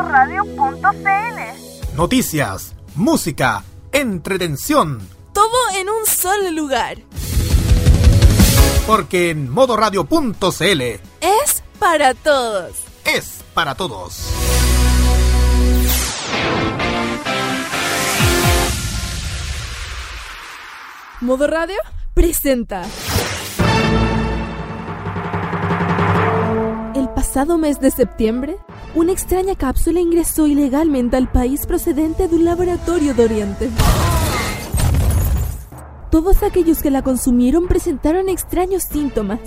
modoradio.cl. Noticias, música, entretención. Todo en un solo lugar. Porque en modoradio.cl es para todos. Es para todos. Modo Radio presenta. El pasado mes de septiembre, una extraña cápsula ingresó ilegalmente al país procedente de un laboratorio de Oriente. Todos aquellos que la consumieron presentaron extraños síntomas,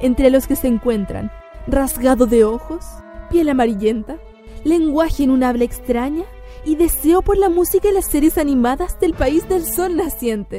entre los que se encuentran rasgado de ojos, piel amarillenta, lenguaje en un habla extraña y deseo por la música y las series animadas del país del sol naciente.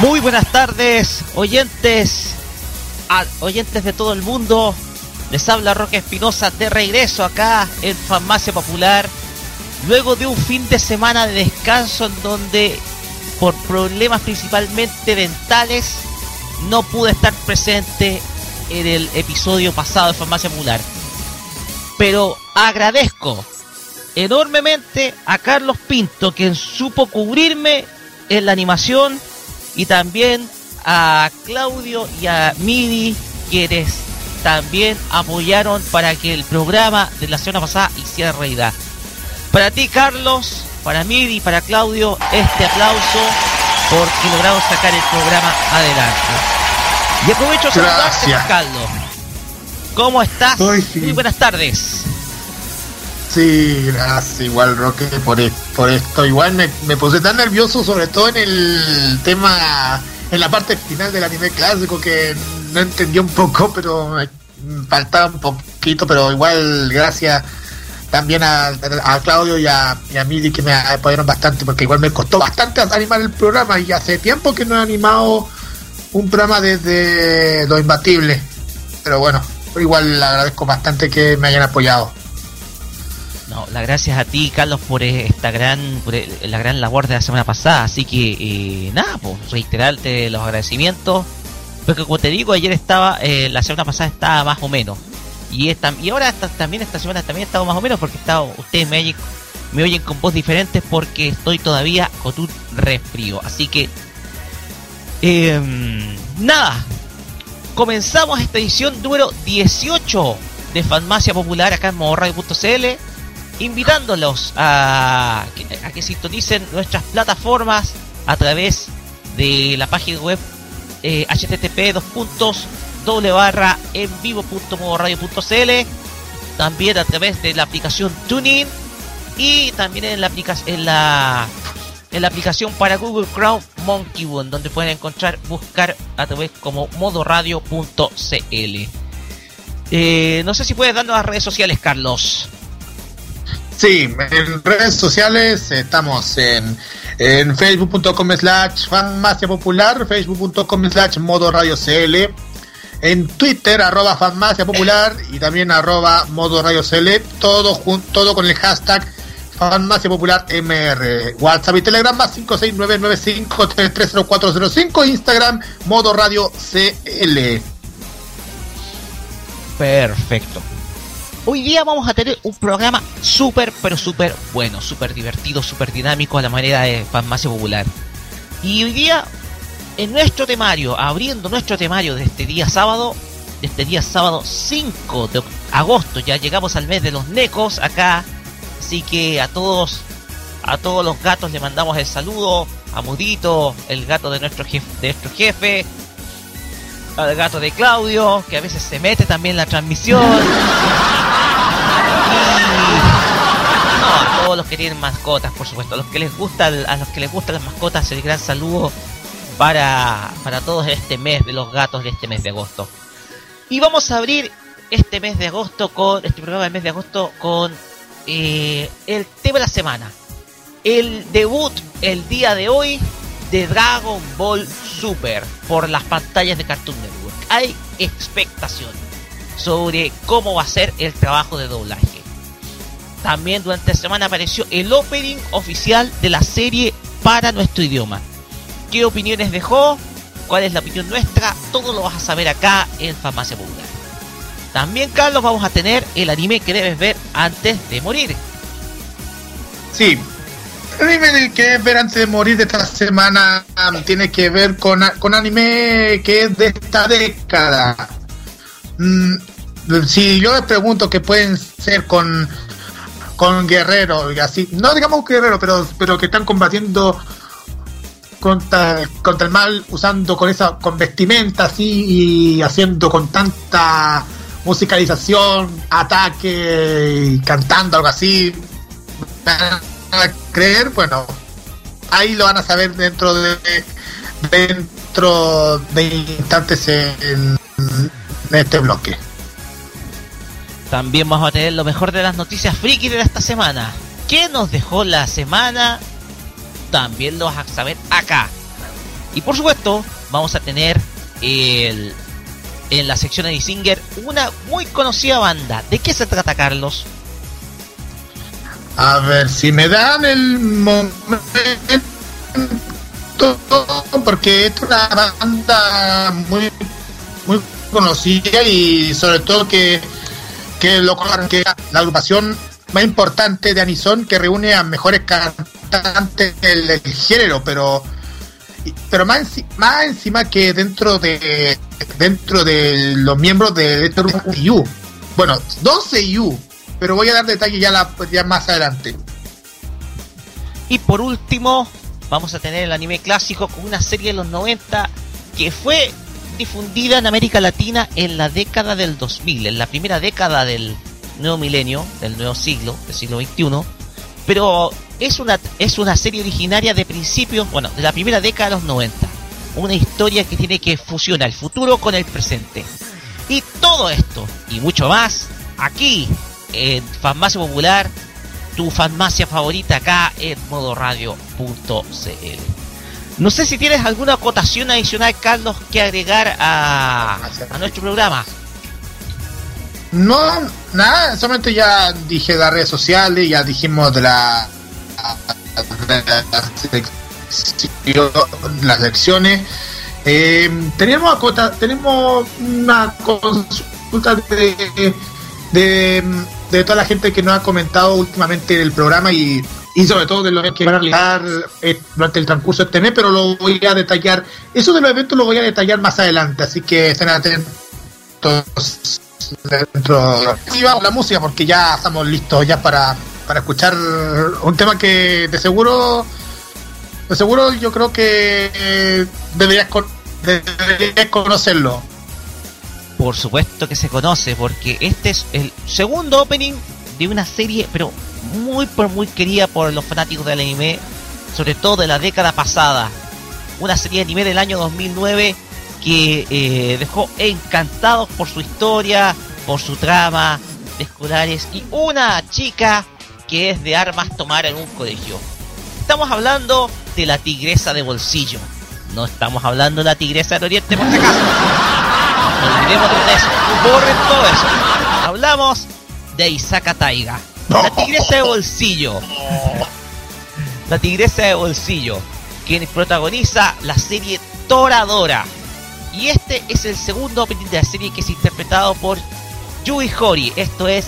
Muy buenas tardes, oyentes, oyentes de todo el mundo. Les habla Roque Espinosa de regreso acá en Farmacia Popular. Luego de un fin de semana de descanso en donde por problemas principalmente dentales no pude estar presente en el episodio pasado de Farmacia Popular. Pero agradezco enormemente a Carlos Pinto quien supo cubrirme en la animación y también a Claudio y a Midi, quienes también apoyaron para que el programa de la semana pasada hiciera realidad. Para ti, Carlos, para Midi y para Claudio, este aplauso porque logramos sacar el programa adelante. Y aprovecho a saludarte, Carlos. ¿Cómo estás? Muy buenas tardes. Sí, gracias, igual Roque, por, e-, por esto. Igual me, puse tan nervioso, sobre todo en el tema, en la parte final del anime clásico, que no entendí un poco, pero me faltaba un poquito, pero igual gracias también a, Claudio y a, y a Midi que me apoyaron bastante, porque igual me costó bastante animar el programa y hace tiempo que no he animado un programa desde Lo Imbatible. Pero bueno, igual agradezco bastante que me hayan apoyado. No, las gracias a ti, Carlos, por esta gran, por la gran labor de la semana pasada. Así que, eh, nada, pues reiterarte los agradecimientos. Porque como te digo, ayer estaba, eh, la semana pasada estaba más o menos. Y esta, y ahora también esta semana también he estado más o menos porque estado, ustedes me oyen, me oyen con voz diferentes porque estoy todavía con un resfrío. Así que, em, nada, comenzamos esta edición número 18 de Farmacia Popular acá en modoradio.cl invitándolos a, que sintonicen nuestras plataformas a través de la página web eh, http dos puntos doble barra en vivo.modoradio.cl también a través de la aplicación TuneIn y también en la aplicación en la en la aplicación para Google Chrome Monkey One donde pueden encontrar buscar a través como modoradio.cl eh, no sé si puedes darnos las redes sociales Carlos Sí, en redes sociales estamos en, en facebook.com slash fanmacia popular, facebook.com slash modo radio CL, en Twitter arroba fanmacia popular y también arroba modo radio CL, todo, todo con el hashtag fanmacia popular MR. WhatsApp y Telegram más 56995330405, Instagram modo radio CL. Perfecto. Hoy día vamos a tener un programa súper, pero súper bueno, súper divertido, súper dinámico a la manera de Farmacia Popular. Y hoy día, en nuestro temario, abriendo nuestro temario de este día sábado, de este día sábado 5 de agosto, ya llegamos al mes de los necos acá. Así que a todos, a todos los gatos le mandamos el saludo. A Mudito, el gato de nuestro jefe, de nuestro jefe al gato de Claudio, que a veces se mete también en la transmisión. A todos los que tienen mascotas, por supuesto, a los que les gusta, a los que les gustan las mascotas, el gran saludo para, para todos este mes de los gatos de este mes de agosto. Y vamos a abrir este mes de agosto con este programa del mes de agosto con eh, el tema de la semana. El debut el día de hoy de Dragon Ball Super por las pantallas de Cartoon Network. Hay expectación sobre cómo va a ser el trabajo de doblaje. También durante la semana apareció el opening oficial de la serie para nuestro idioma. ¿Qué opiniones dejó? ¿Cuál es la opinión nuestra? Todo lo vas a saber acá en Farmacia Popular. También, Carlos, vamos a tener el anime que debes ver antes de morir. Sí, el anime que debes ver antes de morir de esta semana um, tiene que ver con, con anime que es de esta década. Mm, si yo les pregunto que pueden ser con con guerreros y así, no digamos guerreros, pero pero que están combatiendo contra, contra el mal usando con esa con vestimenta así y haciendo con tanta musicalización, ataque y cantando algo así. a creer, bueno, ahí lo van a saber dentro de dentro de instantes en, en este bloque. También vamos a tener lo mejor de las noticias friki de esta semana. ¿Qué nos dejó la semana? También lo vas a saber acá. Y por supuesto, vamos a tener el, en la sección de Singer una muy conocida banda. ¿De qué se trata, Carlos? A ver, si me dan el momento, porque es una banda muy, muy conocida y sobre todo que que lo que la agrupación más importante de Anison que reúne a mejores cantantes del, género, pero pero más, más encima que dentro de dentro de los miembros de este grupo IU. Bueno, 12 IU, pero voy a dar la, ya más adelante. Y por último, vamos a tener el anime clásico con una serie de los 90 que fue difundida en América Latina en la década del 2000, en la primera década del nuevo milenio, del nuevo siglo, del siglo XXI, pero es una, es una serie originaria de principios, bueno, de la primera década de los 90. Una historia que tiene que fusionar el futuro con el presente. Y todo esto, y mucho más, aquí, en Farmacia Popular, tu farmacia favorita acá en modoradio.cl. No sé si tienes alguna acotación adicional, Carlos, que agregar a, a nuestro programa. No, nada, solamente ya dije las redes sociales, ya dijimos de la, las lecciones. Eh, tenemos acota, tenemos una consulta de, de, de toda la gente que nos ha comentado últimamente el programa y y sobre todo de lo que van a realizar eh, durante el transcurso de este mes, pero lo voy a detallar. Eso de los eventos lo voy a detallar más adelante, así que estén atentos dentro. Y vamos la música porque ya estamos listos ya para, para escuchar un tema que de seguro, de seguro yo creo que deberías, deberías conocerlo. Por supuesto que se conoce, porque este es el segundo opening de una serie, pero muy por muy querida por los fanáticos del anime, sobre todo de la década pasada. Una serie de anime del año 2009 que eh, dejó encantados por su historia, por su trama de escolares y una chica que es de armas tomar en un colegio. Estamos hablando de la tigresa de bolsillo. No estamos hablando de la tigresa del oriente por si acaso. No olvidemos de eso. Borren todo eso. Hablamos de Isaka Taiga la tigresa de bolsillo. La tigresa de bolsillo. Quien protagoniza la serie Toradora. Y este es el segundo opening de la serie que es interpretado por Yui Hori. Esto es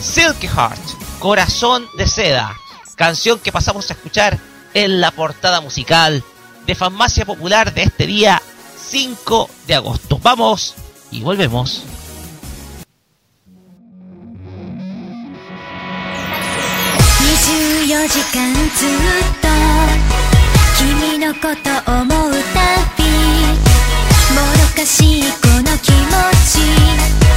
Silky Heart, Corazón de Seda. Canción que pasamos a escuchar en la portada musical de Farmacia Popular de este día 5 de agosto. Vamos y volvemos. 24時間ずっと君のこと思うたびもどかしいこの気持ち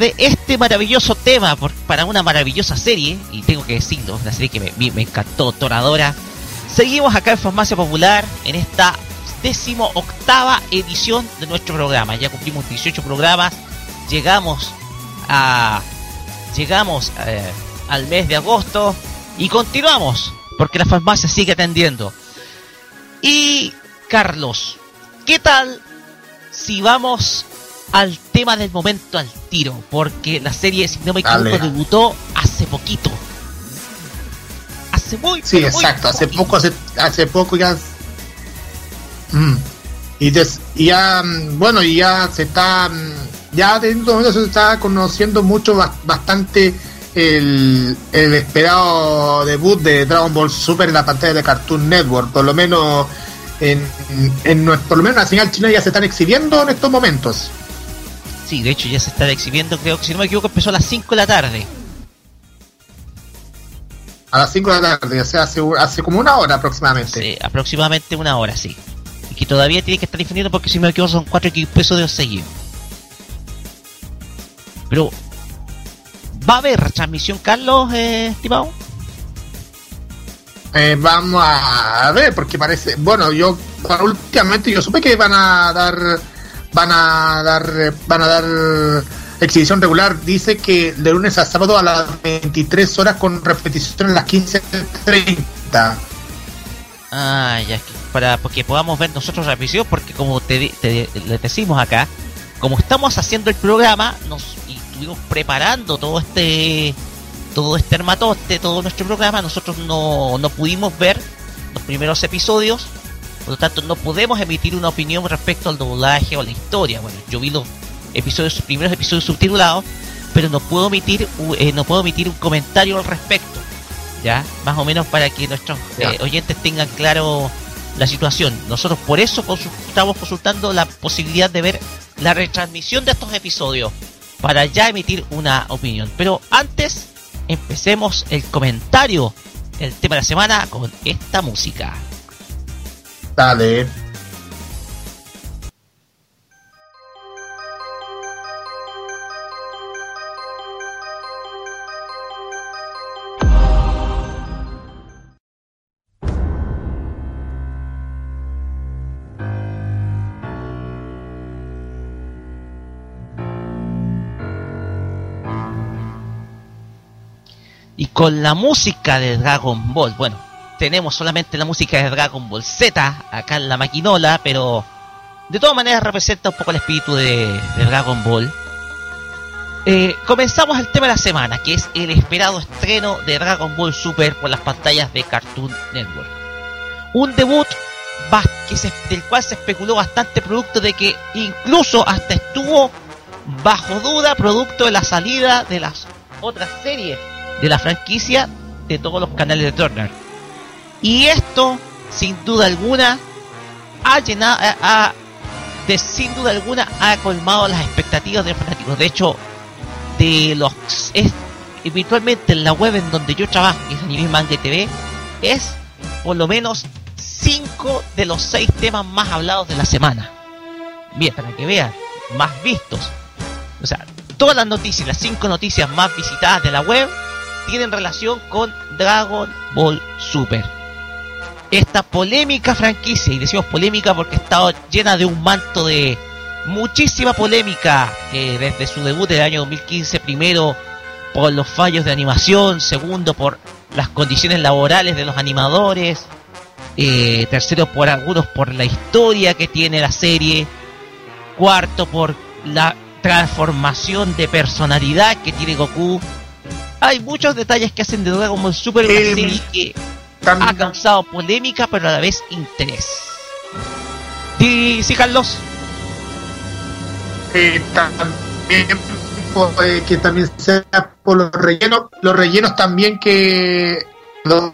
de este maravilloso tema por- para una maravillosa serie, y tengo que decirlo, una serie que me, encantó, Toradora, seguimos acá en Farmacia Popular en esta décimo octava edición de nuestro programa. Ya cumplimos 18 programas, llegamos a llegamos eh, al mes de agosto y continuamos porque la farmacia sigue atendiendo. Y Carlos, ¿qué tal si vamos al tema del momento al tiro? Porque la serie, si no me equivoco, debutó hace poquito. Hace muy Sí, muy exacto. Hace poquito. poco, hace, hace poco ya. Mm. Y, des- y ya, mm, bueno, y ya se está. mm, Ya de estos momentos se está conociendo mucho, bas- bastante el, el esperado debut de Dragon Ball Super en la pantalla de Cartoon Network. Por lo menos en, en nuestro, por lo menos en la señal china ya se están exhibiendo en estos momentos. Sí, de hecho ya se está exhibiendo, creo que si no me equivoco empezó a las 5 de la tarde. A las 5 de la tarde, o sea, hace, hace como una hora aproximadamente. Sí, aproximadamente una hora, sí. Y que todavía tiene que estar difundiendo porque si no me equivoco son 4 episodios seguidos. Pero, ¿va a haber transmisión, Carlos, eh, estimado? Eh, vamos a ver, porque parece, bueno, yo últimamente yo supe que van a dar, van a dar, eh, van a dar exhibición regular. Dice que de lunes a sábado a las 23 horas con repetición a las 15.30. Ah, ya, que para porque podamos ver nosotros la visión, porque como te, te- les decimos acá, como estamos haciendo el programa, nos y estuvimos preparando todo este todo este armatoste, todo nuestro programa, nosotros no, no pudimos ver los primeros episodios, por lo tanto no podemos emitir una opinión respecto al doblaje o a la historia. Bueno, yo vi los episodios, primeros episodios subtitulados, pero no puedo emitir eh, no puedo emitir un comentario al respecto. ¿ya? Más o menos para que nuestros eh, oyentes tengan claro la situación. Nosotros por eso estamos consultando la posibilidad de ver la retransmisión de estos episodios para ya emitir una opinión. Pero antes, empecemos el comentario, el tema de la semana con esta música. Y con la música de Dragon Ball, bueno, tenemos solamente la música de Dragon Ball Z acá en la maquinola, pero de todas maneras representa un poco el espíritu de, Dragon Ball. Eh, comenzamos el tema de la semana, que es el esperado estreno de Dragon Ball Super por las pantallas de Cartoon Network. Un debut del cual se especuló bastante producto de que incluso hasta estuvo bajo duda producto de la salida de las otras series de la franquicia de todos los canales de Turner. Y esto, sin duda alguna, ha llenado, ha- de, sin duda alguna, ha colmado las expectativas de los fanáticos. De hecho, de los es virtualmente en la web en donde yo trabajo, que es Anime Manga TV, es por lo menos 5 de los 6 temas más hablados de la semana. Bien, para que vean, más vistos. O sea, todas las noticias, las 5 noticias más visitadas de la web tienen relación con Dragon Ball Super. Esta polémica franquicia, y decimos polémica porque ha estado llena de un manto de muchísima polémica eh, desde su debut del año 2015, primero por los fallos de animación, segundo por las condiciones laborales de los animadores, eh, tercero por algunos por la historia que tiene la serie, cuarto por la transformación de personalidad que tiene Goku. Hay muchos detalles que hacen de Dragon Ball Super una Eh, serie que Ha causado polémica pero a la vez interés. Sí, sí, Carlos. eh, también puede que también sea por los rellenos, los rellenos también que los,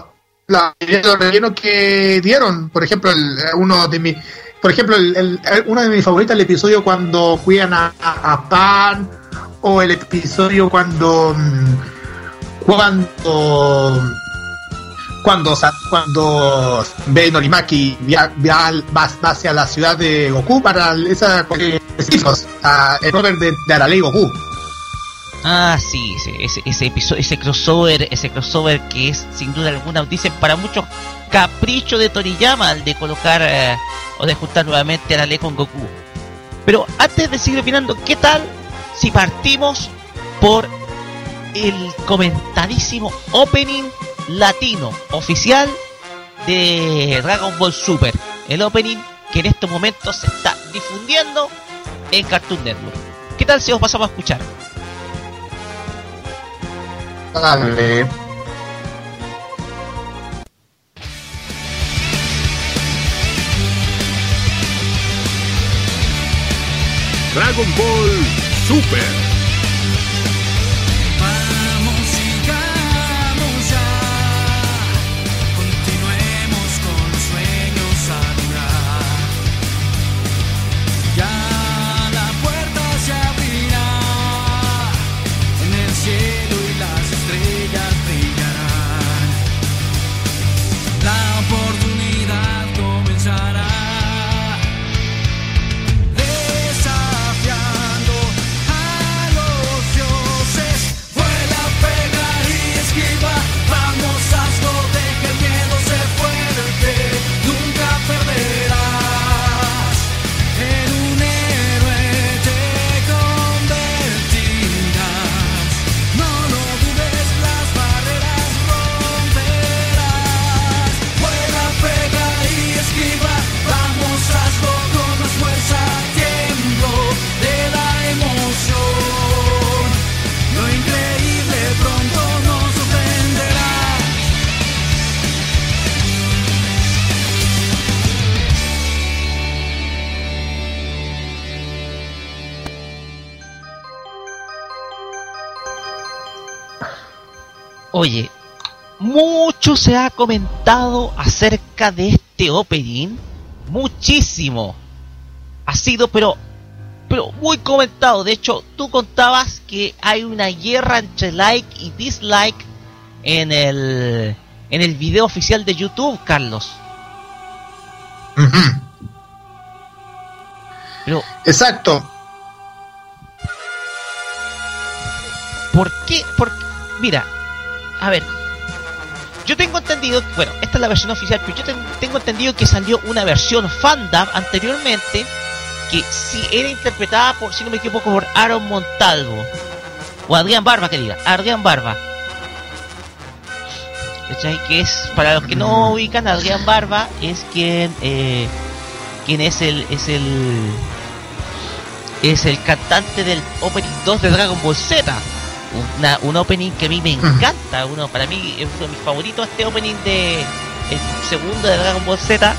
los rellenos que dieron, por ejemplo, el- uno de mis por ejemplo, el, el- el- uno de mis favoritos el episodio cuando cuidan a, a- a Pan o el episodio cuando mm, cuando cuando cuando ve Norimaki via- via- va, hacia la ciudad de Goku para esa eh, hijos, el brother de, de Arale Goku. Ah, sí, ese, ese, episodio, ese crossover, ese crossover que es sin duda alguna, dicen para muchos capricho de Toriyama el de colocar eh, o de juntar nuevamente a Arale con Goku. Pero antes de seguir opinando, ¿qué tal si partimos por el comentadísimo opening latino oficial de Dragon Ball Super? El opening que en estos momentos se está difundiendo en Cartoon Network. ¿Qué tal si os pasamos a escuchar? Dale. Dragon Ball Super. Oye, mucho se ha comentado acerca de este opening. Muchísimo. Ha sido, pero, pero muy comentado. De hecho, tú contabas que hay una guerra entre like y dislike en el, en el video oficial de YouTube, Carlos. Pero, Exacto. ¿por qué? Por, mira, a ver. Yo tengo entendido, bueno, esta es la versión oficial, pero yo ten- tengo entendido que salió una versión fandom anteriormente que sí era interpretada por, si no me equivoco, por Aaron Montalvo. O Adrián Barba, que diga, Adrián Barba. ¿Cachai? Que es, para los que no ubican, Adrián Barba es quien, eh, quien es el, es el, es el cantante del opening 2 de Dragon Ball Z. Una- un opening que a mí me encanta, uno para mí es uno de mis favoritos este opening de el segundo de Dragon Ball Z,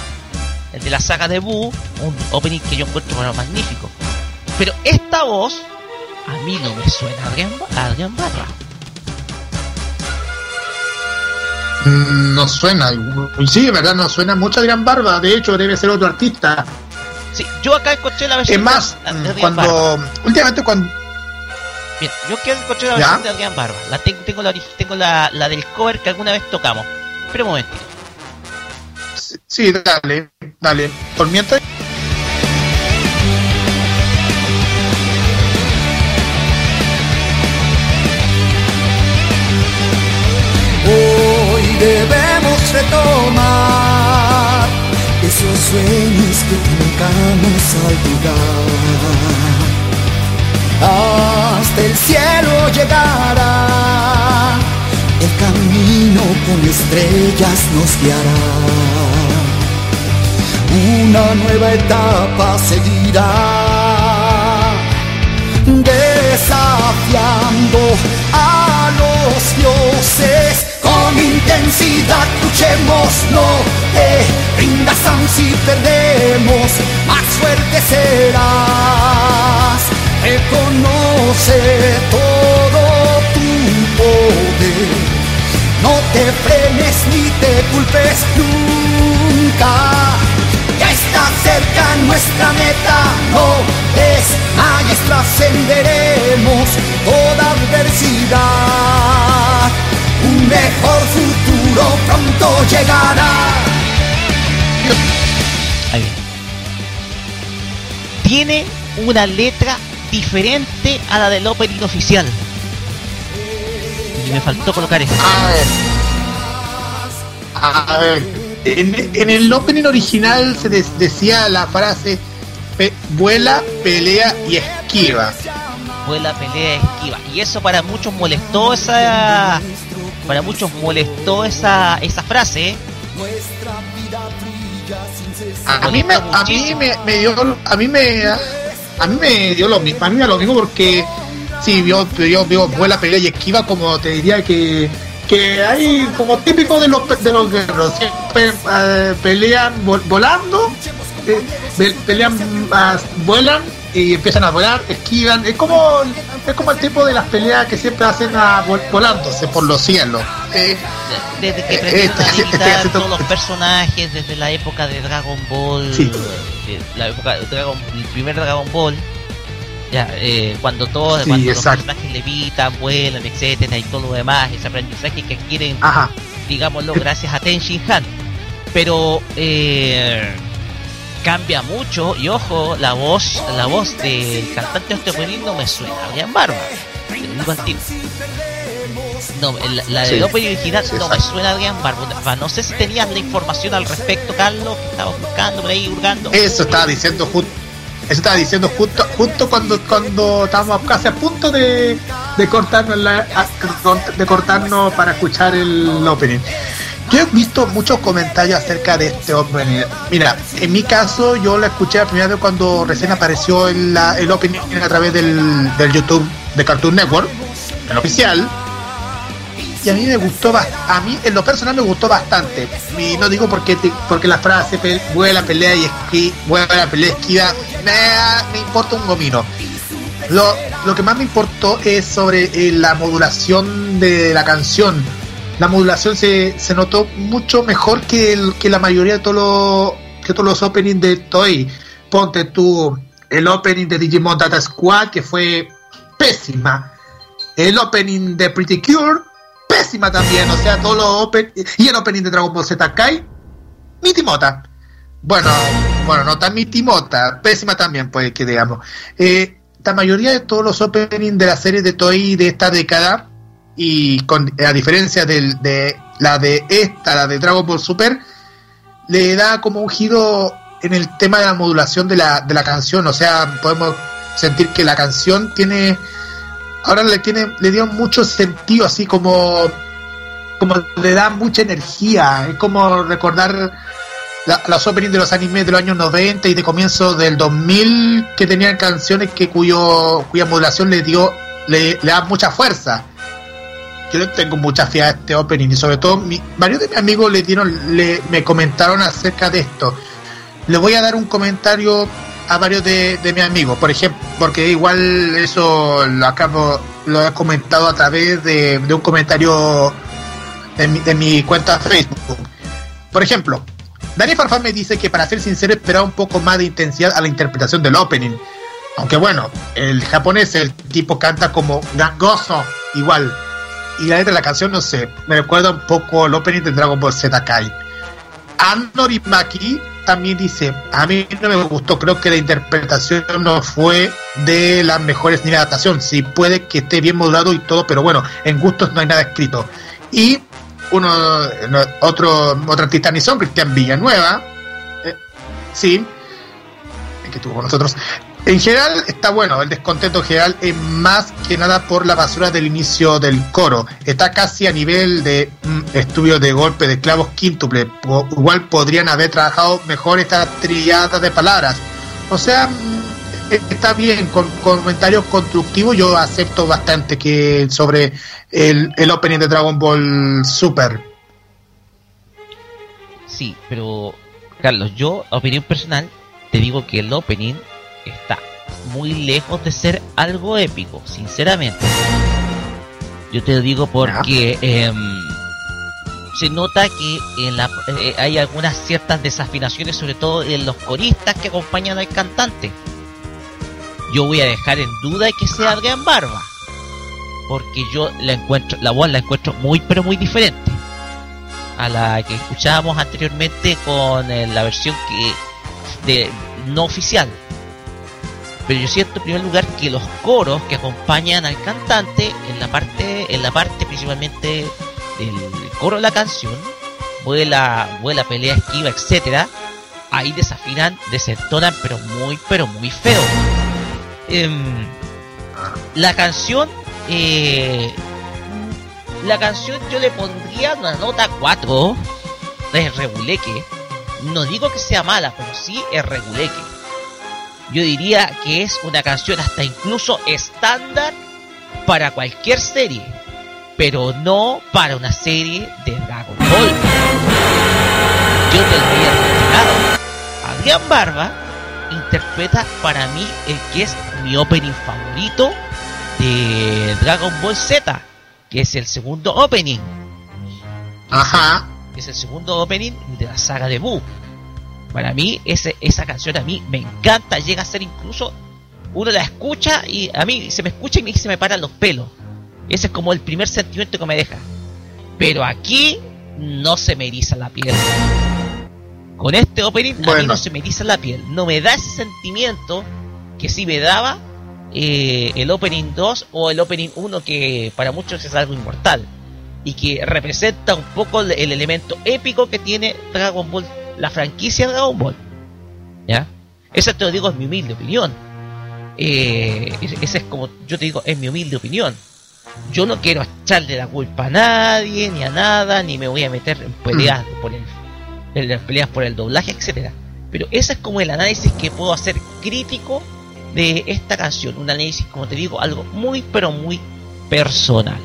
el de la saga de Buu, un opening que yo encuentro bueno, magnífico. Pero esta voz a mí no me suena a Adrián, a Adrián Barra. Mm, No suena. Sí, de verdad, no suena mucho a Adrián Barba. De hecho, debe ser otro artista. Sí, yo acá encontré la versión Es más, de, Barba. cuando. Últimamente, cuando. Mira, yo que encontré la ¿Ya? versión de Adrián Barba. La tengo, tengo la tengo la, la del cover que alguna vez tocamos. Pero un momentito. Sí, dale, dale. Por mientras. debemos retomar esos sueños que truncamos al dudar. Hasta el cielo llegará, el camino con estrellas nos guiará. Una nueva etapa seguirá, desafiando a los dioses. Con intensidad luchemos, no te rindas aun si perdemos, Reconoce todo tu poder, no te frenes ni te culpes nunca. Ya está cerca nuestra meta, no desmayes, trascenderemos toda adversidad. Un mejor futuro pronto llegará. Tiene una letra diferente a la del opening oficial. Y me faltó colocar esto. A ver. A ver. En, en el opening original se des- decía la frase pe- vuela, pelea y esquiva. Vuela, pelea, esquiva. Y eso para muchos molestó esa. Para muchos molestó esa, esa frase. ¿eh? A mí me, a mí me, me dio a mí me a mí me dio lo mismo, a mí me da lo mismo porque sí, yo, yo, yo vuela, pelea y esquiva como te diría que que hay como típico de los de los guerreros siempre eh, pelean vol- volando eh, pe- pelean ah, vuelan y empiezan a volar esquivan es como es como el tipo de las peleas que siempre hacen a, vol- volándose por los cielos Eh, Desde que Eh, este- limitar este- todos los personajes, desde la época de Dragon Ball, Sí. eh, la época de Dragon, el primer Dragon Ball, ya, eh, cuando todos, Sí, cuando los personajes levitan, vuelan, etcétera, y todo lo demás, ese aprendizaje que quieren ajá digámoslo, gracias a Ten Shin Han. Pero eh, cambia mucho y ojo, la voz, la voz del cantante de este opening no me suena a Brian Barba. No, el- la del Sí. opening original Sí, no me suena a Brian Barba. No sé si tenías la información al respecto, Carlos, que estabas buscando por ahí, hurgando. Eso estaba diciendo justo. Eso estaba diciendo justo, justo cuando cuando estábamos casi a punto de, de cortarnos la, de cortarnos para escuchar el opening. Yo he visto muchos comentarios acerca de este opening. Mira, en mi caso yo la escuché la primera vez cuando recién apareció el, la- el opening a través del, del YouTube de Cartoon Network, el oficial. Y a mí me gustó, a mí en lo personal me gustó bastante. Y no digo porque porque la frase pe- vuela, pelea y esqui, vuela, pelea, esquiva, me, me importa un gomino. Lo, lo que más me importó es sobre eh, la modulación de la canción. La modulación se, se notó mucho mejor que, que la mayoría de todos los, que todos los openings de Toei. Ponte tú el opening de Digimon Data Squad, que fue pésima. El opening de Pretty Cure, pésima también. O sea, todos los open y el opening de Dragon Ball Z Kai, mi timota. Bueno, bueno, no tan mi timota, pésima también, pues que digamos. Eh, la mayoría de todos los openings de las series de Toei de esta década, y con a diferencia de la de esta, la de Dragon Ball Super, le da como un giro en el tema de la modulación de la, de la canción. O sea, podemos sentir que la canción tiene ahora le tiene le dio mucho sentido así como como le da mucha energía es como recordar la, las openings de los animes de los años 90 y de comienzo del 2000 que tenían canciones que cuyo cuya modulación le dio le da mucha fuerza yo tengo mucha fe a este opening y sobre todo mi- varios de mis amigos le dieron le, me comentaron acerca de esto le voy a dar un comentario a varios de, de mis amigos, por ejemplo, porque igual eso lo acabo, lo he comentado a través de, de un comentario de mi, de mi cuenta Facebook. Por ejemplo, Dani Farfán me dice que para ser sincero esperaba un poco más de intensidad a la interpretación del opening. Aunque bueno, el japonés, el tipo canta como gangoso, igual. Y la letra de la canción, no sé, me recuerda un poco el opening de Dragon Ball Z Kai. Anorimaki también dice, a mí no me gustó, creo que la interpretación no fue de las mejores ni la adaptación, sí puede que esté bien modulado y todo, pero bueno, en gustos no hay nada escrito. Y uno, no, otro, otra artista ni son, Cristian Villanueva, eh, sí, que estuvo con nosotros. En general está bueno, el descontento general es más que nada por la basura del inicio del coro. Está casi a nivel de mm, estudio de golpe de clavos quíntuple. Po- igual podrían haber trabajado mejor esta triada de palabras. O sea, mm, eh, está bien, con comentarios constructivos yo acepto bastante que sobre el, el opening de Dragon Ball Super. Sí, pero Carlos, yo, opinión personal, te digo que el opening está muy lejos de ser algo épico, sinceramente. Yo te lo digo porque em, se nota que en la, eh, hay algunas ciertas desafinaciones, sobre todo en los coristas que acompañan al cantante. Yo voy a dejar en duda que sea Adrián Barba, porque yo la encuentro, la voz la encuentro muy, pero muy diferente a la que escuchábamos anteriormente con eh, la versión que de no oficial. Pero yo siento en primer lugar que los coros que acompañan al cantante en la parte, en la parte principalmente del coro de la canción, vuela, vuela, pelea, esquiva, etcétera, ahí desafinan, desentonan, pero muy, pero muy feo. Em, la canción, eh, la canción yo le pondría una nota 4 de reguleque. No digo que sea mala, pero sí es reguleque. Yo diría que es una canción hasta incluso estándar para cualquier serie, pero no para una serie de Dragon Ball. Yo te lo había mencionado. Adrián Barba interpreta para mí el que es mi opening favorito de Dragon Ball Z, que es el segundo opening, Ajá. que es el segundo opening de la saga de Buu. Para mí, ese, esa canción a mí me encanta, llega a ser incluso, uno la escucha y a mí se me escucha y me- se me paran los pelos. Ese es como el primer sentimiento que me deja. Pero aquí no se me eriza la piel. Con este opening a mí Bueno. no se me eriza la piel. No me da ese sentimiento que sí me daba eh, el opening 2 o el opening 1 que para muchos es algo inmortal. Y que representa un poco el, el elemento épico que tiene Dragon Ball, la franquicia Dragon Ball. ¿Ya? Esa te lo digo es mi humilde opinión. Eh, ese es como yo te digo, es mi humilde opinión. Yo no quiero echarle la culpa a nadie, ni a nada, ni me voy a meter en peleas por el, en las peleas por el doblaje, etcétera. Pero ese es como el análisis que puedo hacer crítico de esta canción. Un análisis, como te digo, algo muy, pero muy personal.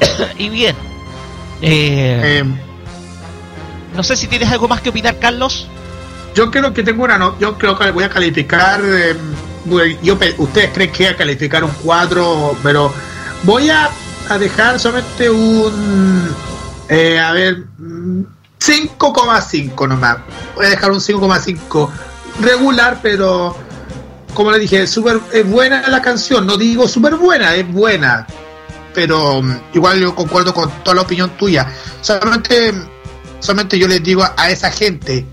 y bien, eh, Eh, no sé si tienes algo más que opinar, Carlos. yo creo que tengo una no, yo creo que voy a calificar eh, yo ustedes creen que voy a calificar un 4 pero voy a, a dejar solamente un eh, a ver mm, 5,5 nomás. Voy a dejar un 5,5 regular pero como le dije super, es buena la canción. No digo súper buena es buena pero mm, igual yo concuerdo con toda la opinión tuya solamente solamente yo les digo a esa gente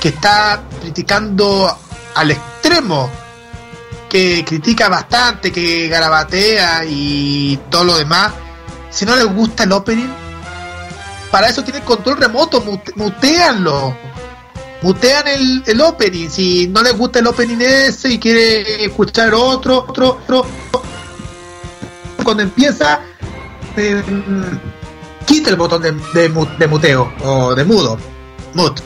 que está criticando al extremo, que critica bastante, que garabatea y todo lo demás, si no les gusta el opening, para eso tienen control remoto, mute- muteanlo. Mutean el, el opening, si no les gusta el opening ese y quiere escuchar otro, otro, otro, cuando empieza, eh, quita el botón de, de mu- de muteo o de mudo, mute.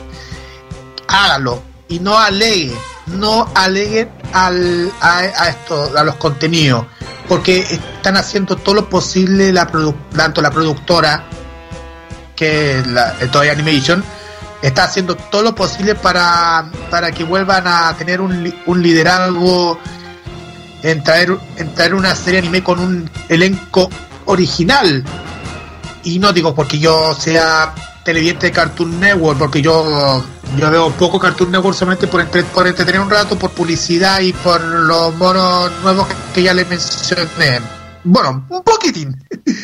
Hágalo y no alegue, no aleguen al, a, a esto, a los contenidos, porque están haciendo todo lo posible la tanto la productora que la Toei Animation está haciendo todo lo posible para, para que vuelvan a tener un, un liderazgo en traer, en traer una serie anime con un elenco original y no digo porque yo sea televidente de Cartoon Network, porque yo, yo veo poco Cartoon Network solamente por, entre- por entretener un rato, por publicidad y por los monos nuevos que ya les mencioné. Bueno, un poquitín.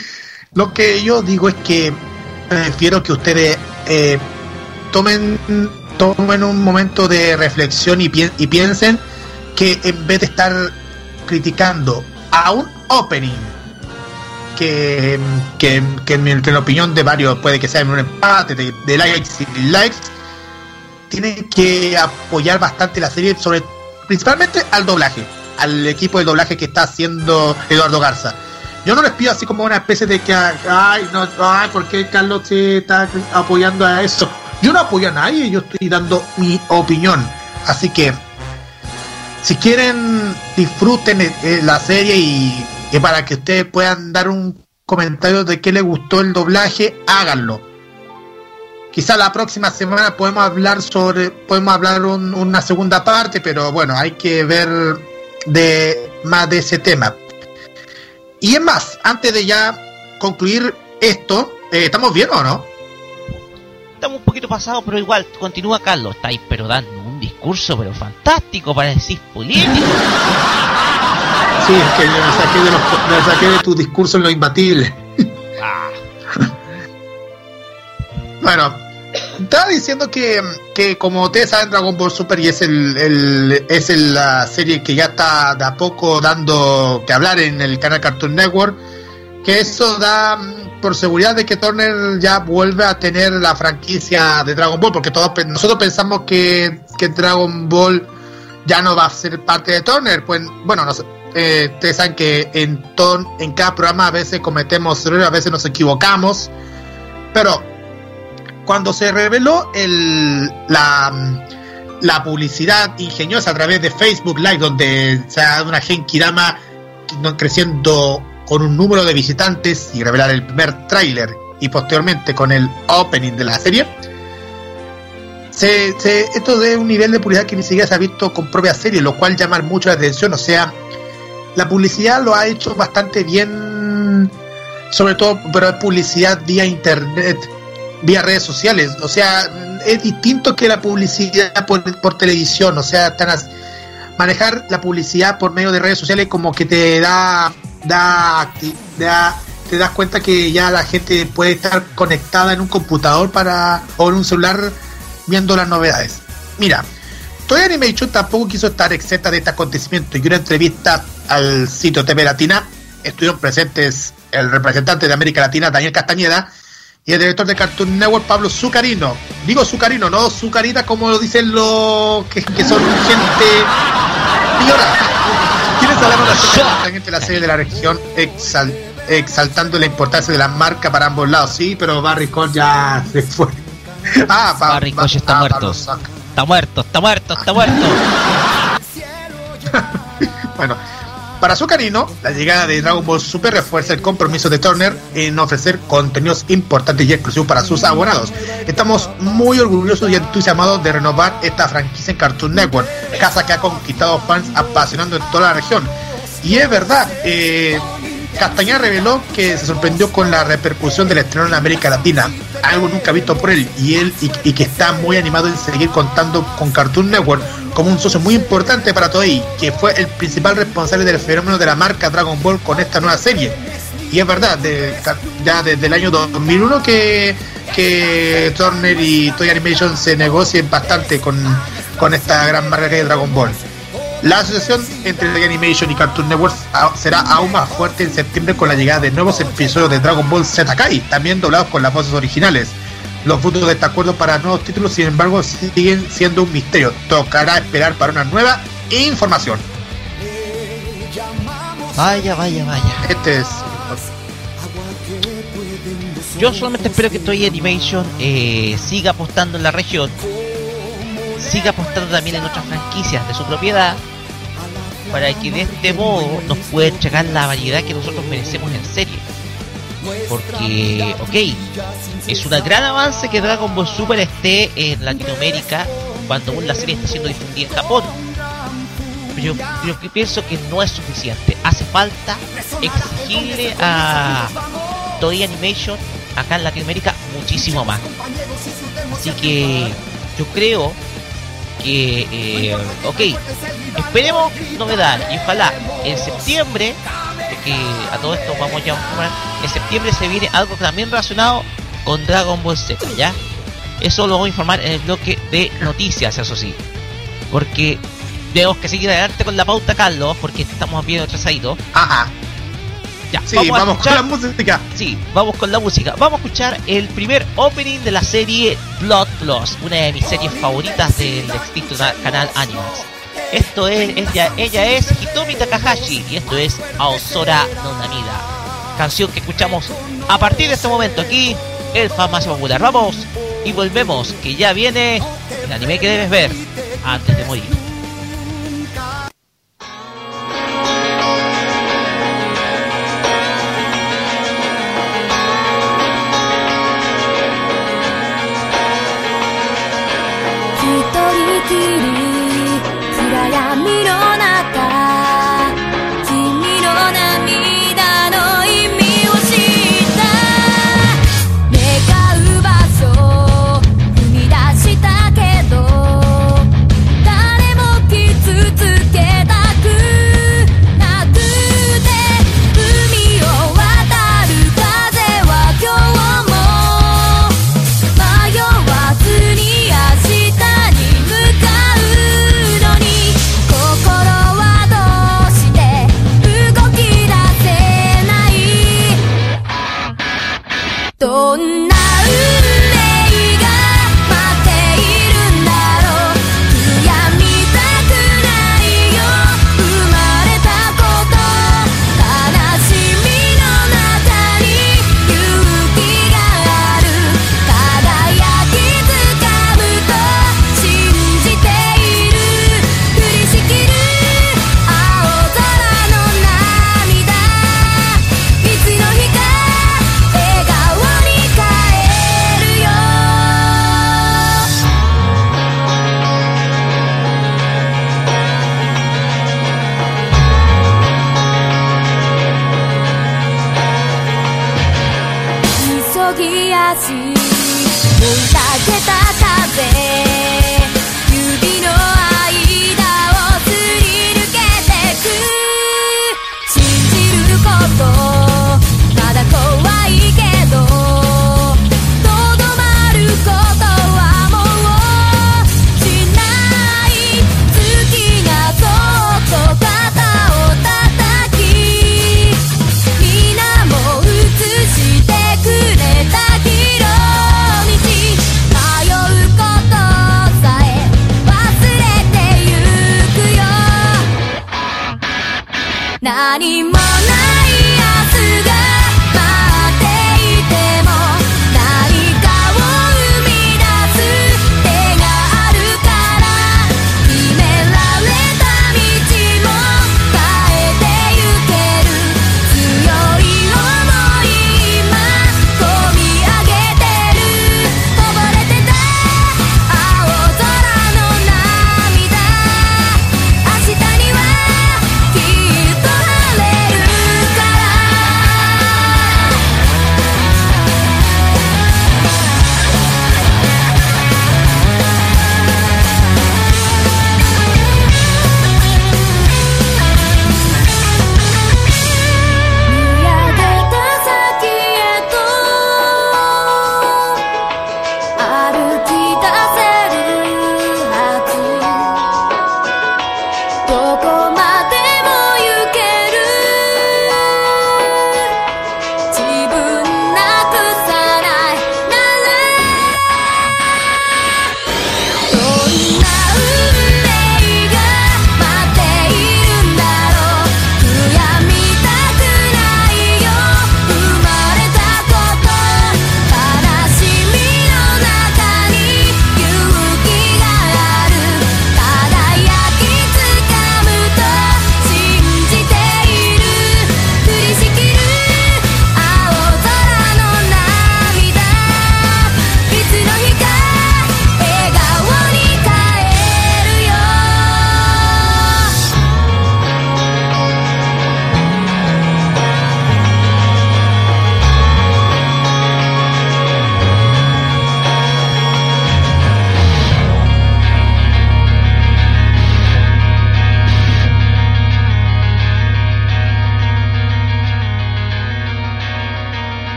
Lo que yo digo es que prefiero que ustedes eh, tomen, tomen un momento de reflexión y, pien- y piensen que en vez de estar criticando a un opening. Que, que, que en, mi, en la opinión de varios puede que sea un empate de, de likes y likes. Tienen que apoyar bastante la serie, sobre principalmente al doblaje, al equipo de doblaje que está haciendo Eduardo Garza. Yo no les pido así como una especie de que, ay, no, ay, ¿por qué Carlos se está apoyando a eso? Yo no apoyo a nadie, yo estoy dando mi opinión. Así que, si quieren, disfruten eh, la serie y, para que ustedes puedan dar un comentario de qué les gustó el doblaje, háganlo. Quizá la próxima semana podemos hablar sobre, podemos hablar un- una segunda parte, pero bueno, hay que ver de más de ese tema. Y es más, antes de ya concluir esto, eh, ¿estamos bien o no? Estamos un poquito pasados, pero igual, continúa Carlos. Estáis pero dando pero fantástico para decir político. Sí, es que me saqué de, los- me saqué de tu discurso en lo imbatible. Ah, Bueno, estaba diciendo que, que como ustedes saben, Dragon Ball Super y es el, el- es el- la serie que ya está de a poco dando que hablar en el canal Cartoon Network, que eso da por seguridad de que Turner ya vuelve a tener la franquicia de Dragon Ball, porque todos nosotros pensamos que, que Dragon Ball ya no va a ser parte de Turner, pues bueno, eh, ustedes saben que en, cada programa a veces cometemos errores, a veces nos equivocamos, pero cuando se reveló el, la, la publicidad ingeniosa a través de Facebook Live, donde se ha dado una Genkidama creciendo con un número de visitantes y revelar el primer tráiler y posteriormente con el opening de la serie, se, se- esto de un nivel de publicidad que ni siquiera se ha visto con propia serie, lo cual llama mucho la atención. O sea, la publicidad lo ha hecho bastante bien, sobre todo, pero es publicidad vía internet, vía redes sociales. O sea, es distinto que la publicidad por, por televisión. O sea, están as- manejar la publicidad por medio de redes sociales como que te da, da, te das cuenta que ya la gente puede estar conectada en un computador para o en un celular viendo las novedades. Mira, Toy Animation tampoco quiso estar exenta de este acontecimiento y una entrevista al sitio TV Latina estuvieron presentes el representante de América Latina, Daniel Castañeda, y el director de Cartoon Network, Pablo Zucarino. Digo Zucarino, no Zucarita como lo dicen los que, son gente millonada. ¿Quieres hablar acerca de la serie de la región exal- exaltando la importancia de la marca para ambos lados? Sí, pero Barry Cole ya se fue. Ah, Pa- Barry Koch está ah, muerto. Pablo Zuc- está muerto, está muerto, está muerto. Bueno, para Zucarino, la llegada de Dragon Ball Super refuerza el compromiso de Turner en ofrecer contenidos importantes y exclusivos para sus abonados. Estamos muy orgullosos y entusiasmados de renovar esta franquicia en Cartoon Network, casa que ha conquistado fans apasionando en toda la región. Y es verdad, eh, Castañeda reveló que se sorprendió con la repercusión del estreno en América Latina, algo nunca visto por él, y él y, que está muy animado en seguir contando con Cartoon Network como un socio muy importante para Toei, que fue el principal responsable del fenómeno de la marca Dragon Ball con esta nueva serie. Y es verdad, ya desde el año 2001 que, que Turner y Toy Animation se negocien bastante con, con esta gran marca que es Dragon Ball. La asociación entre Toei Animation y Cartoon Network será aún más fuerte en septiembre con la llegada de nuevos episodios de Dragon Ball Z Kai, también doblados con las voces originales. Los frutos de este acuerdo para nuevos títulos, sin embargo, siguen siendo un misterio. Tocará esperar para una nueva información. Vaya, vaya, vaya. Este es. Yo solamente espero que Toy Animation eh, siga apostando en la región, siga apostando también en otras franquicias de su propiedad, para que de este modo nos pueda entregar la variedad que nosotros merecemos en serie. Porque, ok, es un gran avance que Dragon Ball Super esté en Latinoamérica cuando aún la serie está siendo difundida en Japón. Pero yo, que pienso que no es suficiente. Hace falta exigirle a Toei Animation acá en Latinoamérica muchísimo más. Así que yo creo que, eh, ok, esperemos novedad y ojalá en septiembre, que a todo esto vamos ya a en septiembre se viene algo también relacionado con Dragon Ball Z, ¿ya? Eso lo vamos a informar en el bloque de noticias, eso sí. Porque tenemos que seguir adelante con la pauta, Carlos, porque estamos bien atrasaditos. Ajá. Sí, vamos, con la música. Sí, vamos con la música. Vamos a escuchar el primer opening de la serie Blood Plus, una de mis series favoritas del extinto canal Animax. Esto es, ella, ella es Hitomi Takahashi y esto es Aosora Nonamida. Canción que escuchamos a partir de este momento aquí, el fan más popular. Vamos y volvemos, que ya viene el anime que debes ver antes de morir.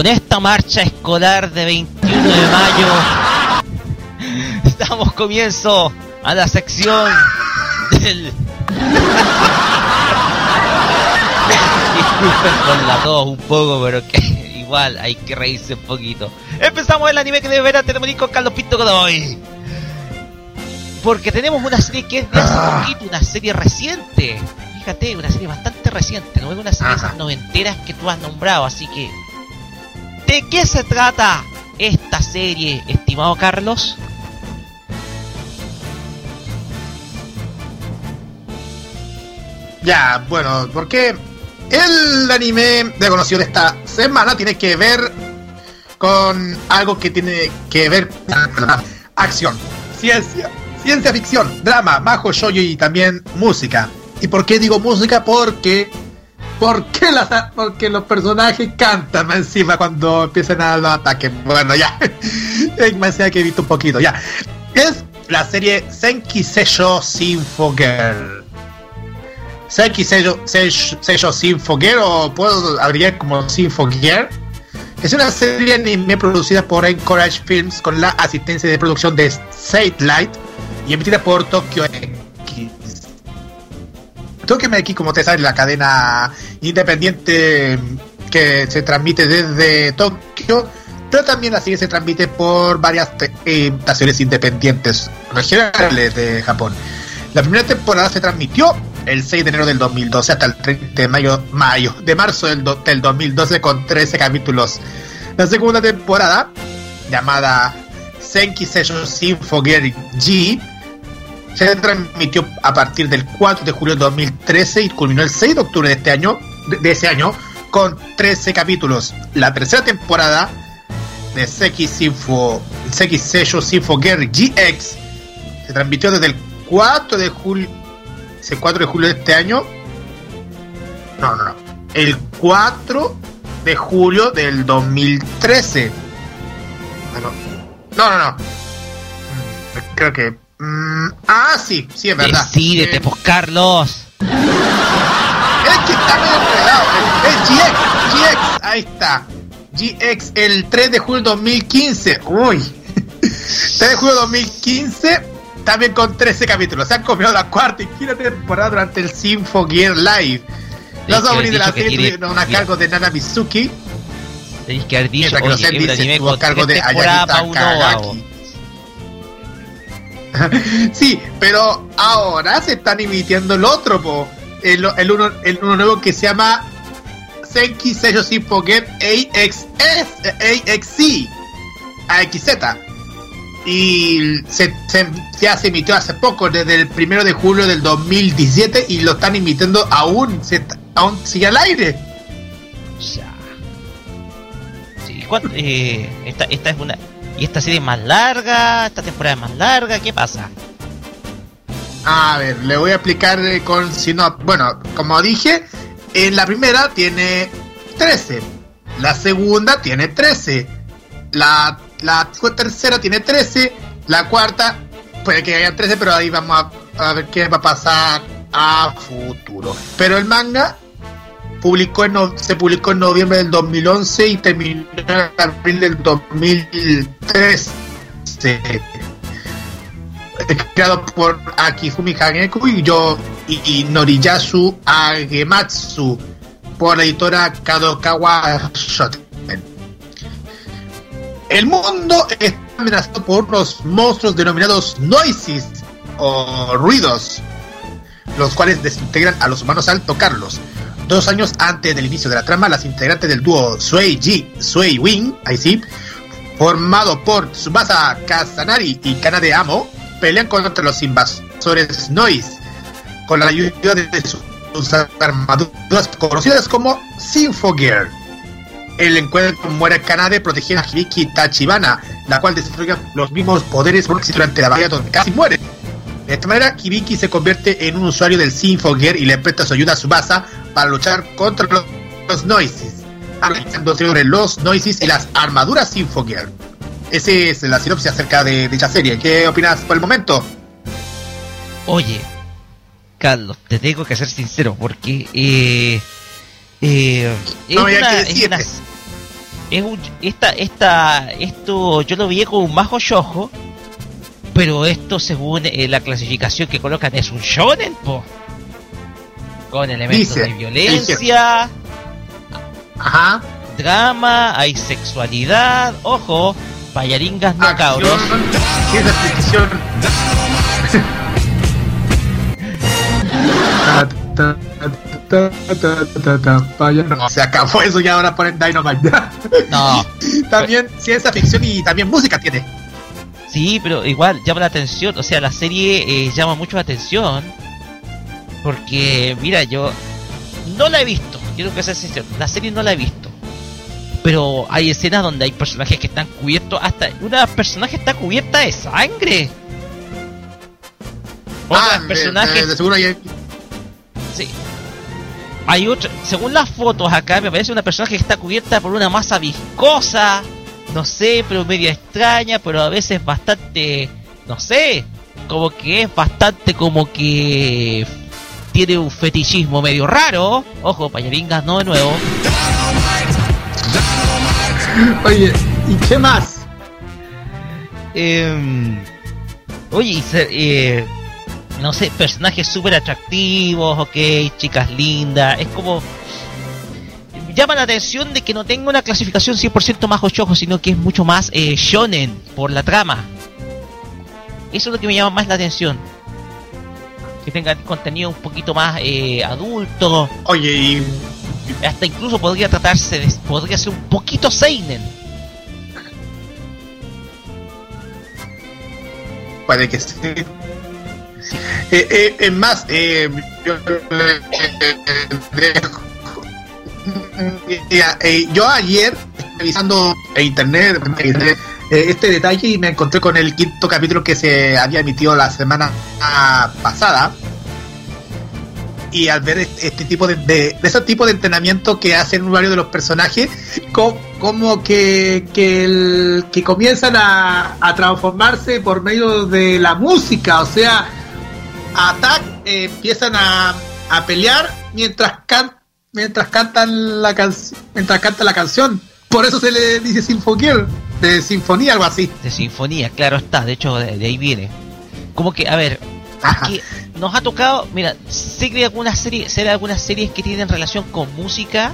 Con esta marcha escolar de 21 de mayo, damos comienzo a la sección del... Disculpen con la tos un poco, pero que igual hay que reírse un poquito. Empezamos el anime que de veras tenemos con Carlos Pinto Godoy. Porque tenemos una serie que es de hace Ah. poquito, una serie reciente. Fíjate, una serie bastante reciente, no es una serie de esas noventeras que tú has nombrado, así que... ¿De qué se trata esta serie, estimado Carlos? Ya, bueno, porque el anime de conocido de esta semana tiene que ver con algo que tiene que ver con acción, ciencia, ciencia ficción, drama, majo, shoyo y también música. ¿Y por qué digo música? Porque porque las porque los personajes cantan encima cuando empiezan a los ataques. Bueno, ya. Más que he visto un poquito, ya. Es la serie Senki Seisho Sinfo Girl. Senki Seisho, Seisho, Sinfo o puedo abreviar como Sinfo Girl. Es una serie anime producida por Encourage Films con la asistencia de producción de Satellite y emitida por Tokyo X. Tokyo MX, como te sabes, la cadena independiente que se transmite desde Tokio, pero también serie se transmite por varias eh, estaciones independientes regionales de Japón. La primera temporada se transmitió el 6 de enero del 2012 hasta el 30 de mayo, mayo de marzo del, do- del 2012 con 13 capítulos. La segunda temporada, llamada Senki Session Symphogear G, se transmitió a partir del 4 de julio de 2013 y culminó el 6 de octubre de este año, de, de ese año, con 13 capítulos. La tercera temporada de Seki Sinfo, Seki Seisho Sinfo Girl GX se transmitió desde el 4 de julio, ¿es el 4 de julio de este año? No, no, no. El 4 de julio del 2013. Ah, no. No, no, no. Mm, Creo que. mm, ah, sí, sí, es verdad. Decídete, Eh, pues Carlos. Es GX, GX, ahí está. GX el 3 de julio 2015. Uy. 3 de julio 2015. También con 13 capítulos. Se han comido la cuarta y quinta temporada durante el Sinfo Gear Live. Los openings de la serie tuvieron a cargo de Nana Mizuki. Tenéis que haber dicho, que anime estuvo a cargo de Ayakita. Kagaki. sí, pero ahora se están emitiendo el otro, po. El, uno, el uno nuevo que se llama Senki Seisho Sinpogen AXS, AXC, AXZ. Y se, se- se emitió hace poco, desde el primero de julio del 2017, y lo están emitiendo aún, se, aún sigue al aire. Ya. Sí, ¿cuánto- eh, esta, esta es una. ¿Y esta serie es más larga? ¿Esta temporada es más larga? ¿Qué pasa? A ver, le voy a explicar con si no. Bueno, como dije, en la primera tiene 13. La segunda tiene 13. La, la tercera tiene 13. La cuarta puede que haya 13, pero ahí vamos a, a ver qué va a pasar a futuro. Pero el manga publicó en no- se publicó en noviembre del 2011 y terminó en abril del 2013 creado por Akifumi Hageku y yo y, Noriyasu Agematsu por la editora Kadokawa Shoten. El mundo está amenazado por unos monstruos denominados noises o ruidos, los cuales desintegran a los humanos al tocarlos. Dos años antes del inicio de la trama, las integrantes del dúo Suei Ji, Suei Wing, ahí sí, formado por Tsubasa Kazanari y Kanade Amo, pelean contra los invasores Noise con la ayuda de sus armaduras conocidas como Symphogear. El encuentro muere Kanade protegiendo a Hibiki Tachibana, la cual destruye los mismos poderes durante la batalla donde casi muere. De esta manera, Hibiki se convierte en un usuario del Symphogear y le presta su ayuda a Tsubasa para luchar contra los, los Noises, analizando sobre los Noises y las armaduras Symphogear. Esa es la sinopsis acerca de dicha serie. ¿Qué opinas por el momento? Oye, Carlos, te tengo que ser sincero porque eh, eh, No, una, es, una, es un, esta, esta, esto yo lo vi con un majo yojo, pero esto según eh, la clasificación que colocan es un shonen, po. Con elementos Dice, de violencia, Ajá. drama, hay sexualidad, ojo, payaringas no cabros. Ta, vaya. No, se acabó eso ya ahora ponen Dynamite. No, también ciencia ficción y también música tiene. sí, pero igual llama la atención, o sea, la serie eh, llama mucho la atención. Porque, mira, yo no la he visto, quiero que sea sincero, la serie no la he visto. Pero hay escenas donde hay personajes que están cubiertos, hasta una personaje está cubierta de sangre. Otras Ah, personajes de, de seguro hay- Sí. Hay otra, según las fotos acá, me parece una persona que está cubierta por una masa viscosa, no sé, pero media extraña, pero a veces bastante, no sé, como que es bastante como que tiene un fetichismo medio raro. Ojo, payaringas no de nuevo. Oye, ¿y qué más? Em, oye, eh, no sé, personajes súper atractivos, ok, chicas lindas, es como... Llama la atención de que no tenga una clasificación 100% más ochojo, sino que es mucho más eh, shonen por la trama. Eso es lo que me llama más la atención. Que tenga contenido un poquito más eh, adulto, Oye, y hasta incluso podría tratarse de... podría ser un poquito seinen. puede que sí. Eh, eh, es más, eh, yo, yo ayer, revisando en internet, este detalle y me encontré con el quinto capítulo que se había emitido la semana pasada. Y al ver este, tipo de, de, de ese tipo de entrenamiento que hacen varios de los personajes, co- como que, que, el- que comienzan a, a transformarse por medio de la música, o sea, Attack eh, empiezan a, a pelear mientras can, mientras cantan la canción, mientras cantan la canción. Por eso se le dice Sinfoquier, de sinfonía, algo así. de sinfonía, claro está, de hecho de, de ahí viene. Como que, a ver, Ajá. Nos ha tocado, mira, sé que algunas series, sé de algunas series que tienen relación con música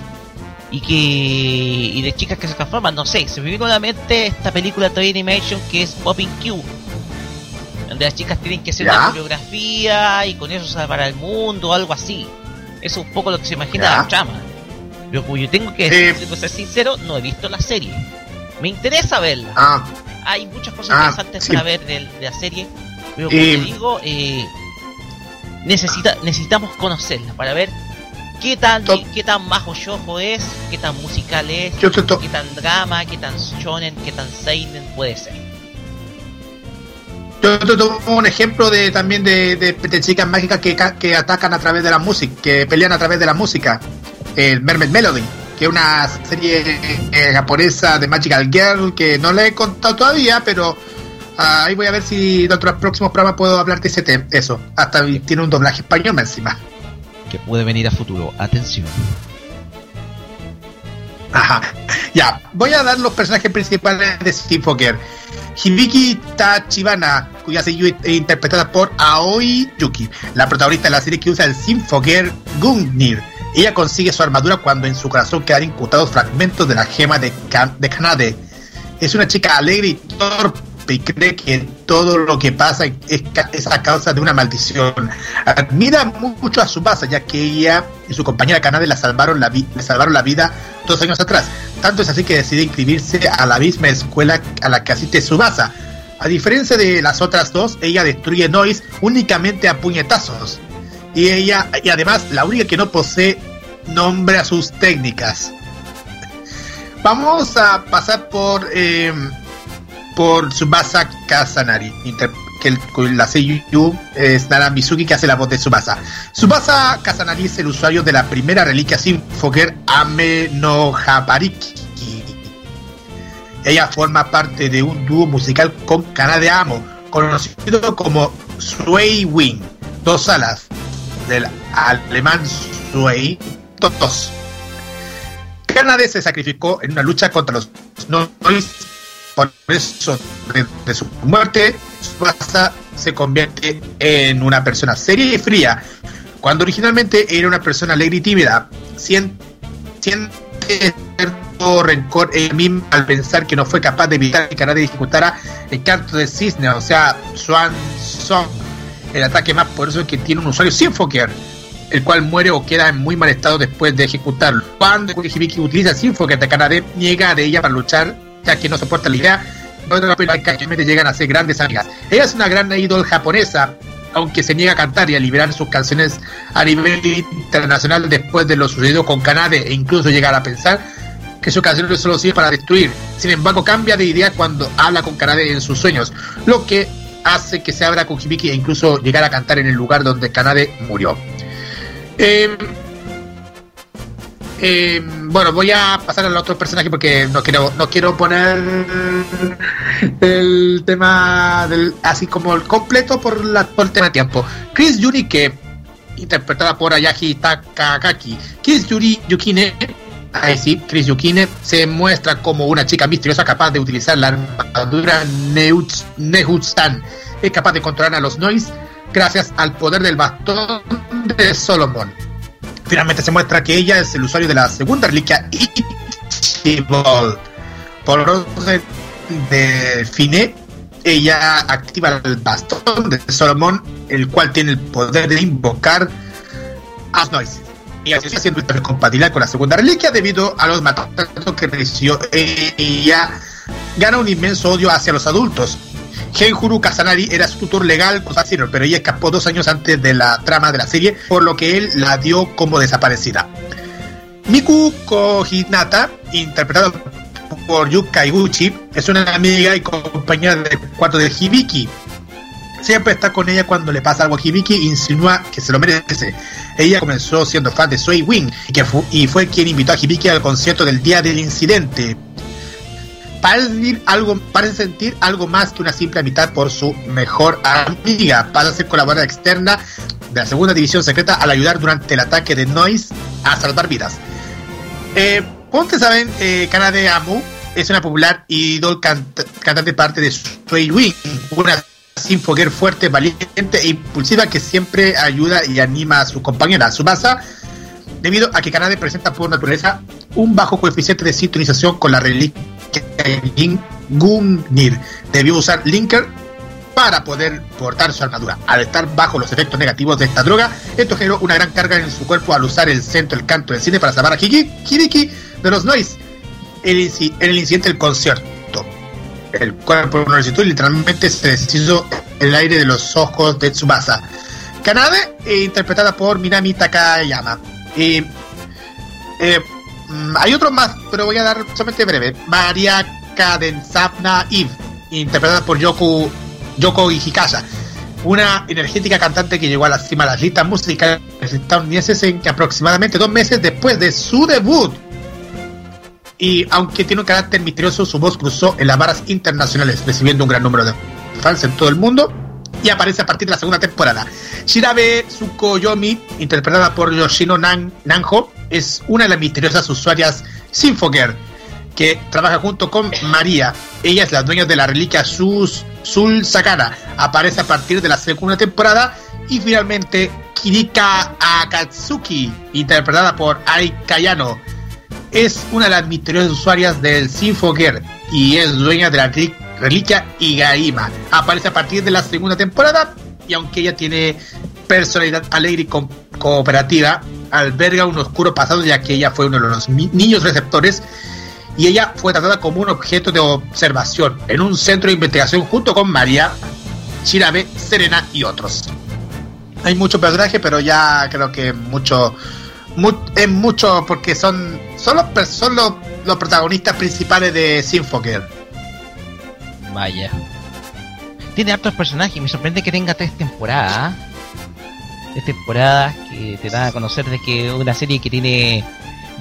y que y de chicas que se transforman, no sé, se me vino a la mente esta película de animation que es Popping Q. Donde las chicas tienen que hacer Ya. una coreografía y con eso salvar el mundo o algo así. Eso es un poco lo que se imagina Ya. la trama. Pero como yo tengo que decir, ser sincero, no he visto la serie. Me interesa verla Ah, hay muchas cosas Ah, interesantes sí. para ver de, de la serie, pero como Eh, te digo, eh, necesita, necesitamos conocerla para ver qué tan qué tan majo yojo es, qué tan musical es, yo qué tan drama, qué tan shonen, qué tan seinen puede ser. Yo te tomo un ejemplo de también de, de- de chicas mágicas que, que atacan a través de la música, que pelean a través de la música. El Mermaid Melody, que es una serie eh, japonesa de Magical Girl que no le he contado todavía, pero ah, ahí voy a ver si en otros próximos programas puedo hablar de ese tema. Eso, hasta tiene un doblaje español encima. Que puede venir a futuro. Atención. Ajá. Ya, voy a dar los personajes principales de Sinfoker. Hibiki Tachibana, cuya seiyuu es interpretada por Aoi Yuki, la protagonista de la serie que usa el Sinfoker Gungnir. Ella consigue su armadura cuando en su corazón quedan incrustados fragmentos de la gema de, Kan- de Kanade. Es una chica alegre y torpe y cree que todo lo que pasa es, a causa de una maldición. Admira mucho a Subasa, ya que ella y su compañera Kanade la salvaron la, le salvaron la vida dos años atrás. Tanto es así que decide inscribirse a la misma escuela a la que asiste Subasa. A diferencia de las otras dos, ella destruye Noise únicamente a puñetazos. Y ella, y además, la única que no posee nombre a sus técnicas. Vamos a pasar por eh, por Tsubasa Kazanari, que el, la seiyuu es Nara Mizuki que hace la voz de Tsubasa. Tsubasa Kazanari es el usuario de la primera reliquia Sinfoker Ame no. Ella forma parte de un dúo musical con Kanade Amo, conocido como Sway Wing, dos alas del alemán Sway, dos. Kanade se sacrificó en una lucha contra los Noise. Por eso, de, su muerte, Tsubasa se convierte en una persona seria y fría. Cuando originalmente era una persona alegre y tímida, siente, siente cierto rencor en mí al pensar que no fue capaz de evitar que Kanade ejecutara el canto de cisne, o sea, Swan Song, el ataque más poderoso que tiene un usuario sin Fokker el cual muere o queda en muy mal estado después de ejecutarlo. Cuando Hibiki utiliza Sinfoker de Kanade, niega de ella para luchar, que no soporta la idea. Otra que llegan a ser grandes amigas. Ella es una gran ídol japonesa, aunque se niega a cantar y a liberar sus canciones a nivel internacional después de lo sucedido con Kanade e incluso llegar a pensar que sus canciones solo sirven para destruir. Sin embargo, cambia de idea cuando habla con Kanade en sus sueños, lo que hace que se abra con Hibiki e incluso llegar a cantar en el lugar donde Kanade murió. Eh, eh, bueno, voy a pasar al otro personaje porque no quiero no quiero poner el tema del así como el completo por, la, por el tema de tiempo. Chris Yuri, que interpretada por Ayahi Takakaki. Chris Yuri Yukine, ahí sí, Chris Yukine, se muestra como una chica misteriosa capaz de utilizar la armadura Nehutsan. Es capaz de controlar a los Noise gracias al poder del bastón de Solomon. Finalmente se muestra que ella es el usuario de la segunda reliquia Ichibol. Por orden de Fine, ella activa el bastón de Solomon, el cual tiene el poder de invocar Asnoise. Y así está siendo compatible con la segunda reliquia debido a los matados que recibió. Ella gana un inmenso odio hacia los adultos, Genjuru Kazanari era su tutor legal con Sasiro, pero ella escapó dos años antes de la trama de la serie, por lo que él la dio como desaparecida. Miku Kohinata, interpretado por Yuka Iguchi, es una amiga y compañera de cuarto de Hibiki. Siempre está con ella cuando le pasa algo a Hibiki e insinúa que se lo merece. Ella comenzó siendo fan de Sui Wing y fue quien invitó a Hibiki al concierto del día del incidente, sentir algo, parece sentir algo más que una simple amistad por su mejor amiga. Pasa a ser colaboradora externa de la segunda división secreta al ayudar durante el ataque de Noise a salvar vidas. Eh, como ustedes saben, eh, Kanade Amu es una popular idol cantante parte de Stray Wing, una sinfoguer fuerte, valiente e impulsiva que siempre ayuda y anima a su compañera. Su base debido a que Kanade presenta por naturaleza un bajo coeficiente de sintonización con la reliquia Gungnir. Debió usar Linker para poder portar su armadura. Al estar bajo los efectos negativos de esta droga, esto generó una gran carga en su cuerpo al usar el centro del canto del cine para salvar a Hiki, Hibiki de los Noise en el, incidente del concierto. El cuerpo no resistió y literalmente se deshizo el aire de los ojos de Tsubasa. Kanade, eh, interpretada por Minami Takayama. Eh, hay otros más, pero voy a dar solamente breve. María Kadenzapna Eve, interpretada por Yoko, Yoko Hikasa, una energética cantante que llegó a la cima de las listas musicales estadounidenses en que aproximadamente dos meses después de su debut. Y aunque tiene un carácter misterioso, su voz cruzó en las varas internacionales, recibiendo un gran número de fans en todo el mundo y aparece a partir de la segunda temporada. Shirabe Tsukoyomi, interpretada por Yoshino Nan Nanjo, es una de las misteriosas usuarias Sinfoger, que trabaja junto con María. Ella es la dueña de la reliquia Sus, Sul Sakana. Aparece a partir de la segunda temporada. Y finalmente, Kirika Akatsuki, interpretada por Ai Kayano, es una de las misteriosas usuarias del Sinfoger y es dueña de la reliquia Igaima. Aparece a partir de la segunda temporada y aunque ella tiene personalidad alegre y cooperativa, alberga un oscuro pasado ya que ella fue uno de los niños receptores y ella fue tratada como un objeto de observación en un centro de investigación junto con María, Chirabe, Serena y otros. Hay mucho personaje, pero ya creo que mucho, es mucho porque son, son, los, son los, los protagonistas principales de Sinfoker. Vaya. Tiene hartos personajes, me sorprende que tenga tres temporadas. Temporadas que te dan a conocer de que es una serie que tiene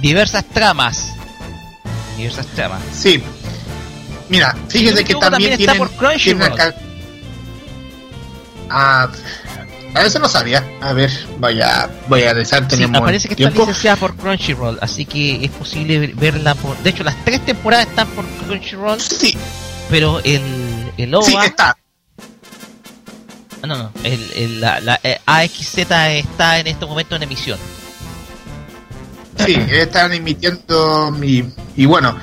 diversas tramas. Diversas tramas. Sí. Mira, fíjese que también, está acá- Ah, A eso no sabía. A ver, voy a, voy a analizar. Sí, parece que está tiempo. licenciada por Crunchyroll, así que es posible ver- verla por... De hecho, las tres temporadas están por Crunchyroll, Sí, pero el, el OVA... sí, está. No, no, el, el- la, la, eh, AXZ está en este momento en emisión. Sí, están emitiendo mi. Y bueno.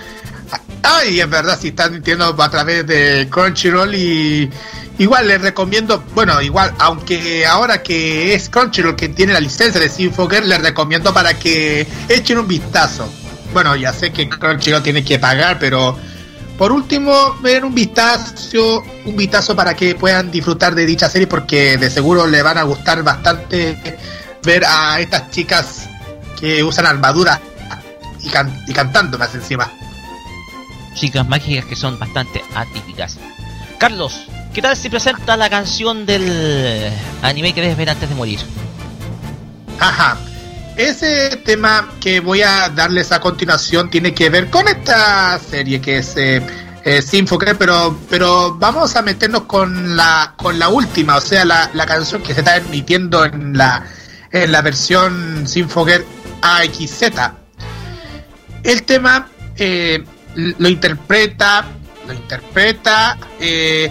Ay, es verdad, si están emitiendo a través de Crunchyroll y. Igual les recomiendo, bueno, igual, aunque ahora que es Crunchyroll que tiene la licencia de Sinfoger, les recomiendo para que echen un vistazo. Bueno, ya sé que Crunchyroll tiene que pagar, pero por último, ver un vistazo, un vistazo para que puedan disfrutar de dicha serie porque de seguro le van a gustar bastante ver a estas chicas que usan armadura y, can- y cantando más encima. Chicas mágicas que son bastante atípicas. Carlos, ¿qué tal si presenta la canción del anime que debes ver antes de morir? Ajá. Ese tema que voy a darles a continuación tiene que ver con esta serie que es eh, eh, pero pero vamos a meternos con la con la última, o sea, la, la canción que se está emitiendo en la en la versión Sinfocre AXZ. El tema eh, lo interpreta lo interpreta eh,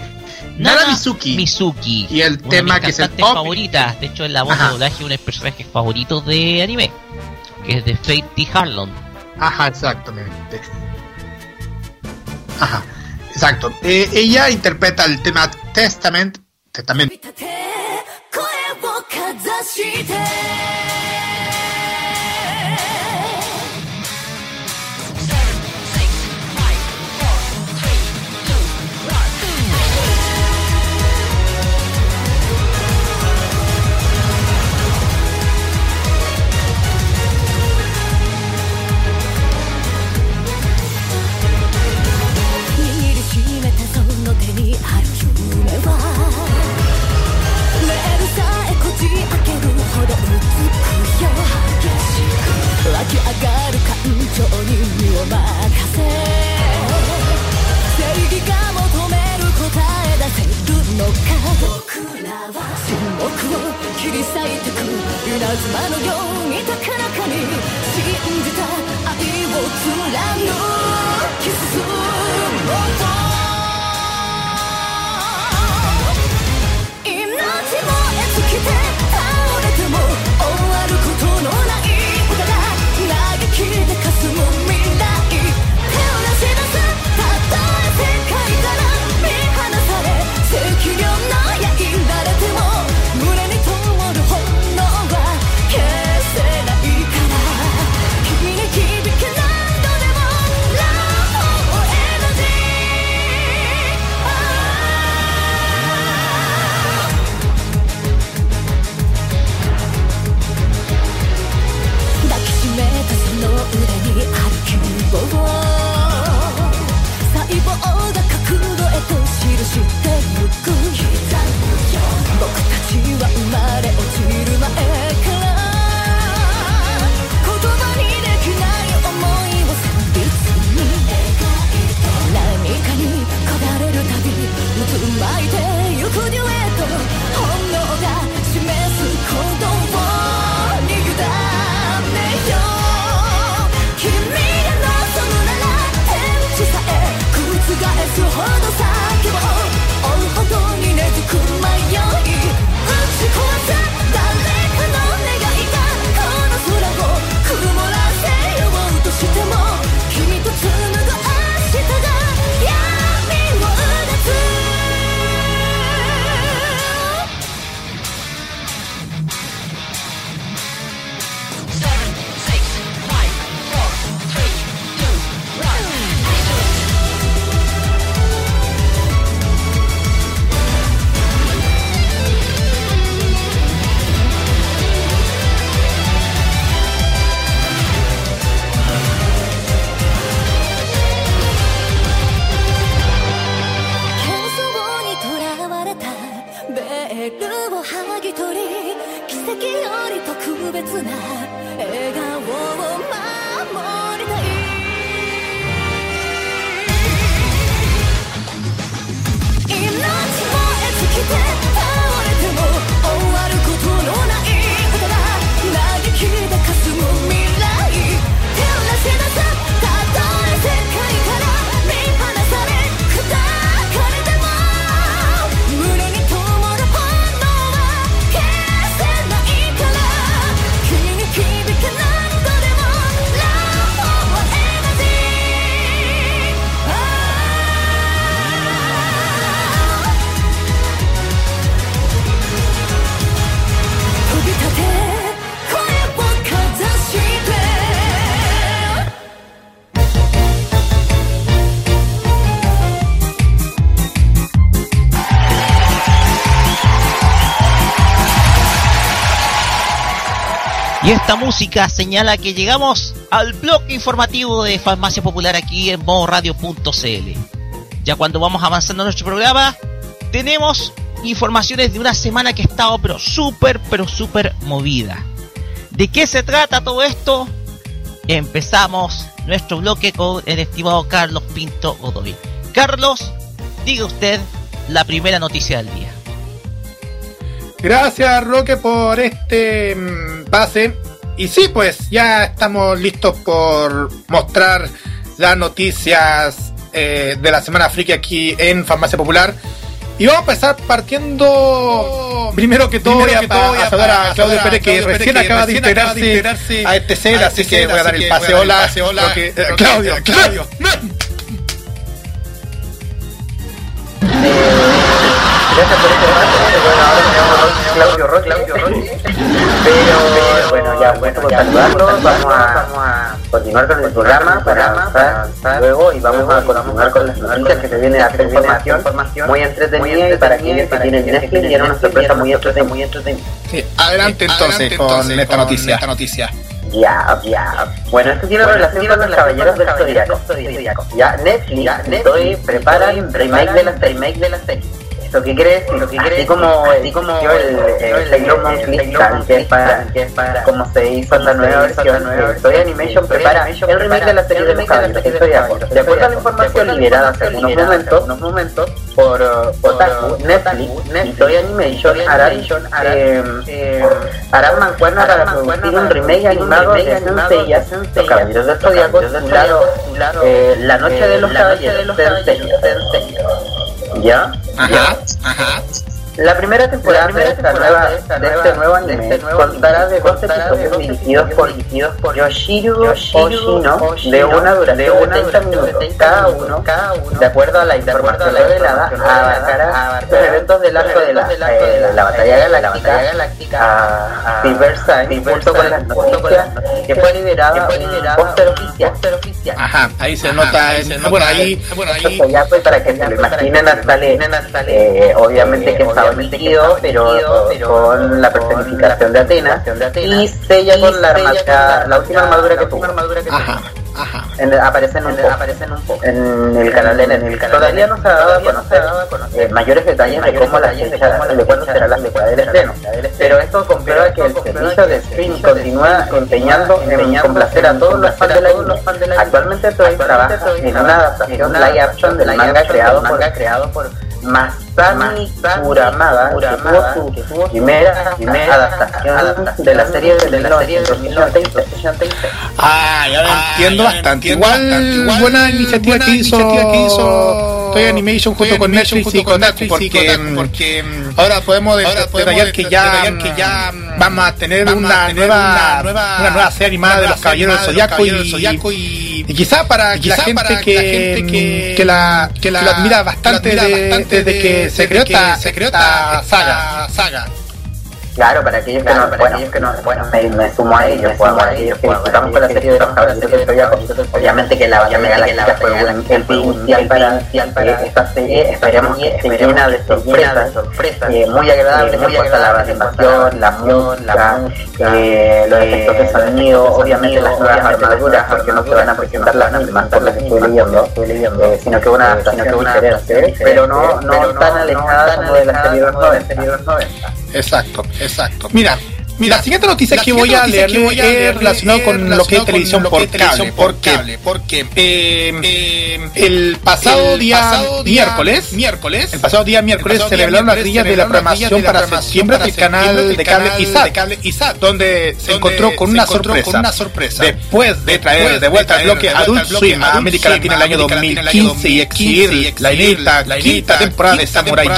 Nara Mizuki. Mizuki. Y el una tema que es el cantantes pop. favoritas. De hecho, es la voz Ajá. de doblaje de uno de mis personajes favoritos de anime. Que es de Fate T. Harlon. Ajá, exactamente. Ajá, exacto. Eh, ella interpreta el tema Testament, Testamento, música señala que llegamos al bloque informativo de Farmacia Popular aquí en modoradio.cl. Ya cuando vamos avanzando nuestro programa, tenemos informaciones de una semana que ha estado pero súper, pero súper movida. ¿De qué se trata todo esto? Empezamos nuestro bloque con el estimado Carlos Pinto Godoy. Carlos, diga usted la primera noticia del día. Gracias, Roque, por este mm, pase. Y sí, pues ya estamos listos por mostrar las noticias eh, de la Semana Friki aquí en Farmacia Popular. Y vamos a empezar partiendo primero que todo, Primero a, que todo, voy a- saludar a a Claudio Pérez que Pérez, recién que acaba de recién acaba de integrarse a este set, a así este que set, voy a dar así el que voy a pase dar el hola. pase hola. Claudio, Claudio. Claudio Roque. Claudio Roque. Pero bueno, ya, bueno, por saludarlos. Vamos a continuar con el programa para avanzar luego y vamos a continuar con las noticias que se viene a hacer información muy entretenida y para aquellos que tienen Netflix y era una sorpresa muy entretenida. Muy entretenida. Sí, adelante entonces con esta noticia. noticia. Ya, ya. Bueno, esto tiene relación con los caballeros del Zodíaco. Ya, Netflix, Netflix prepara el remake de la remake de la serie. ¿Esto qué quiere decir? ¿Qué quiere así como, así como el, el Sailor Moon Crystal, que es para, que es para, como se hizo en la nueva versión, eh, Toy Animation prepara el remake de la serie de los caballeros del Zodíaco. De acuerdo a la información liberada hace unos momentos, unos momentos por uh, Otaku, Netflix y Toy Animation harán, eh, eh, harán mancuerna para producir un remake animado de Senseiya, los caballeros titulado eh, La noche de los caballeros Senseiya. ¿Ya? Ajá, ajá. La primera temporada de esta nueva de este nuevo anime contará de dos episodios dirigidos por por Yoshiru Oshino de una duración de 30 minutos. cada uno de acuerdo a la información revelada abarcará los eventos del arco de la, eh, la batalla galáctica a Silver Sign junto con las noticias que fue liberada un póster oficial. Ajá, ahí se nota. ahí se nota, bueno, ahí. Bueno, ahí fue para que se lo imaginen hasta le, eh, obviamente que líquido, pero, con la personificación de Atenas. Y sella con la, armadura, la última armadura que tuvo. Ajá, ajá. En- aparecen un poco, aparecen un poco en el canal de Netflix. Todavía no se ha dado a conocer eh, mayores detalles de cómo la fecha, de cuándo será la fecha del estreno. Pero esto comprueba que el servicio de streaming continúa empeñando en complacer a todos los fans de la Actualmente Toei trabaja en una adaptación live action del manga creado por Masami Kuramada, que tuvo su primera adaptación de la serie de la serie de 1986. Ah, ya lo Ah, entiendo ya lo bastante. entiendo Igual, bastante. Igual, buena iniciativa buena que hizo, iniciativa que hizo Toy Animation junto Toy con Animation Netflix junto y con Netflix y porque, mm, porque, mm, ahora podemos de- ahora podemos que ya, mm, que ya, mm, vamos a tener vamos a una tener nueva, una nueva- una nueva serie animada de los Caballeros del Zodiaco y, y- y quizá para que la quizá gente para que, la gente que- que la que la- lo admira bastante, que lo admira de- bastante desde que de- se desde creó que esta, se creó esta esta saga. saga. Claro, para aquellos que no, bueno, que no, bueno, me, me sumo a ellos, pues, para aquellos que disfrutamos con la serie de los Zodiaco. Obviamente que la batalla galáctica fue un, el pie inicial para, para esta serie. Esperemos que esté llena de sorpresas, eh, muy agradables en cuanto a la animación, la música, eh, los efectos de sonido, obviamente las nuevas armaduras, porque no se van a presentar las mismas por las que estoy leyendo, eh, sino que una adaptación diferente, pero no, tan alejada como de la serie de los 90. Exacto, exacto. Mira, mira, la siguiente noticia La que voy a leer voy a es relacionado es con lo que es relacionado televisión con lo por que es televisión cable. por Porque cable, porque eh, eh, el pasado el día pasado día miércoles, miércoles el pasado día miércoles pasado se revelaron las miércoles grillas de la programación para septiembre del canal de cable ISAT, de cable ISAT, donde se encontró con una sorpresa. Después de traer de vuelta de al bloque Adult Swim a América Latina a el año América Latina el año 2015 y 2015 exhibir la inédita la quinta temporada de Samurai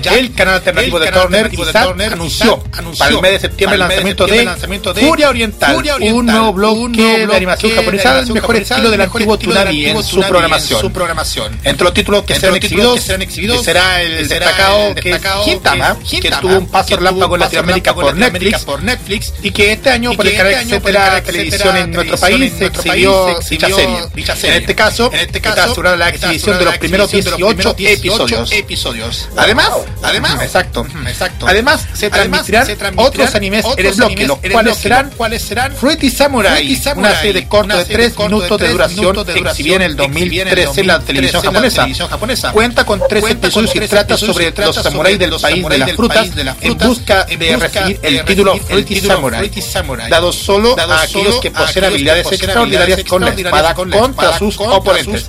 Jack, el canal alternativo el de Turner ISAT anunció para el mes de septiembre de lanzamiento de lanzamiento de Furia Oriental, Furia un Oriental, nuevo un nuevo de animación bloque japonesa, de el animación mejor japonesa, estilo del el mejor antiguo estilo del Tsunami en antiguo su Tsunami en programación. su programación. Entre los títulos que serán exhibidos, que serán exhibidos, será el destacado que Gintama, que tuvo un paso relámpago un en Latinoamérica por Netflix, por Netflix y que este año y por que el canal este por el etcétera canal televisión etcétera en nuestro televisión país en se nuestro exhibió país se dicha exhibió serie. dicha En serie. este caso, En este está caso, asegurada la está exhibición de los asegurada la primeros exhibición de los 18 primeros 18 episodios. Además, además, exacto. Exacto. Además, se Además, transmitirán se transmitirán otros animes animes en el bloque, los cuales serán cuáles serán Fruity Samurai, Fruity Samurai, una serie corta una de serie 3 corta de minutos de tres duración, minutos de exhibida en el duración, exhibida en el 2013 en la 2013 televisión japonesa. Cuenta con tres Cuenta con episodios y trata sobre los samuráis del país de las frutas de en busca de recibir de el título Fruity Samurai, dado solo a aquellos que poseen habilidades extraordinarias con la espada contra sus oponentes.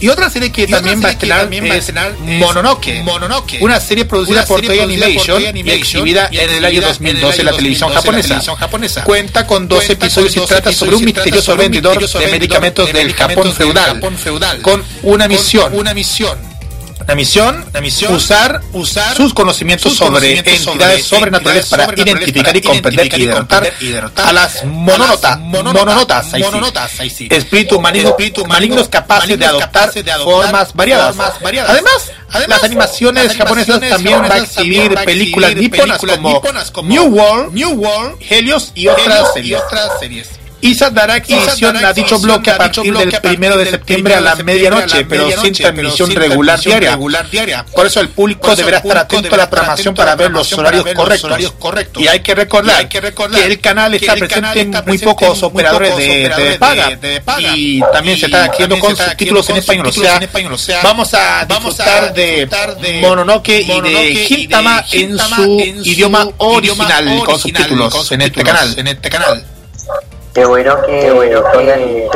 Y otra serie que también va a estrenar es Mononoke, una serie producida por Toei Animation y exhibida en el año exhibida 2012 la televisión 2012 en la japonesa. Cuenta con dos Cuenta episodios con y trata sobre un misterioso vendedor de medicamentos de del Japón feudal, con una misión, la misión, la misión, usar, usar sus conocimientos sus sobre conocimientos entidades sobre sobrenaturales para sobrenaturales identificar y para comprender y y derrotar y derrotar a las a mononotas, las mononotas, ahí sí. mononotas, ahí sí. espíritus malignos, Espíritus malignos capaces de malignos adoptar capaces de adoptar formas variadas. formas variadas. Además, Además, las animaciones las japonesas animaciones también va a japonesas exhibir también va a películas exhibir niponas películas como, niponas como New World, New World, Helios y Helios otras y series. otras series. ISA dará exhibición a dicho bloque a partir del primero de septiembre a la medianoche, pero sin transmisión regular diaria. Por eso el público deberá estar atento a la programación para ver los horarios correctos. Y hay que recordar, que el canal está presente en muy pocos operadores de, paga. Y también se está adquiriendo con subtítulos en español. O sea, vamos a disfrutar de Mononoke y de Gintama en su idioma original con subtítulos con en este canal. Qué bueno que Qué bueno que de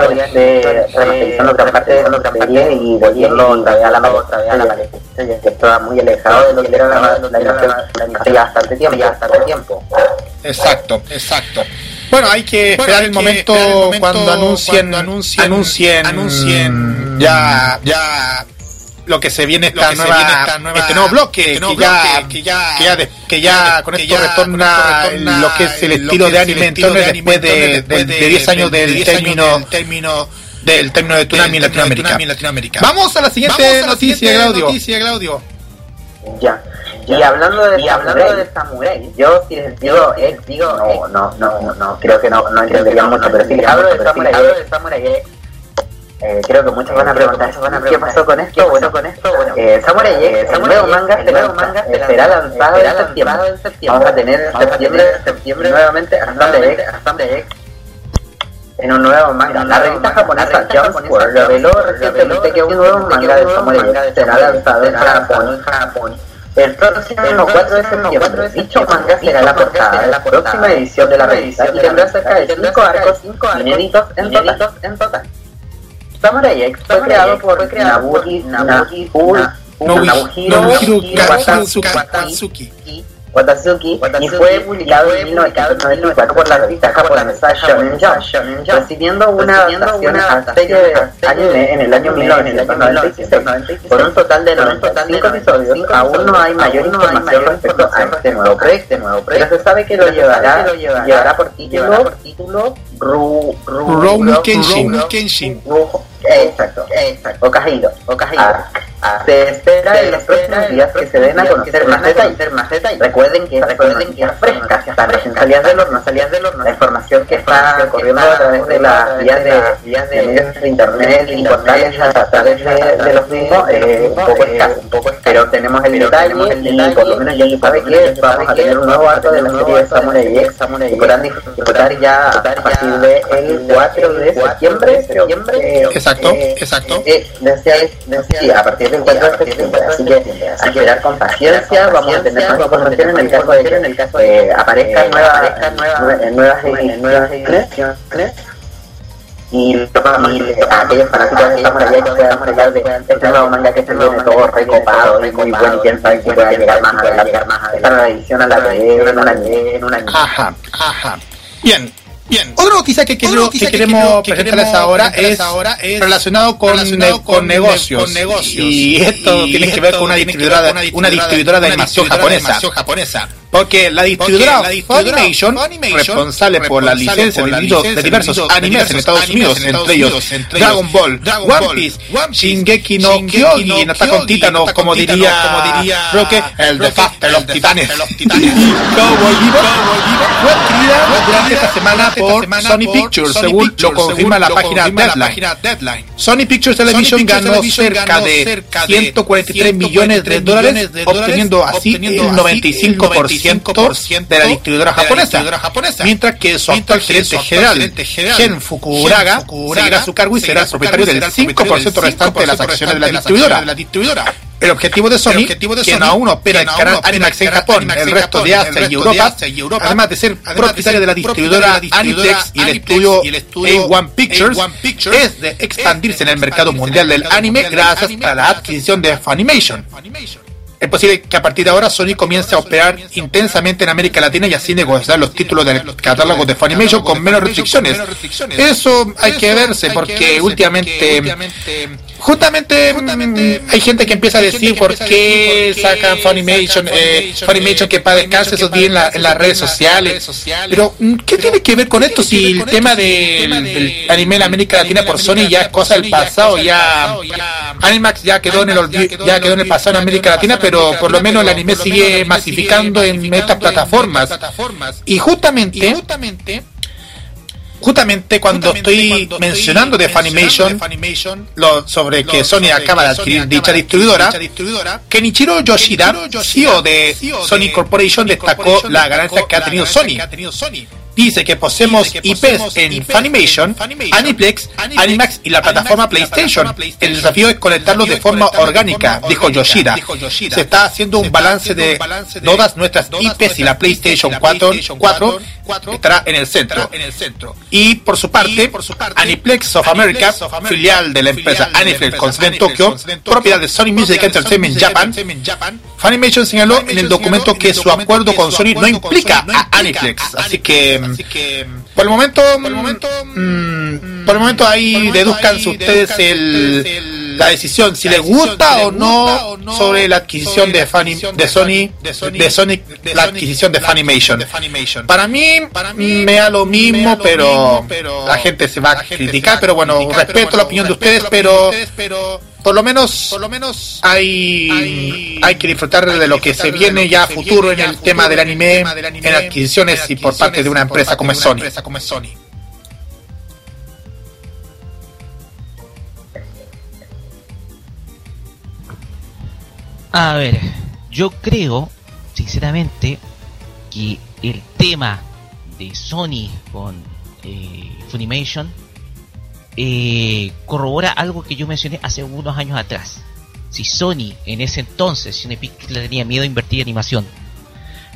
remasterizando gran parte de nuestra serie y volviendo otra vez a la otra vez a la serie, que estaba muy alejado de lo que era la la animación hace ya bastante tiempo, ya bastante tiempo. Exacto, exacto. Bueno, hay que Bueno, esperar hay el que momento, esperar el momento cuando anuncien, cuando anuncien- anuncien, anuncien ya, Ya lo que se viene lo esta que se nueva, viene esta nueva- este nuevo bloque, este nuevo que, ya, que ya- que ya, de- que ya con esto ya retorna, con esto retorna lo que es el lo estilo de anime de después anime de, Turner después de, de- de 10 años de- de del 10 años término del término del término de Tsunami en Latinoamérica. Vamos a la siguiente Vamos a la noticia, siguiente Claudio. noticia, Claudio. Ya. Y hablando de hablando de Samurai, yo si les digo X, digo no, no, no, no, no, creo que no, no mucho, pero si les hablo de Samurai, eh, creo que muchos van a preguntar, ¿qué pasó con esto? Bueno, con esto, bueno, eh, Samurai X, el nuevo manga, el nuevo manga será lanzado en septiembre. Vamos a tener en septiembre, septiembre nuevamente a Samurai X, en un nuevo manga. La revista japonesa Jump World reveló recientemente que un nuevo manga de Samurai X será lanzado en Japón. El próximo 4 de septiembre, dicho manga será la portada de la próxima edición de la revista y tendrá cerca de 5 arcos inéditos en total. Samurai X fue creado por Nabuki Katsuki. Watasuki y fue publicado en 1994 por la revista japonesa Shonen Jump, recibiendo una adaptación a serie de anime en el año 1996. Por un total de 95 episodios, aún no hay mayor información respecto a este nuevo proyecto, pero se sabe que lo llevará, llevará por título Ru, Ru, Rurouni Ru- Kenshin. Ru- Kenshin. Ru- Exacto, exacto. Okajiro, Okajiro. Se espera en los próximos días que se den a conocer más detalles. Recuerden que recuerden que es fresca, hasta recién salías del horno, salías del horno. La información que está corriendo a través de las vías de, vías de medios de internet y portales a través de, los mismos eh, un poco escaso, un poco escaso. Pero tenemos el detalle y por lo menos ya se sabe que vamos a tener un nuevo arco de la serie de Samurai X y podrán disfrutar ya a partir del 4 de septiembre, septiembre Exacto, eh, exacto. eh, decía, decía, sí, a partir del 4 de septiembre, así que que esperar con paciencia, vamos a tener más información en el caso de que en el caso de aparezcan nuevas nuevas nuevas nuevas ediciones y, a aquellos fanáticos Samurai X puedan hablar de este nuevo manga que se viene todo recopado y muy bueno y quién sabe si pueda llegar más esta nueva edición a la en un año en un año Ajá, ajá. Bien. Bien. Otra noticia que, noticia queremos que presentarles ahora, presentarles es ahora es relacionado con, relacionado ne- con con ne- negocios. con negocios. Y esto Y tiene que ver con una distribuidora, una distribuidora de una animación distribuidora de japonesa. animación japonesa. Porque la distribuidora Funimation, responsable por la licencia por de, la videos- licencia de de diversos animes en Estados Unidos, en entre ellos Dragon Ball, One Piece, Shingeki no Kyogi, y Attack on Titan, como diría, Roque, el de los titanes. Cowboy Bebop fue adquirida durante esta semana por Sony Pictures, según lo confirma la página Deadline. Sony Pictures Television ganó cerca de cerca de 143 millones de 143 dólares, obteniendo así el así 95% 5% de la distribuidora japonesa, mientras que su actual gerente general, Gen Fukuraga, seguirá su cargo y será propietario del 5% restante de las acciones de la distribuidora. El objetivo de Sony, quien aún opera el canal Animax en Japón, el resto de Asia y Europa, además de ser propietario de la distribuidora Aniplex y el estudio A1 Pictures, es de expandirse en el mercado mundial del anime gracias a la adquisición de Funimation. Es posible que a partir de ahora Sony comience a operar intensamente en América Latina y así negociar los títulos del catálogo de Funimation con menos restricciones. Eso hay que verse porque últimamente justamente mm, hay gente que empieza a decir por qué sacan Funimation, eh, Funimation que para descanse esos días en, la- en las redes sociales. Pero, mm, ¿qué tiene que ver con esto si el tema del, del anime en América Latina por Sony ya es cosa del pasado, ya Animax ya quedó en el ya quedó en el pasado en América Latina, pero por lo menos el anime sigue masificando en estas plataformas. Y justamente justamente cuando estoy mencionando de Funimation, lo, sobre que Sony acaba de adquirir dicha distribuidora, Kenichiro Yoshida, CEO de Sony Corporation, destacó la ganancia que ha tenido Sony. Dice que poseemos IPs en Funimation, Aniplex, Animax y la plataforma PlayStation. El desafío es conectarlos de forma orgánica, dijo Yoshida. Se está haciendo un balance de todas nuestras IPs y la PlayStation 4, 4 estará en el centro. Y por su parte, Aniplex of America, filial de la empresa Aniplex con en Tokio, propiedad de Sony Music Entertainment Japan, Funimation señaló en el documento que su acuerdo con Sony no implica a Aniplex. Así que, por el momento, mm, por el momento ahí deduzcan ustedes el, la decisión, si les gusta o no sobre la adquisición de, de Sony, de Sony, la adquisición de Funimation. Para mí, me da lo mismo, pero la gente se va a criticar, pero bueno, respeto la opinión de ustedes, pero por lo menos, por lo menos hay, hay que disfrutar de lo que se viene ya a futuro en el tema del anime, en adquisiciones y por parte de una empresa como es Sony. A ver, yo creo, sinceramente, que el tema de Sony con eh, Funimation eh, corrobora algo que yo mencioné hace unos años atrás. Si Sony en ese entonces, Pictures le tenía miedo a invertir en animación,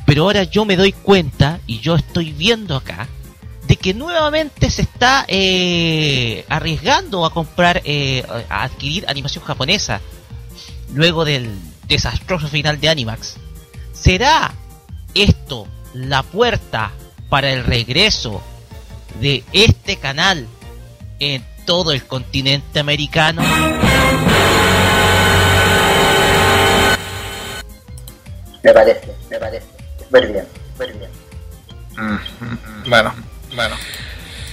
pero ahora yo me doy cuenta y yo estoy viendo acá de que nuevamente se está eh, arriesgando a comprar, eh, a adquirir animación japonesa luego del desastroso final de Animax. ¿Será esto la puerta para el regreso de este canal en todo el continente americano? Me parece, me parece. Súper bien, súper bien. Bueno, bueno.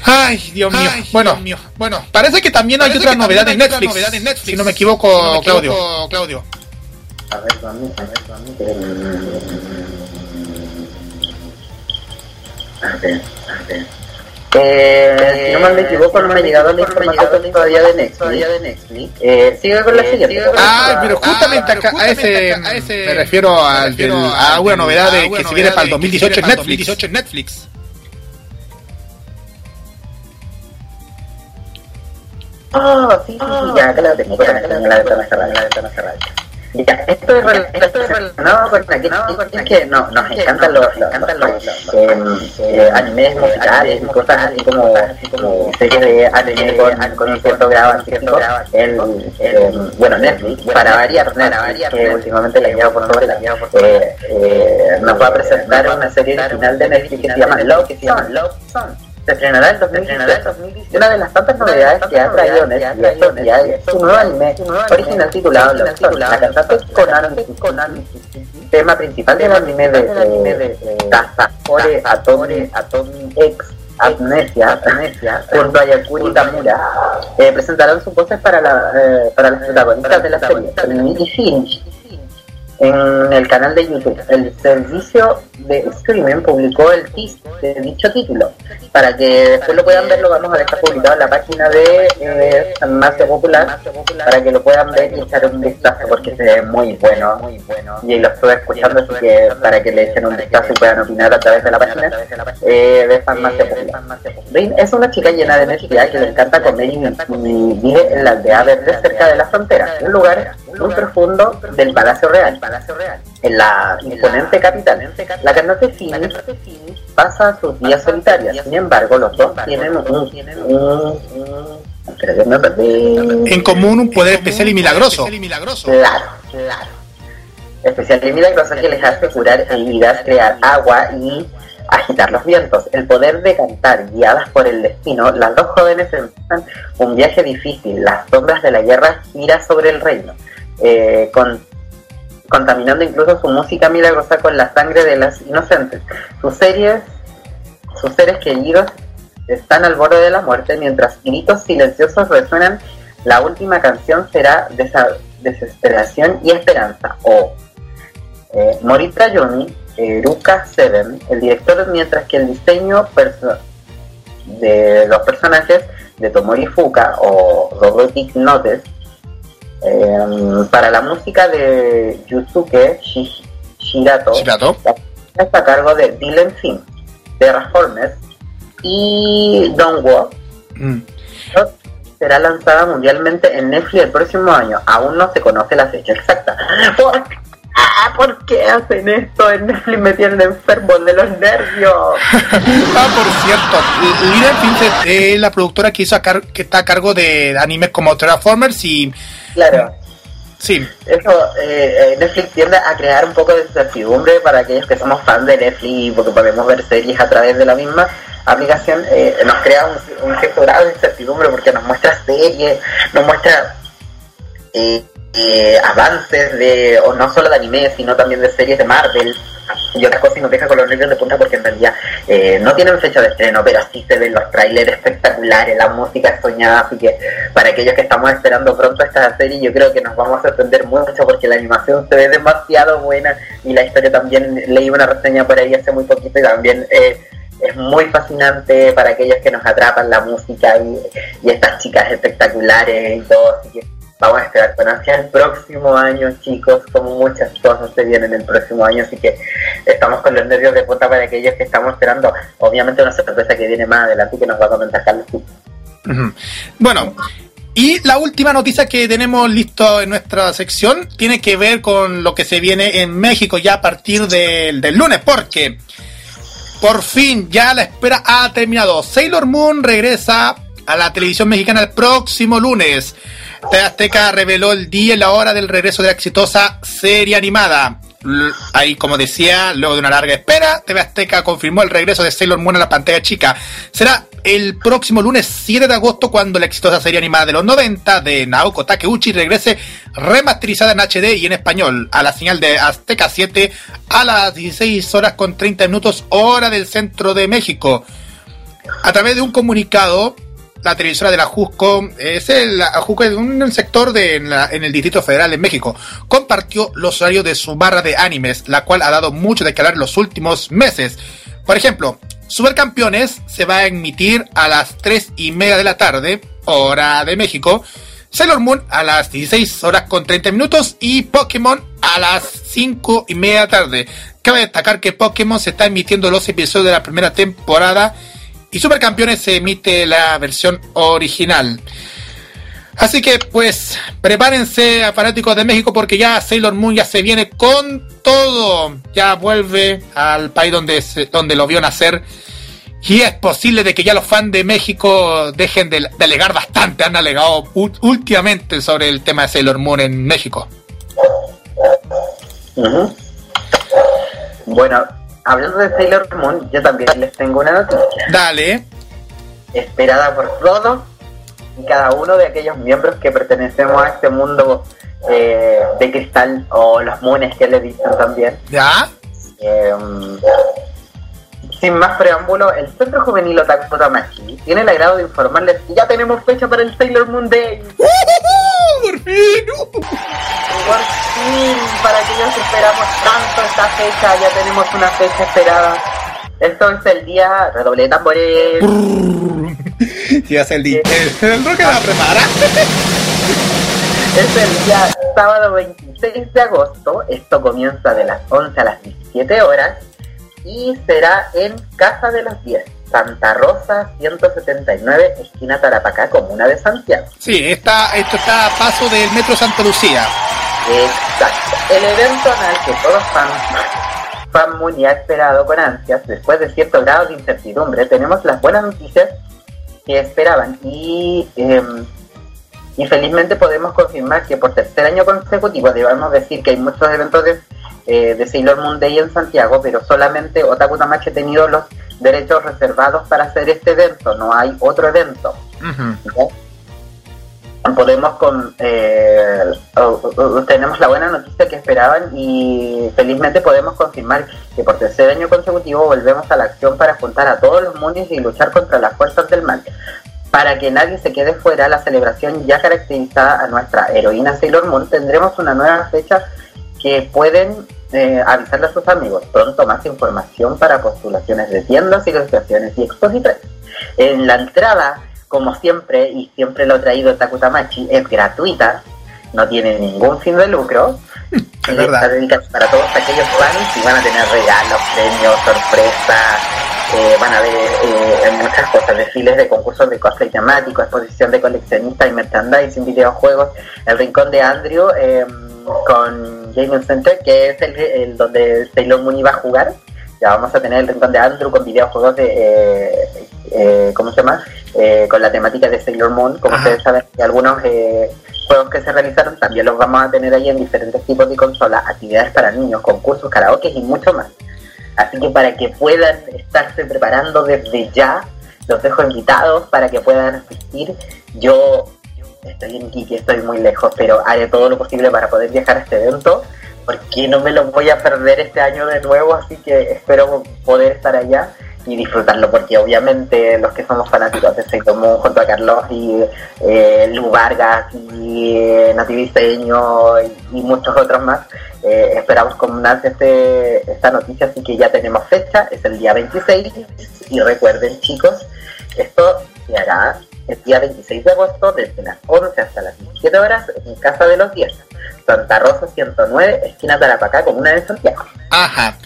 Ay, Dios mío. bueno, bueno, parece que también hay otra novedad en Netflix. Si no me equivoco, Claudio. Claudio. A ver, vamos, a ver, vamos. A ver, a ver. Eh, si no mal me equivoco, no me ha llegado la información todavía de Netflix. Eh, sigue con la siguiente. Ah, pero justamente acá, a ese, me refiero al, del- a una novedad de, que se viene para el 2018 en Netflix. Ah, sí, sí, sí, ya, acá la tengo, la tengo, la ventana cerrada, la ventana cerrada. Ya, esto es relacionado con la que es que no, nos encantan los, eh, eh, animes musicales y cosas así como, como series de anime con, con un cierto grado artístico. El, el, bueno, Netflix, para variar, que últimamente la lleva por sobre la eh, nos va a presentar una serie original de Netflix que se llama Love Song. Se estrenará en 2017. Una de las tantas novedades que ha traído Netflix es un nuevo anime original titulado Love Song. La cantante Konami, tema principal del anime de, de Tasakore Atomi, Atomi X Amnesia, Amnesia junto a Yakuri Tamura eh, presentarán sus voces para, la, eh, para las protagonistas de la serie Trinity Finch en el canal de YouTube. El servicio de streaming publicó el teaser de dicho título. Para que después lo puedan ver, lo vamos a dejar publicado en la página de eh, Farmacia Popular para que lo puedan ver y echar un vistazo porque se ve muy bueno. Y lo estuve escuchando, así que para que le echen un vistazo y puedan opinar a través de la página eh, de Farmacia Popular. Rin es una chica llena de energía que le encanta comer y, y vive en la aldea verde cerca de la frontera, un lugar muy profundo del Palacio Real, en la imponente capital. La Phoenix pasa sus días solitarias, sin embargo los dos tienen un... En común un poder especial y milagroso. Claro, claro. Especial y milagroso que les hace curar heridas, crear agua y agitar los vientos. El poder de cantar, guiadas por el destino, las dos jóvenes empiezan un viaje difícil. Las sombras de la guerra giran sobre el reino, eh, con- contaminando incluso su música milagrosa con la sangre de las inocentes. Sus series, sus seres queridos están al borde de la muerte mientras gritos silenciosos resuenan. La última canción será desesperación y esperanza. O eh, Morita Yoni, Ruka Seven, el director, mientras que el diseño de los personajes de Tomori Fuka o Robotic Notes eh, para la música de Yusuke Shi- Shirato, Shirato. está a cargo de Dylan Finn, Terraformers y Don't Walk Mm. será lanzada mundialmente en Netflix el próximo año. Aún no se conoce la fecha exacta. ¿Por, ah, ¿por qué hacen esto? En Netflix me tienen enfermo de los nervios. Ah, por cierto, Lina Vincent es la productora que hizo a car- que está a cargo de animes como Transformers y Claro. sí, Eso, eh, eh, Netflix tiende a crear un poco de incertidumbre para aquellos que somos fans de Netflix porque podemos ver series a través de la misma aplicación. eh, nos crea un, un cierto grado de incertidumbre porque nos muestra series, nos muestra eh, avances de, o no solo de anime, sino también de series de Marvel y otras cosas y nos deja con los nervios de punta porque en realidad eh, no tienen fecha de estreno, pero sí se ven los trailers espectaculares, la música soñada, así que para aquellos que estamos esperando pronto esta serie yo creo que nos vamos a sorprender mucho porque la animación se ve demasiado buena y la historia también, leí una reseña por ahí hace muy poquito y también eh, es muy fascinante para aquellos que nos atrapan la música y, y estas chicas espectaculares y todo, así que vamos a esperar con ansia el próximo año, chicos, como muchas cosas se vienen el próximo año, así que estamos con los nervios de punta para aquellos que estamos esperando, obviamente una sorpresa que viene más adelante que nos va a comentar Carlos. Bueno, y la última noticia que tenemos listo en nuestra sección tiene que ver con lo que se viene en México ya a partir del, del lunes, porque por fin ya la espera ha terminado. Sailor Moon regresa a la televisión mexicana el próximo lunes. TV Azteca reveló el día y la hora del regreso de la exitosa serie animada. Ahí, como decía, luego de una larga espera, TV Azteca confirmó el regreso de Sailor Moon a la pantalla chica. Será el próximo lunes 7 de agosto cuando la exitosa serie animada de los 90 de Naoko Takeuchi regrese remasterizada en HD y en español a la señal de Azteca 7 a las 16 horas con 30 minutos hora del centro de México. A través de un comunicado, la televisora de la Jusco, es el, la Jusco es un sector de, en, el Distrito Federal en México, compartió los horarios de su barra de animes, la cual ha dado mucho de que hablar en los últimos meses. Por ejemplo, Supercampeones se va a emitir a las 3 y media de la tarde, hora de México. Sailor Moon a las 16 horas con 30 minutos y Pokémon a las 5 y media de la tarde. Cabe destacar que Pokémon se está emitiendo los episodios de la primera temporada y Supercampeones se emite la versión original. Así que pues prepárense a fanáticos de México porque ya Sailor Moon ya se viene con todo. Ya vuelve al país donde, donde lo vio nacer. Y es posible de que ya los fans de México dejen de, alegar bastante. Han alegado últimamente sobre el tema de Sailor Moon en México. Bueno, hablando de Sailor Moon, yo también les tengo una noticia. Dale. esperada por todos y cada uno de aquellos miembros que pertenecemos a este mundo eh, de cristal o los moones que le dicen también. ¿Ya? Eh, sin más preámbulo, el Centro Juvenil Otaku Tamashii tiene el agrado de informarles que ya tenemos fecha para el Sailor Moon Day. ¡Por fin! Por fin, para aquellos esperamos tanto esta fecha, ya tenemos una fecha esperada. Esto es el día, redoble de tambores, Y hace el día. El, el Roque la prepara. es el día sábado 26 de agosto, esto comienza de las 11 a las 17 horas y será en Casa de los 10, Santa Rosa 179, esquina Tarapacá, comuna de Santiago. Sí, está, esto está a paso del Metro Santa Lucía. Exacto. El evento anual que todos fan, fan muy ha esperado con ansias, después de cierto grado de incertidumbre, tenemos las buenas noticias que esperaban y, eh, y felizmente podemos confirmar que por tercer año consecutivo, debemos decir que hay muchos eventos de, eh, de Sailor Moon Day en Santiago, pero solamente Otaku Tamachi ha tenido los derechos reservados para hacer este evento, no hay otro evento. podemos con eh, o- o- tenemos la buena noticia que esperaban y felizmente podemos confirmar que por tercer año consecutivo volvemos a la acción para juntar a todos los mundos y luchar contra las fuerzas del mal. Para que nadie se quede fuera, la celebración ya caracterizada a nuestra heroína Sailor Moon, tendremos una nueva fecha que pueden eh, avisarle a sus amigos. Pronto más información para postulaciones de tiendas, ilustraciones y expositores. En la entrada, como siempre, y siempre lo ha traído Takutamachi, es gratuita, no tiene ningún fin de lucro. Es verdad. está dedicada para todos aquellos fans y van a tener regalos, premios, sorpresas, eh, van a ver eh, muchas cosas, desfiles de concursos de cosplay temático, exposición de coleccionistas y merchandising, videojuegos, el rincón de Andrew eh, con Gaming Center, que es el, el donde Sailor Moon iba a jugar. Ya vamos a tener el rincón de Andrew con videojuegos de, eh, eh, ¿cómo se llama? Eh, con la temática de Sailor Moon, como Ajá. ustedes saben, y algunos eh, juegos que se realizaron también los vamos a tener ahí en diferentes tipos de consolas, actividades para niños, concursos, karaoke y mucho más. Así que para que puedan estarse preparando desde ya, los dejo invitados para que puedan asistir. Yo estoy en Iquique, estoy muy lejos, pero haré todo lo posible para poder viajar a este evento, porque no me lo voy a perder este año de nuevo, así que espero poder estar allá y disfrutarlo, porque obviamente los que somos fanáticos de Sailor Moon junto a Carlos y eh, Lu Vargas y eh, Nativisteño y, y muchos otros más, eh, esperamos con ansia este, esta noticia, así que ya tenemos fecha, es el día 26 y recuerden chicos, esto se hará el día 26 de agosto desde las 11 hasta las 17 horas en Casa de los 10, Santa Rosa 109, esquina Tarapacá, comuna de Santiago. Ajá.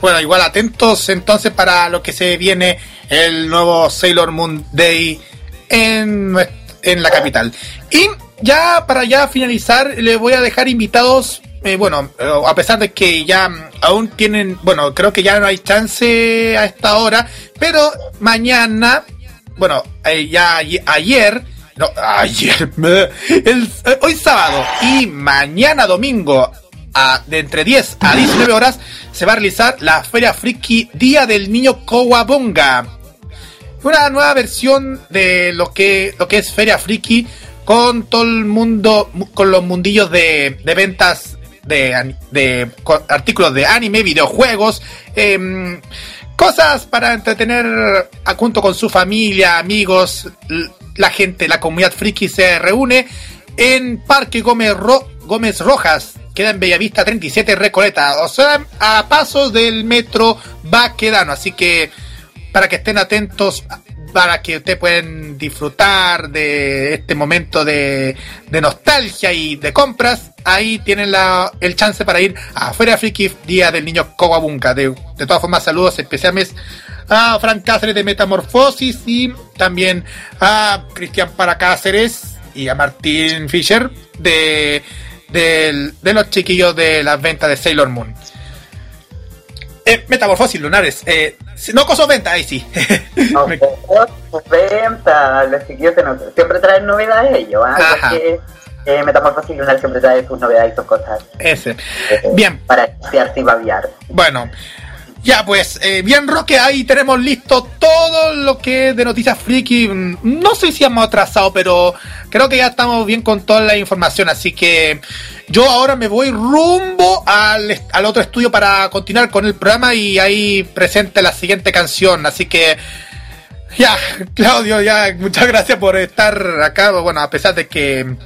Bueno, igual atentos entonces para lo que se viene el nuevo Sailor Moon Day en, en la capital. Y ya para ya finalizar, le voy a dejar invitados. eh, bueno, eh, a pesar de que ya aún tienen, bueno, creo que ya no hay chance a esta hora, pero mañana, bueno, eh, ya aye- ayer, no, ayer, el- eh, hoy sábado y mañana domingo a- de entre 10 a 19 horas se va a realizar la Feria Friki Día del Niño Kowabonga. Una nueva versión de lo que, lo que es Feria Friki con todo el mundo, con los mundillos de, de ventas de, de artículos de anime, videojuegos, em, cosas para entretener a- junto con su familia, amigos, la gente, la comunidad friki se reúne en Parque Gómez, Ro- Gómez Rojas, queda en Bellavista 37 Recoleta, o sea, a pasos del metro Baquedano, así que para que estén atentos para que ustedes puedan disfrutar de este momento de, nostalgia y de compras, ahí tienen el chance para ir a Feria Friki Día del Niño Kowabunga. De, de todas formas, saludos especiales a Frank Cáceres de Metamorfosis y también a Cristian Para Cáceres y a Martín Fischer de, de los chiquillos de las ventas de Sailor Moon. Eh, metamorfosis lunares. Eh, si- no cosas venta, ahí sí. No, Me- ventas, los chiquillos siempre traen novedades ellos, ¿ah? Porque, eh, Metamorfosis Lunar siempre trae sus novedades y sus cosas. Ese. eh, Bien. Para estudiarse y babiar. Bueno. Ya pues, eh, bien Roque, ahí tenemos listo todo lo que de noticias friki. Mm, No sé si hemos atrasado, pero creo que ya estamos bien con toda la información, así que yo ahora me voy rumbo al, al otro estudio para continuar con el programa y ahí presente la siguiente canción, así que... Ya, Claudio, ya, muchas gracias por estar acá. Bueno, a pesar de que,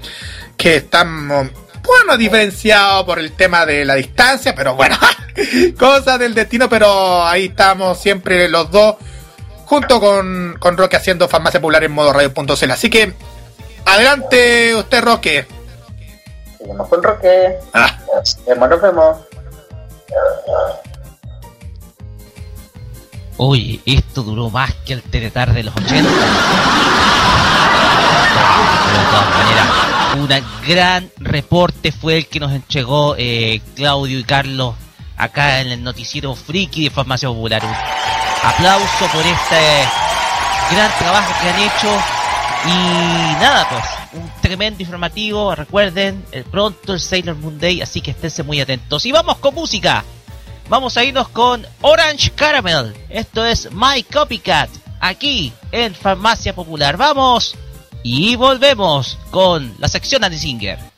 que estamos, bueno, diferenciados por el tema de la distancia, pero bueno, cosas del destino, pero ahí estamos siempre los dos, junto con, con Roque haciendo farmacia popular en modo radio.cl. Así que Adelante usted, Roque. Seguimos con Roque. Ah. Nos vemos. Oye, esto duró más que el Teletar de los 80. De todas maneras, un gran reporte fue el que nos entregó eh, Claudio y Carlos acá en el noticiero Friki de Farmacia Popular. Aplauso por este gran trabajo que han hecho y nada, pues, un tremendo informativo. Recuerden, el pronto el Sailor Moon Day, así que esténse muy atentos. Y vamos con música. Vamos a irnos con Orange Caramel. Esto es My Copycat, aquí en Farmacia Popular. Vamos y volvemos con la sección Andy Singer.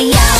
yeah.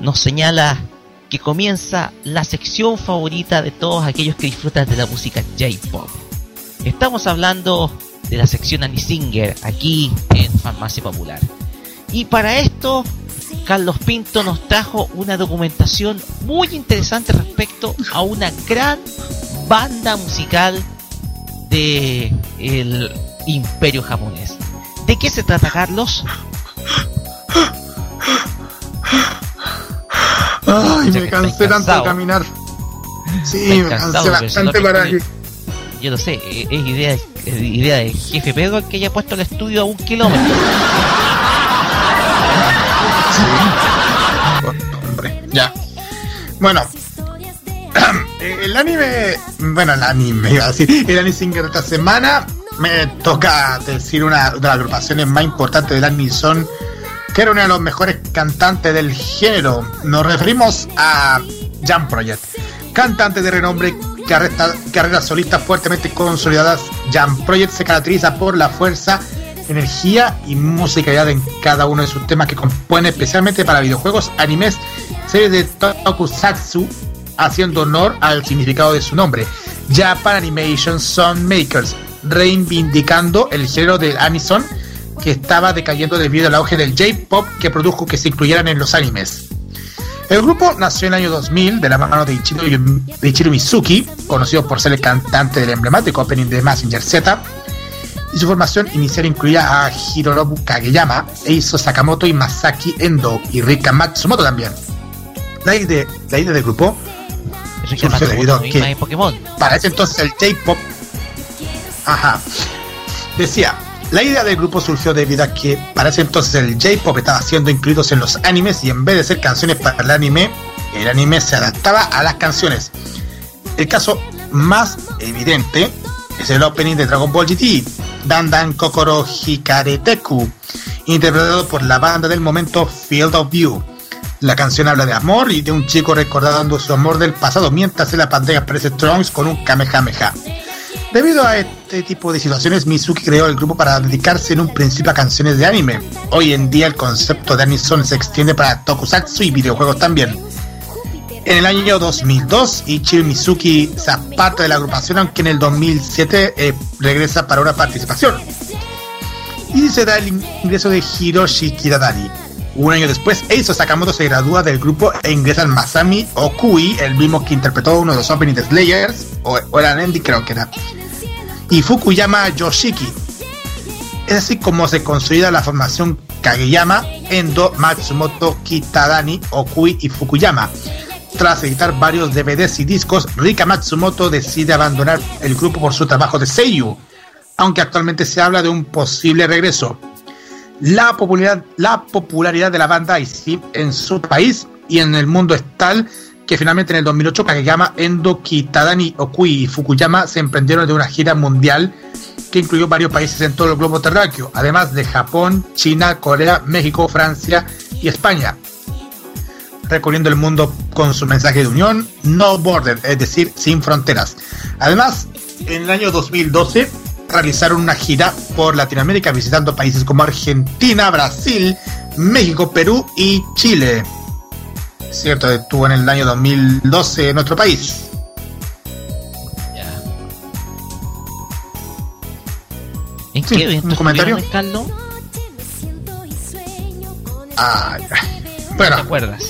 nos señala que comienza la sección favorita de todos aquellos que disfrutan de la música J-Pop. Estamos hablando de la sección Annie Singer aquí en Farmacia Popular. Y para esto, Carlos Pinto nos trajo una documentación muy interesante respecto a una gran banda musical de imperio japonés. ¿De qué se trata, Carlos? Ay, me cansé tanto de caminar. Sí, me cansé bastante para aquí. Yo lo sé, e-, es idea, es idea de jefe Pedro que haya puesto el estudio a un kilómetro. Hombre, ya. Bueno, eh, el anime, bueno, el anime iba a decir, el anime singer esta semana me toca decir una de las agrupaciones más importantes del anime son que era uno de los mejores cantantes del género. Nos referimos a Jump Project, cantante de renombre, carrera, carreras solistas fuertemente consolidadas. Jump Project se caracteriza por la fuerza, energía y musicalidad en cada uno de sus temas que compone especialmente para videojuegos, animes, series de tokusatsu, haciendo honor al significado de su nombre. Japan Animation Song Makers, reivindicando el género del anison que estaba decayendo debido al auge del J-pop que produjo que se incluyeran en los animes. El grupo nació en el año 2000 de la mano de Ichiro, de Ichiro Mizuki, conocido por ser el cantante del emblemático opening de Massinger Z, y su formación inicial incluía a Hirorobu Kageyama, Eizo Sakamoto y Masaki Endo y Rika Matsumoto también. La idea, la idea del grupo debido a que- Pokémon. para ese entonces el J-pop. Ajá. Decía, la idea del grupo surgió debido a que para ese entonces el J-pop estaba siendo incluidos en los animes y en vez de ser canciones para el anime, el anime se adaptaba a las canciones. El caso más evidente es el opening de Dragon Ball GT, Dan Dan Kokoro Hikareteku, interpretado por la banda del momento Field of View. La canción habla de amor y de un chico recordando su amor del pasado mientras en la pantalla aparece Trunks con un Kamehameha. Debido a este tipo de situaciones, Mizuki creó el grupo para dedicarse en un principio a canciones de anime. Hoy en día el concepto de anison se extiende para tokusatsu y videojuegos también. En el año 2002, Ichiro Mizuki se aparta de la agrupación, aunque en el 2007 eh, regresa para una participación. Y se da el ingreso de Hiroshi Kidadari. Un año después, Eizo Sakamoto se gradúa del grupo e ingresa Masami Okui, el mismo que interpretó uno de los openings de Slayers, o, o era Andy, creo que era. Y Fukuyama Yoshiki. Es así como se consolida la formación Kageyama, Endo, Matsumoto, Kitadani, Okui y Fukuyama. Tras editar varios DVDs y discos, Rika Matsumoto decide abandonar el grupo por su trabajo de Seiyu, aunque actualmente se habla de un posible regreso. La popularidad, la popularidad de la banda IC en su país y en el mundo es tal que finalmente en el 2008 Kageyama, Endo, Kitadani, Okui y Fukuyama se emprendieron de una gira mundial que incluyó varios países en todo el globo terráqueo, además de Japón, China, Corea, México, Francia y España, recorriendo el mundo con su mensaje de unión, no border, es decir, sin fronteras. Además, en el año 2012 realizaron una gira por Latinoamérica visitando países como Argentina, Brasil, México, Perú y Chile. Cierto, estuvo en el año 2012 en nuestro país. Ya. ¿En Sí, qué evento un comentario. Carlos? Ay, ¿Te bueno, acuerdas?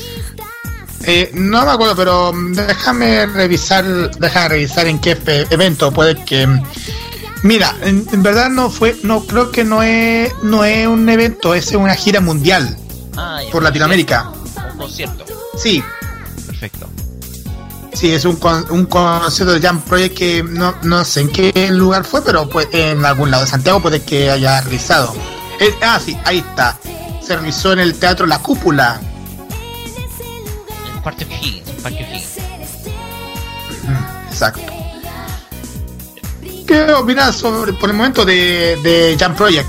eh, no me acuerdo, pero mm, déjame revisar, déjame revisar en qué evento puede que. Mira, en, en verdad no fue, no creo que no es, no es un evento, es una gira mundial Ah, por Latinoamérica. concierto, Un concierto. Sí, Perfecto. Sí, es un, con- un concierto de Jam Project que no, no sé en qué lugar fue, pero pues en algún lado de Santiago puede que haya realizado. Eh, ah, sí, ahí está. Se realizó en el Teatro La Cúpula. El Parque O'Higgins. en Parque O'Higgins. Exacto. ¿Qué opinas sobre, por el momento de, de Jam Project?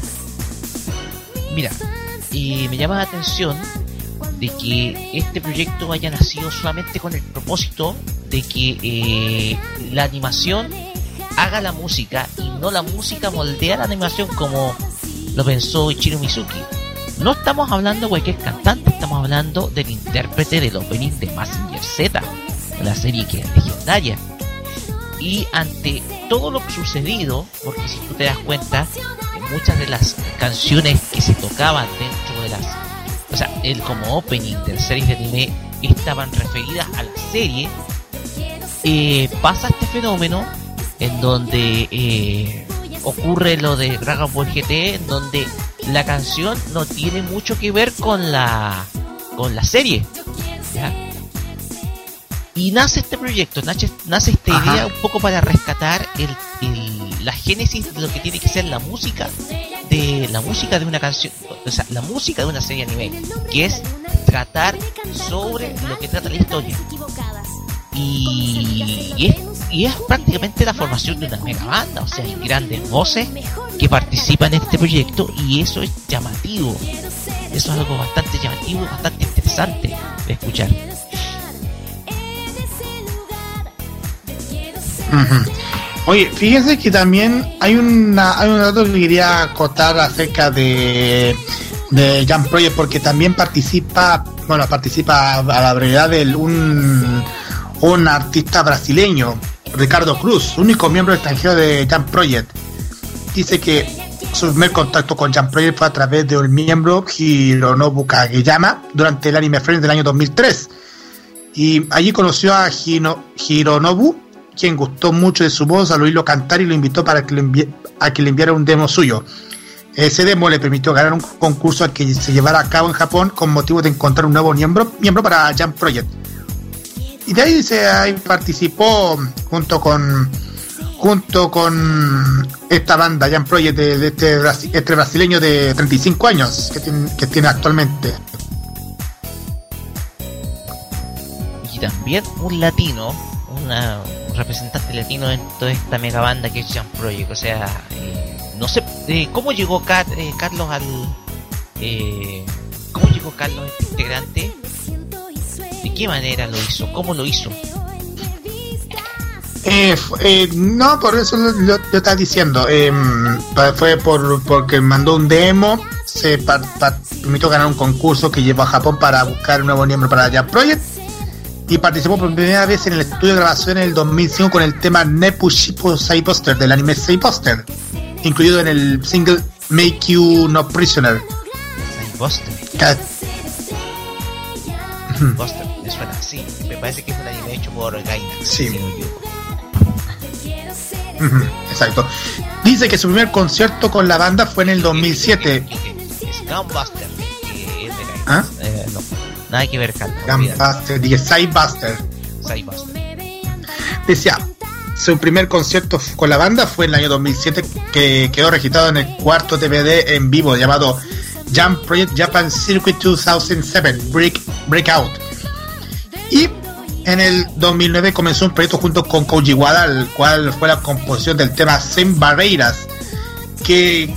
Mira, y me llama la atención de que este proyecto haya nacido solamente con el propósito de que eh, la animación haga la música y no la música moldea la animación como lo pensó Ichiro Mizuki. No estamos hablando de cualquier cantante, estamos hablando del intérprete del opening de Massinger Z, la serie que es legendaria. Y ante todo lo sucedido, porque si tú te das cuenta, muchas de las canciones que se tocaban dentro de las, o sea, el como opening de las series de anime estaban referidas a la serie, eh, pasa este fenómeno en donde eh, ocurre lo de Dragon Ball GT, en donde la canción no tiene mucho que ver con la con la serie. Y nace este proyecto, nace, nace esta Ajá. idea un poco para rescatar el, el- la génesis de lo que tiene que ser la música de la música de una canción, o sea, la música de una serie anime, que es tratar sobre lo que trata la historia. Y, y es, y es prácticamente la formación de una mega banda, o sea, hay grandes voces que participan en este proyecto y eso es llamativo. Eso es algo bastante llamativo, bastante interesante de escuchar. Oye, fíjense que también hay una hay un dato que quería acotar acerca de de Jump Project porque también participa, bueno, participa a la brevedad de un un artista brasileño, Ricardo Cruz, único miembro extranjero de Jump Project. Dice que su primer contacto con Jump Project fue a través de un miembro Hironobu Kageyama durante el Anime Friends del año 2003. Y allí conoció a Hino- Hironobu, quien gustó mucho de su voz al oírlo cantar y lo invitó para que le a que le enviara un demo suyo. Ese demo le permitió ganar un concurso que se llevara a cabo en Japón con motivo de encontrar un nuevo miembro, miembro para Jump Project. Y de ahí se participó junto con junto con esta banda Jump Project de, este, este brasileño de 35 años que tiene, que tiene actualmente. Y también un latino, una- un representante latino en toda esta mega banda que es Jump Project. O sea, eh, no sé eh, cómo llegó Car- eh, Carlos al. eh, ¿Cómo llegó Carlos, integrante? ¿De qué manera lo hizo? ¿Cómo lo hizo? Eh, eh, no, por eso lo, lo- estaba diciendo. eh, fue por porque mandó un demo, se pa- permitió ganar un concurso que llevó a Japón para buscar un nuevo miembro para Jump Project y participó por primera vez en el estudio de grabación en el 2005 con el tema Nepu Shippo Sei Poster del anime Sei Poster, incluido en el single Make You No Prisoner. Sai Buster, me suena así. Me parece que es un anime hecho por Gainax. Sí. Exacto. Dice que su primer concierto con la banda fue en el 2007. Scumbuster, que es de Gainax. ¿Ah? Eh, no, nada que ver. Gunbuster, Sidebuster. Sai Buster. Decía, su primer concierto con la banda fue en el año 2007 que quedó registrado en el cuarto DVD en vivo llamado Jump Project Japan Circuit 2007 Break, Breakout. Y en el 2009 comenzó un proyecto junto con Koji Wada, el cual fue la composición del tema Sem Barreiras, que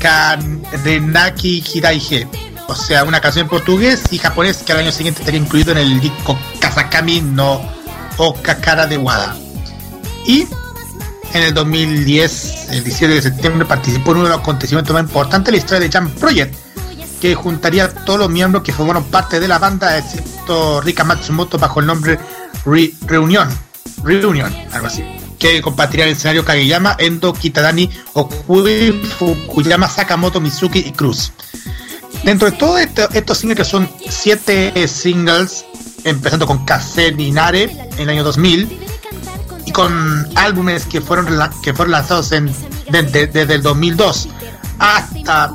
Renaki Hiraige, o sea, una canción en portugués y japonés que al año siguiente estaría incluido en el disco Kazakami no Okakara de Wada. Y en el 2010, el 17 de septiembre, participó en uno de los acontecimientos más importantes de la historia de Jump Project, que juntaría a todos los miembros que formaron parte de la banda, excepto Rika Matsumoto, bajo el nombre Re- Reunión, Reunion, algo así, que compartiría el escenario Kageyama, Endo, Kitadani, Okui, Fukuyama, Sakamoto, Mizuki y Cruz. Dentro de todos estos singles, que son siete singles, empezando con Kasen y Nare en el año 2000, y con álbumes que fueron que fueron lanzados en, de- de- desde el 2002 hasta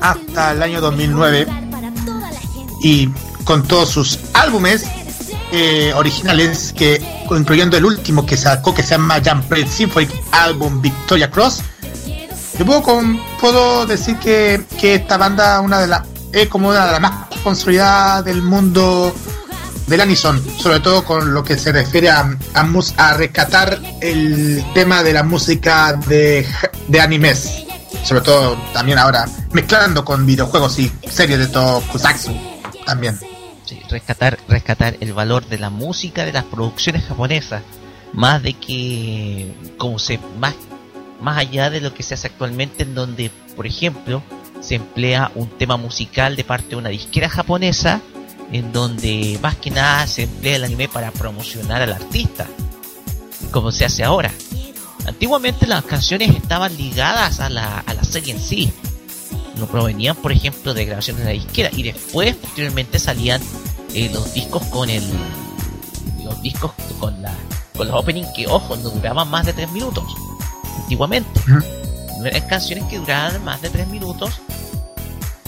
hasta el año 2009 y con todos sus álbumes eh, originales que incluyendo el último que sacó que se llama Jump Symphonic Album Victoria Cross puedo, decir que, que esta banda una de las es como una de las más consolidadas del mundo del Anison, sobre todo con lo que se refiere a, a, a rescatar el tema de la música de, animes, sobre todo también ahora mezclando con videojuegos y series de Tokusatsu también. Rescatar, rescatar el valor de la música de las producciones japonesas, más de que, como se, más, más allá de lo que se hace actualmente, en donde, por ejemplo, se emplea un tema musical de parte de una disquera japonesa, en donde más que nada se emplea el anime para promocionar al artista, como se hace ahora. Antiguamente las canciones estaban ligadas a la, a la serie en sí, no provenían, por ejemplo, de grabaciones de la disquera y después, posteriormente, salían eh, los discos con el. Los discos con la con los openings que, ojo, no duraban más de 3 minutos. Antiguamente. No eran canciones que duraban más de 3 minutos.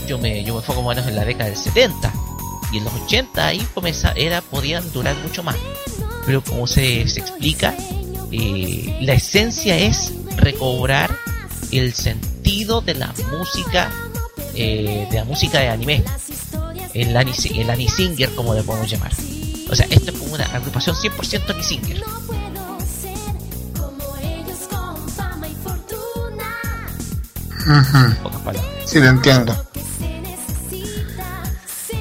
Yo me, yo me enfoco más o menos en la década del 70. Y en los 80 ahí comenzaba, era, podían durar mucho más. pero como se, se explica, eh, la esencia es recobrar el sentido de la música, eh, de la música de anime, el, ani- el Anisinger como le podemos llamar. O sea, esto es como una agrupación 100% Anisinger. Pocas palabras. Sí, te entiendo.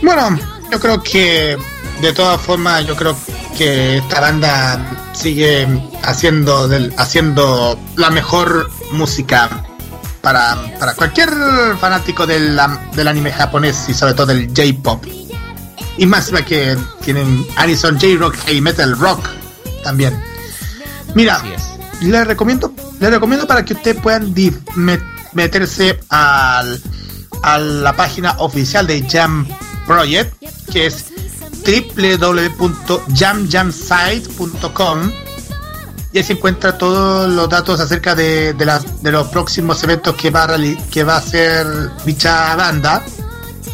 Bueno, yo creo que de todas formas, yo creo que esta banda sigue haciendo del, haciendo la mejor música para, para cualquier fanático del, del anime japonés y sobre todo del J-pop. Y más la que tienen Anison J-Rock Heavy Metal Rock también. Mira, les recomiendo, les recomiendo para que ustedes puedan di- met- meterse al, a la página oficial de Jam Project, que es www.jamjamsite.com y ahí se encuentra todos los datos acerca de, de, los próximos eventos que va, a que va a hacer dicha banda.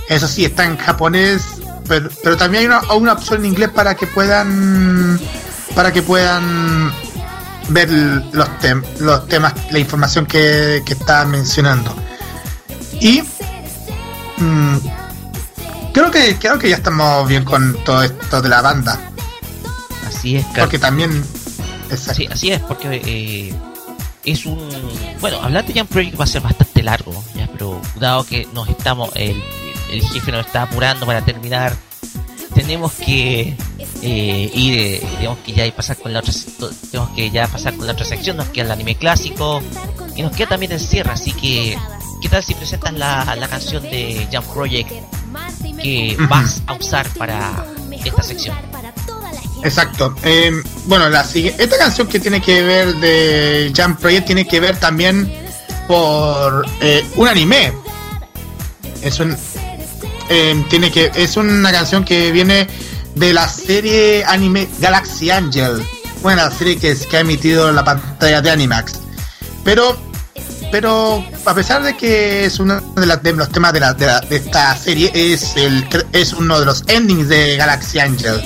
Eso sí, está en japonés, pero, pero también hay una, una opción en inglés para que puedan para que puedan ver los, tem- los temas, la información que, que estaba mencionando. Y mm, creo que creo que ya estamos bien con todo esto de la banda, Así es, Carlos. porque también. Sí, así es, porque eh, es un... Bueno, hablar de Jump Project va a ser bastante largo, ya, pero dado que nos estamos... El, el jefe nos está apurando para terminar, tenemos que eh, eh, tenemos que ya pasar con la otra, tenemos que ya pasar con la otra sección, nos queda el anime clásico y nos queda también el cierre, así que ¿qué tal si presentas la, la canción de Jump Project que vas a usar para esta sección? Exacto. Eh, bueno, la esta canción que tiene que ver de Jump Project tiene que ver también por eh, un anime. Es un eh, tiene que es una canción que viene de la serie anime Galaxy Angel. Bueno, la serie que, es- que ha emitido en la pantalla de Animax. Pero pero a pesar de que es uno de, los temas de, la- de la- de esta serie es el es uno de los endings de Galaxy Angel.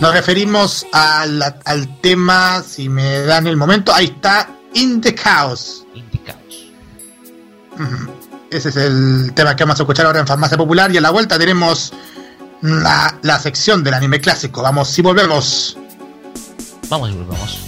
Nos referimos al, al tema, si me dan el momento, ahí está, In the Chaos. Indicados. Ujú. Ese es el tema que vamos a escuchar ahora en Farmacia Popular y a la vuelta tenemos la, la sección del anime clásico. Vamos y volvemos. Vamos y volvamos.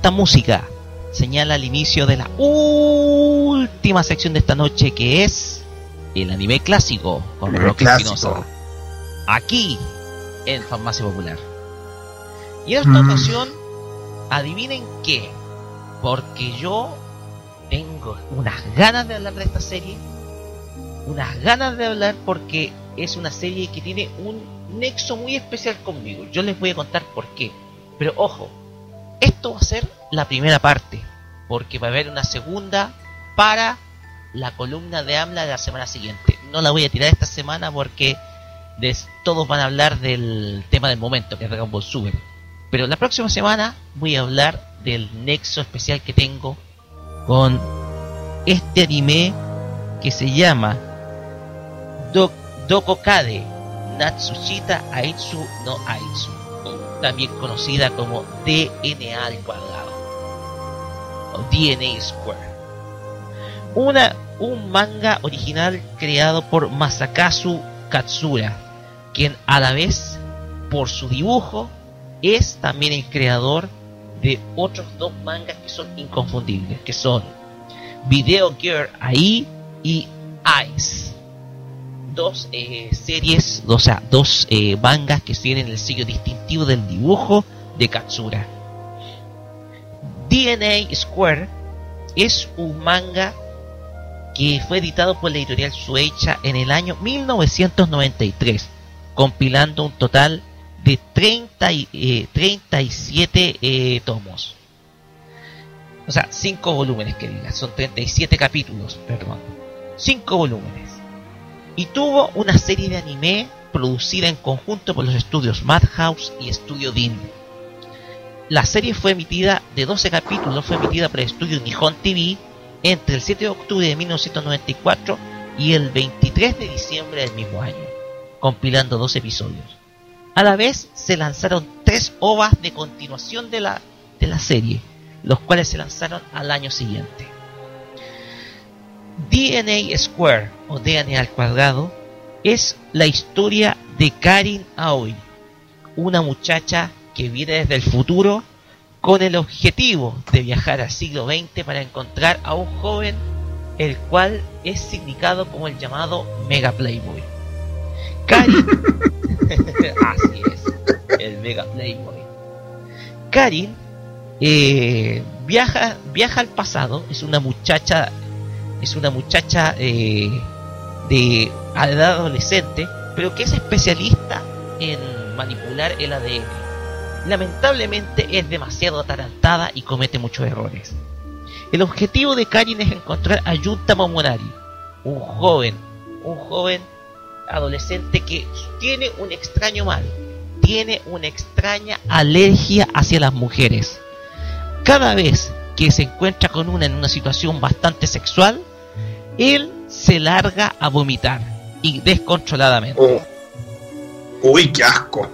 Esta música señala el inicio de la última sección de esta noche que es el anime clásico con El clásico. Espinosa. Aquí en Farmacia Popular. Y en esta Mm. ocasión, adivinen qué, porque yo tengo unas ganas de hablar de esta serie, unas ganas de hablar porque es una serie que tiene un nexo muy especial conmigo. Yo les voy a contar por qué. Pero ojo, esto va a ser la primera parte, porque va a haber una segunda para la columna de AMLA de la semana siguiente. No la voy a tirar esta semana porque todos van a hablar del tema del momento, que es Dragon Ball Super. Pero la próxima semana voy a hablar del nexo especial que tengo con este anime que se llama Do- Dokokade Natsushita Aitsu no Aitsu, también conocida como DNA al cuadrado o DNA Square. Una, un manga original creado por Masakazu Katsura, quien a la vez, por su dibujo, es también el creador de otros dos mangas que son inconfundibles, que son Video Girl AI y Ice. Dos eh, series, o sea, dos eh, mangas que tienen el sello distintivo del dibujo de Katsura. DNA Square es un manga que fue editado por la editorial Suecha en el año 1993, compilando un total de 30 y, eh, 37 eh, tomos. O sea, 5 volúmenes que diga, son 37 capítulos, perdón. 5 volúmenes. Y tuvo una serie de anime producida en conjunto por los estudios Madhouse y Studio Dean. La serie fue emitida de 12 capítulos, fue emitida por el estudio Nihon TV entre el 7 de octubre de 1994 y el 23 de diciembre del mismo año, compilando dos episodios. A la vez se lanzaron tres ovas de continuación de la, de la serie, los cuales se lanzaron al año siguiente. DNA Square o DNA al cuadrado es la historia de Karin Aoi, una muchacha que viene desde el futuro con el objetivo de viajar al siglo XX para encontrar a un joven el cual es significado como el llamado Mega Playboy. Karin, así es, el Mega Playboy. Karin eh, viaja, viaja al pasado, es una muchacha, es una muchacha eh, de edad adolescente, pero que es especialista en manipular el ADN lamentablemente es demasiado atarantada y comete muchos errores. El objetivo de Karin es encontrar a Momonari, un joven, un joven adolescente que tiene un extraño mal, tiene una extraña alergia hacia las mujeres. Cada vez que se encuentra con una en una situación bastante sexual, él se larga a vomitar y descontroladamente. Oh. Uy, qué asco.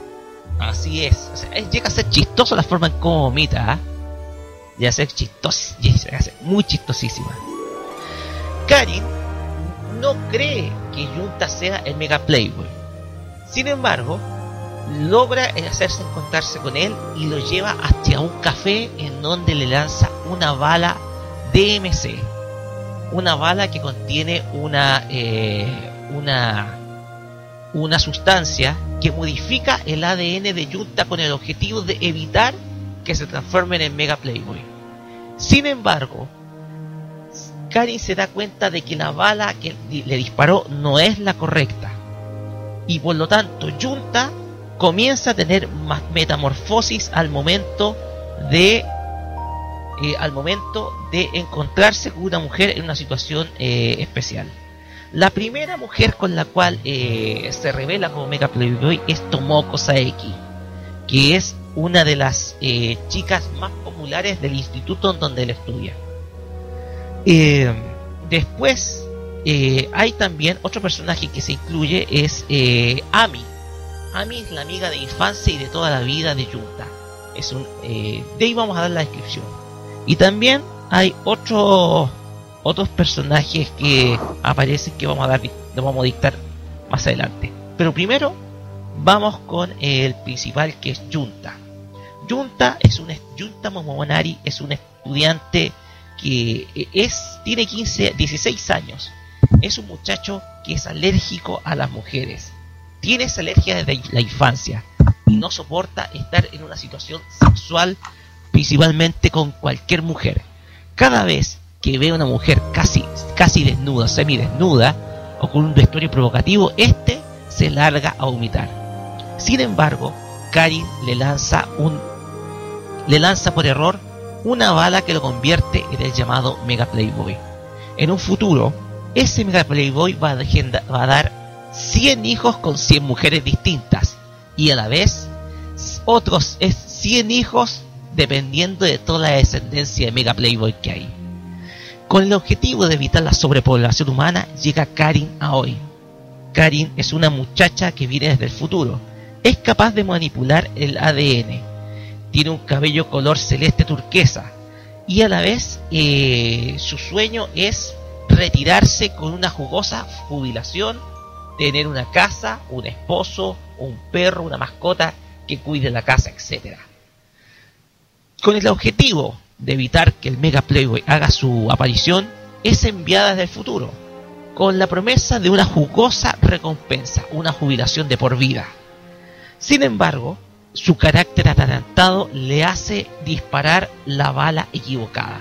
Así es. O sea, llega a ser chistoso la forma en cómo vomita. ¿ah? Llega a ser chistoso. Llega a ser muy chistosísima. Karin no cree que Junta sea el Mega Playboy. Sin embargo, logra hacerse encontrarse con él y lo lleva hacia un café en donde le lanza una bala DMC. Una bala que contiene una, eh, una, una sustancia que modifica el ADN de Junta con el objetivo de evitar que se transformen en Mega Playboy. Sin embargo, Karin se da cuenta de que la bala que le disparó no es la correcta. Y por lo tanto, Junta comienza a tener más metamorfosis al momento de eh, al momento de encontrarse con una mujer en una situación eh, especial. La primera mujer con la cual eh, se revela como Mega Playboy es Tomoko Saeki, que es una de las eh, chicas más populares del instituto en donde él estudia. Eh, después eh, hay también otro personaje que se incluye, es Ami. Ami es la amiga de infancia y de toda la vida de Junta. Es un, de ahí vamos a dar la descripción. Y también hay otros otros personajes que aparecen que vamos a dar vamos a dictar más adelante. Pero primero vamos con el principal que es Junta. Junta es un Junta Momomonari es un estudiante que es tiene 15 16 años. Es un muchacho que es alérgico a las mujeres. Tiene alergia desde la infancia y no soporta estar en una situación sexual principalmente con cualquier mujer. Cada vez que ve a una mujer casi casi desnuda, semidesnuda o con un vestuario provocativo, este se larga a vomitar. Sin embargo, Karin le lanza un le lanza por error una bala que lo convierte en el llamado Mega Playboy. En un futuro, ese Mega Playboy va a, dar 100 hijos con 100 mujeres distintas y a la vez otros es 100 hijos dependiendo de toda la descendencia de Mega Playboy que hay. Con el objetivo de evitar la sobrepoblación humana, llega Karin a hoy. Karin es una muchacha que viene desde el futuro. Es capaz de manipular el ADN. Tiene un cabello color celeste turquesa. Y a la vez eh, su sueño es retirarse con una jugosa jubilación, tener una casa, un esposo, un perro, una mascota que cuide la casa, etc. Con el objetivo de evitar que el Mega Playboy haga su aparición, es enviada desde futuro, con la promesa de una jugosa recompensa, una jubilación de por vida. Sin embargo, su carácter atarantado le hace disparar la bala equivocada.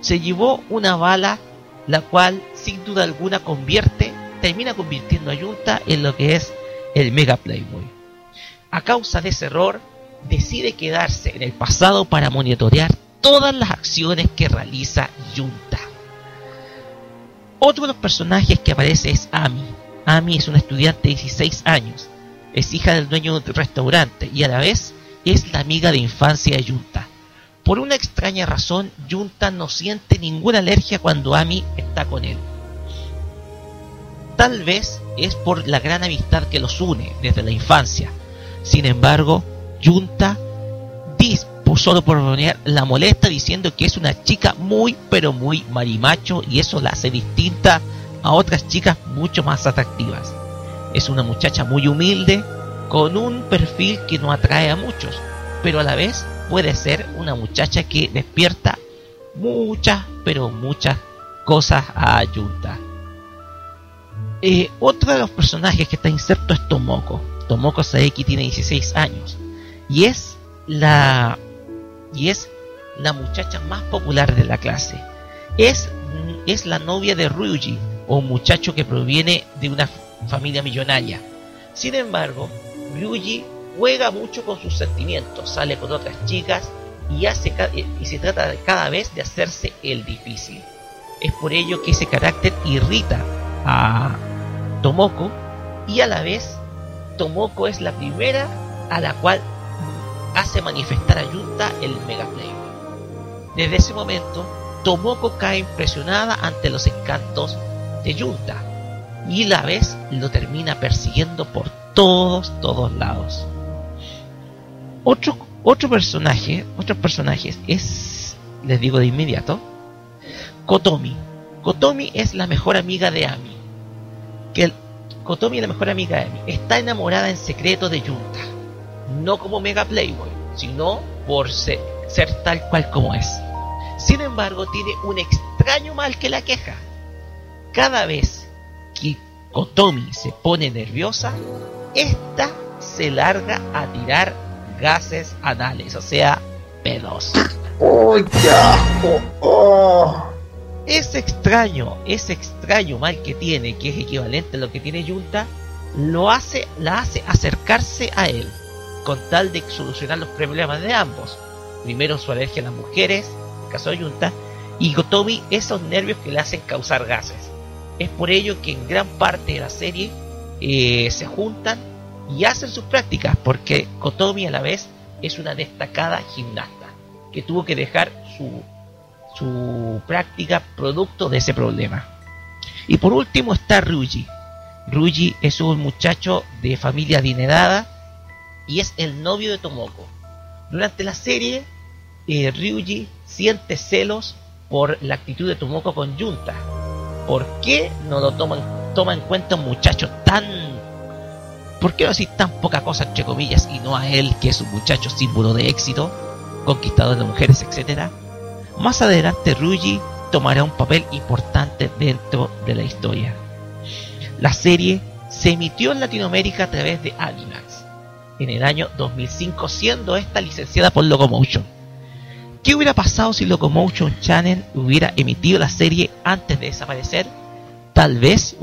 Se llevó una bala la cual sin duda alguna convierte, termina convirtiendo a Junta en lo que es el Mega Playboy. A causa de ese error, decide quedarse en el pasado para monitorear todas las acciones que realiza Junta. Otro de los personajes que aparece es Ami. Ami es una estudiante de 16 años, es hija del dueño de un restaurante y a la vez es la amiga de infancia de Junta. Por una extraña razón, Junta no siente ninguna alergia cuando Ami está con él. Tal vez es por la gran amistad que los une desde la infancia. Sin embargo, Junta dis- por bromear, la molesta diciendo que es una chica muy pero muy marimacho y eso la hace distinta a otras chicas mucho más atractivas. Es una muchacha muy humilde, con un perfil que no atrae a muchos, pero a la vez puede ser una muchacha que despierta muchas, pero muchas cosas a Junta. Eh, otro de los personajes que está inserto es Tomoko. Tomoko Saeki tiene 16 años y es la y es la muchacha más popular de la clase. Es, es la novia de Ryuji, un muchacho que proviene de una familia millonaria. Sin embargo, Ryuji juega mucho con sus sentimientos, sale con otras chicas y, hace, ca- y se trata cada vez de hacerse el difícil. Es por ello que ese carácter irrita a Tomoko y a la vez Tomoko es la primera a la cual hace manifestar a Junta el Mega Playboy. Desde ese momento, Tomoko cae impresionada ante los encantos de Junta y la vez lo termina persiguiendo por todos, todos lados. Otro, otro personaje, otros personajes es, les digo de inmediato, Kotomi. Kotomi es la mejor amiga de Ami. Que Kotomi es la mejor amiga de Ami. Está enamorada en secreto de Junta. No como Mega Playboy, sino por ser, ser tal cual como es. Sin embargo, tiene un extraño mal que la queja. Cada vez que Kotomi se pone nerviosa, esta se larga a tirar gases anales, o sea, pedos. ¡Uy, qué asco! ¡Oh! Ese extraño, ese extraño mal que tiene, que es equivalente a lo que tiene Junta, lo hace, la hace acercarse a él, con tal de solucionar los problemas de ambos. Primero su alergia a las mujeres, en el caso de Junta, y Gotomi esos nervios que le hacen causar gases. Es por ello que en gran parte de la serie eh, se juntan y hacen sus prácticas, porque Kotomi a la vez es una destacada gimnasta, que tuvo que dejar su su práctica producto de ese problema. Y por último está Ryuji. Ryuji es un muchacho de familia adinerada y es el novio de Tomoko. Durante la serie, eh, Ryuji siente celos por la actitud de Tomoko con Junta. ¿Por qué no lo toman, toma en cuenta un muchacho tan ¿por qué no decir tan poca cosa entre comillas y no a él que es un muchacho símbolo de éxito, conquistador de mujeres, etcétera? Más adelante Ryuji tomará un papel importante dentro de la historia. La serie se emitió en Latinoamérica a través de Animax en el año 2005, siendo esta licenciada por Locomotion. ¿Qué hubiera pasado si Locomotion Channel hubiera emitido la serie antes de desaparecer? Tal vez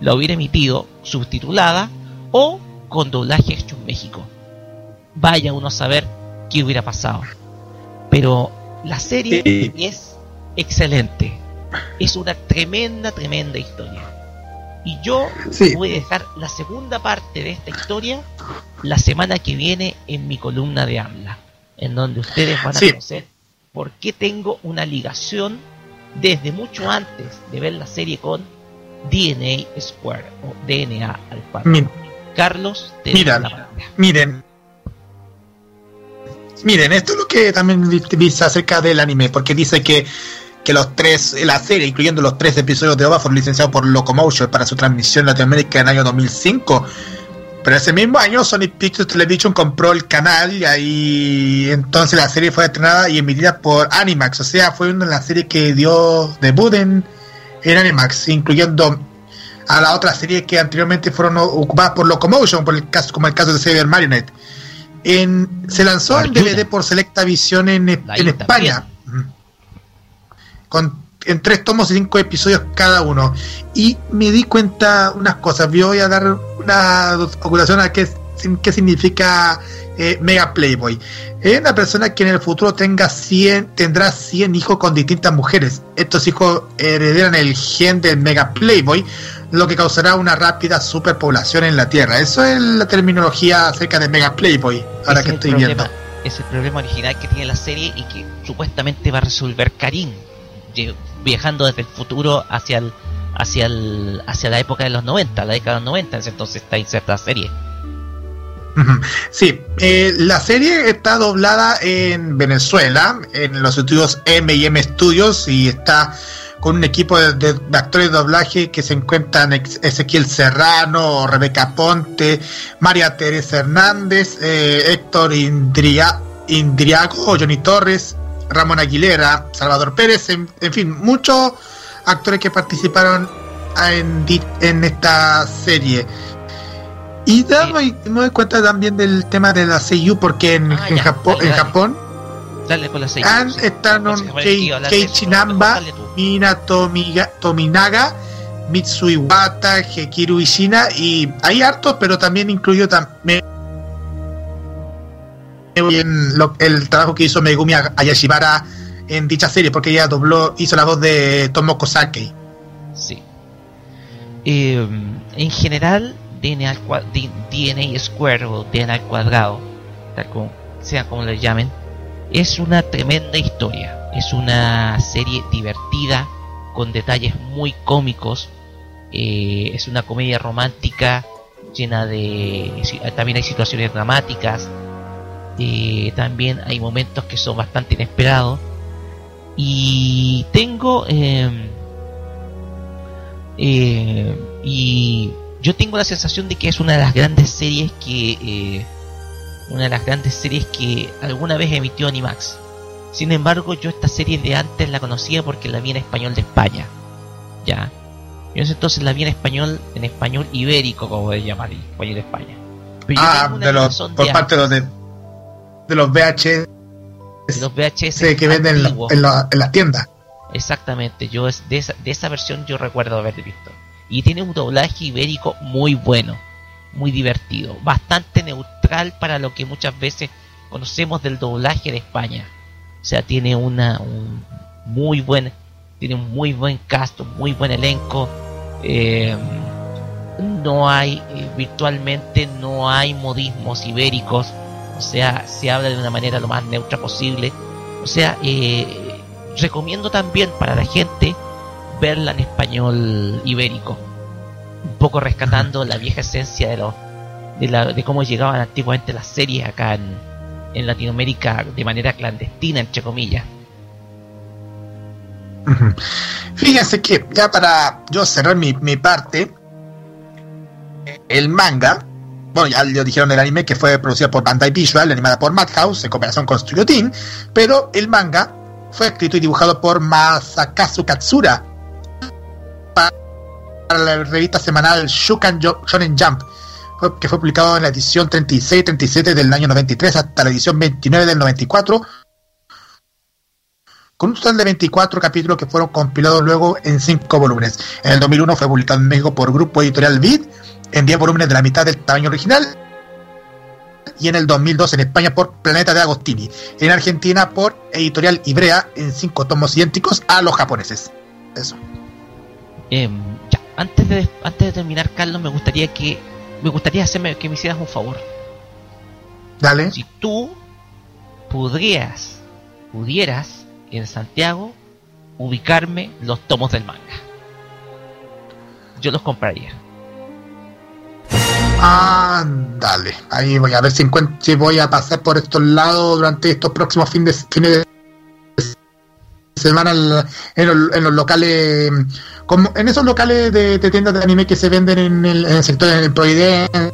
la hubiera emitido subtitulada o con doblaje hecho en México. Vaya uno a saber qué hubiera pasado. Pero la serie Sí. es excelente. Es una tremenda, tremenda historia. Y yo Sí. voy a dejar la segunda parte de esta historia la semana que viene en mi columna de habla, en donde ustedes van a Sí. conocer por qué tengo una ligación desde mucho antes de ver la serie con DNA Square o DNA al cuadrado. Mi- Carlos, te Mira. la. Miren. Miren, esto es lo que también di- dice acerca del anime, porque dice que, que los tres, la serie, incluyendo los tres episodios de OVA, fueron licenciados por Locomotion para su transmisión en Latinoamérica en el año 2005. Pero ese mismo año Sony Pictures Television compró el canal y ahí entonces la serie fue estrenada y emitida por Animax. O sea, fue una de las series que dio debut en, en Animax, incluyendo a las otras series que anteriormente fueron ocupadas por Locomotion, por el caso, como el caso de Saber Marionette. En, se lanzó en. DVD por Selecta Visión en, en La España. Con, en tres tomos y cinco episodios cada uno. Y me di cuenta unas cosas. Yo voy a dar una oculación a qué, qué significa eh, Mega Playboy. Es una persona que en el futuro tenga 100, tendrá 100 hijos con distintas mujeres. Estos hijos heredarán el gen del Mega Playboy, lo que causará una rápida superpoblación en la Tierra. Eso es la terminología acerca de Mega Playboy, ahora que es el estoy problema- viendo. Es el problema original que tiene la serie y que supuestamente va a resolver Karim, viajando desde el futuro hacia el, hacia el, hacia la época de los 90, la década de los 90, entonces está inserta la serie. Sí, eh, la serie está doblada en Venezuela, en los estudios M&M Studios y está con un equipo de, de- actores de doblaje que se encuentran Ezequiel Serrano, Rebeca Ponte, María Teresa Hernández, eh, Héctor Indria, Indriago, Johnny Torres, Ramón Aguilera, Salvador Pérez, en, en fin, muchos actores que participaron en, esta serie. Y da- me, me doy cuenta también del tema de la Seiyu porque en, Ah, en ya, Japón, dale, en dale. Japón con la han sí. Keiichi Namba. Mina Tomiga- Tominaga, Mitsui Iwata, Hekiru Ishina y hay hartos, pero también incluyo también en lo- el trabajo que hizo Megumi Ayashibara en dicha serie, porque ella dobló, hizo la voz de Tomoko Sake. Sí. Eh, en general, DNA, DNA Square o DNA al cuadrado, tal como, sea como le llamen, es una tremenda historia. Es una serie divertida, con detalles muy cómicos. eh, es una comedia romántica llena de... También hay situaciones dramáticas. Eh, también hay momentos que son bastante inesperados. Y tengo... eh, y yo tengo la sensación de que es una de las grandes series que eh, una de las grandes series que alguna vez emitió Animax. Sin embargo, yo esta serie de antes la conocía porque la vi en español de España. Ya. Y en ese entonces la vi en español, en español ibérico, como de llamar, español de España. Pero yo Ah, de los, por de parte de los, de, de los VHS antes, los VHS que venden en, la- en la- en las tiendas. Exactamente, yo es de esa, de esa versión yo recuerdo haber visto. Y tiene un doblaje ibérico muy bueno, muy divertido, bastante neutral para lo que muchas veces conocemos del doblaje de España. O sea, tiene una un muy buen, tiene un muy buen cast, un muy buen elenco. eh, no hay, eh, virtualmente no hay modismos ibéricos. O sea, se habla de una manera lo más neutra posible. O sea, eh, recomiendo también para la gente verla en español ibérico. Un poco rescatando la vieja esencia de, los de, la, de cómo llegaban antiguamente las series acá en, en Latinoamérica de manera clandestina, entre comillas. Fíjense que ya para yo cerrar mi, mi parte, el manga bueno, ya lo dijeron el anime que fue producido por Bandai Visual, animada por Madhouse en cooperación con Studio Team, pero el manga fue escrito y dibujado por Masakazu Katsura para la revista semanal Shukan Shonen Jump, que fue publicado en la edición 36-37 del año 93 hasta la edición 29 del 94, con un total de 24 capítulos que fueron compilados luego en 5 volúmenes. En el 2001 fue publicado en México por Grupo Editorial Vid, en 10 volúmenes de la mitad del tamaño original, y en el 2002 en España por Planeta de Agostini, en Argentina por Editorial Ibrea en 5 tomos idénticos a los japoneses. Eso. Em, ya, antes de, antes de terminar, Carlos, me gustaría que me gustaría hacerme que me hicieras un favor. Dale. Si tú pudieras, pudieras en Santiago ubicarme los tomos del manga, yo los compraría. Ah, dale. Ahí voy a ver si, encuentro, si voy a pasar por estos lados durante estos próximos fines de, fines de semana en, los, locales, como en esos locales de, tiendas de anime que se venden en el, sector en el Providencia,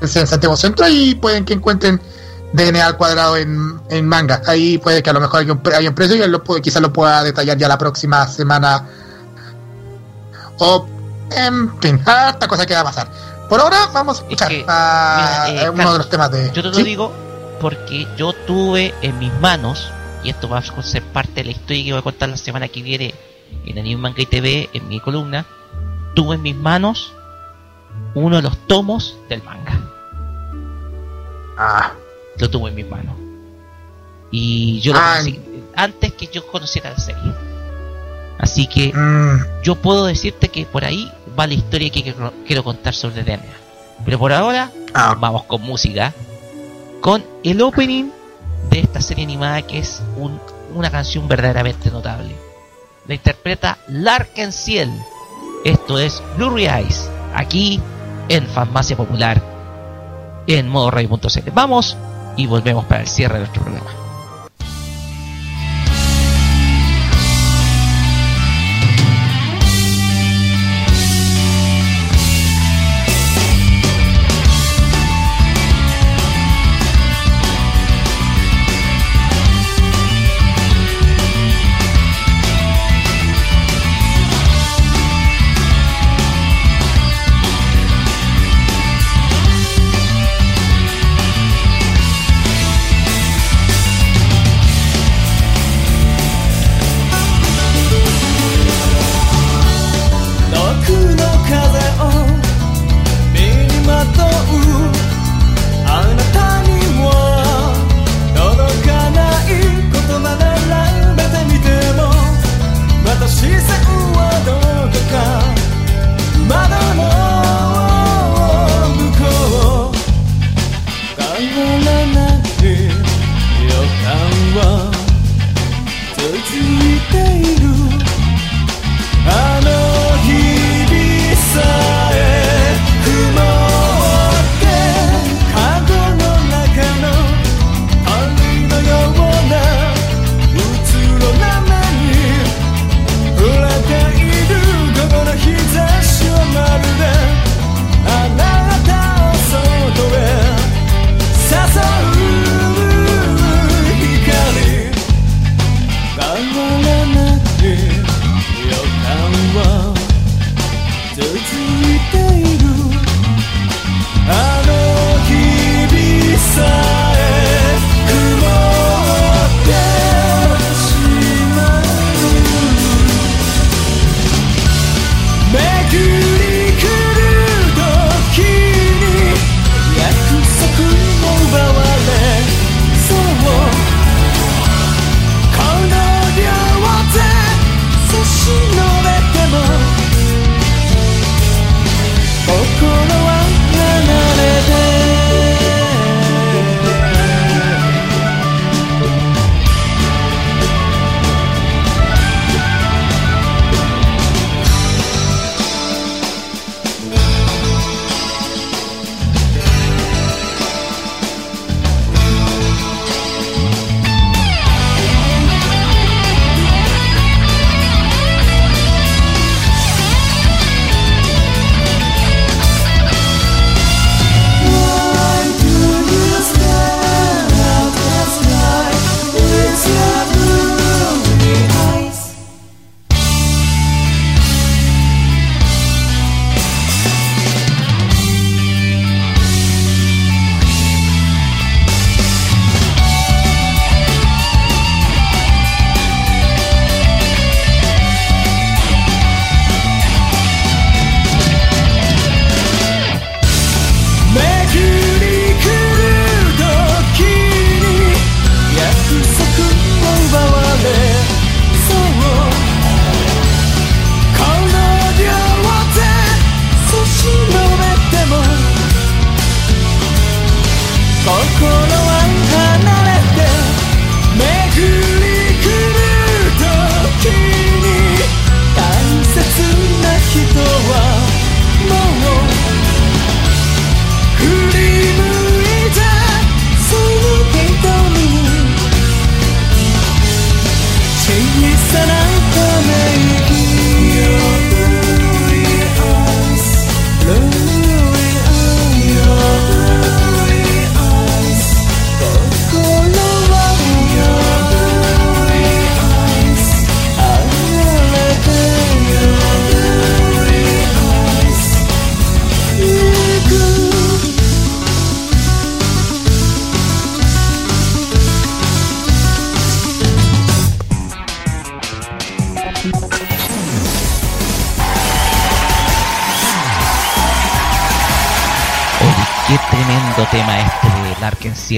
en Santiago Centro, y pueden que encuentren DNA al cuadrado en, manga. Ahí puede que a lo mejor haya un, haya un precio y lo quizás lo pueda detallar ya la próxima semana. O, en fin, harta cosa que va a pasar. Por ahora vamos a escuchar que, a mira, eh, uno Carlos, de los temas de... Yo te lo ¿Sí? digo porque yo tuve en mis manos, y esto va a ser parte de la historia que voy a contar la semana que viene en Anime Manga y TV, en mi columna, tuve en mis manos uno de los tomos del manga. Ah, Lo tuve en mis manos. Y yo lo Ah, conocí antes que yo conociera la serie. Así que mm, yo puedo decirte que por ahí va la historia que quiero, quiero contar sobre DNA. Pero por ahora ah, vamos con música. Con el opening de esta serie animada que es un- una canción verdaderamente notable. La interpreta Larken Ciel. Esto es Blurry Eyes. Aquí en Farmacia Popular. En modo radio.cl. Vamos y volvemos para el cierre de nuestro programa.「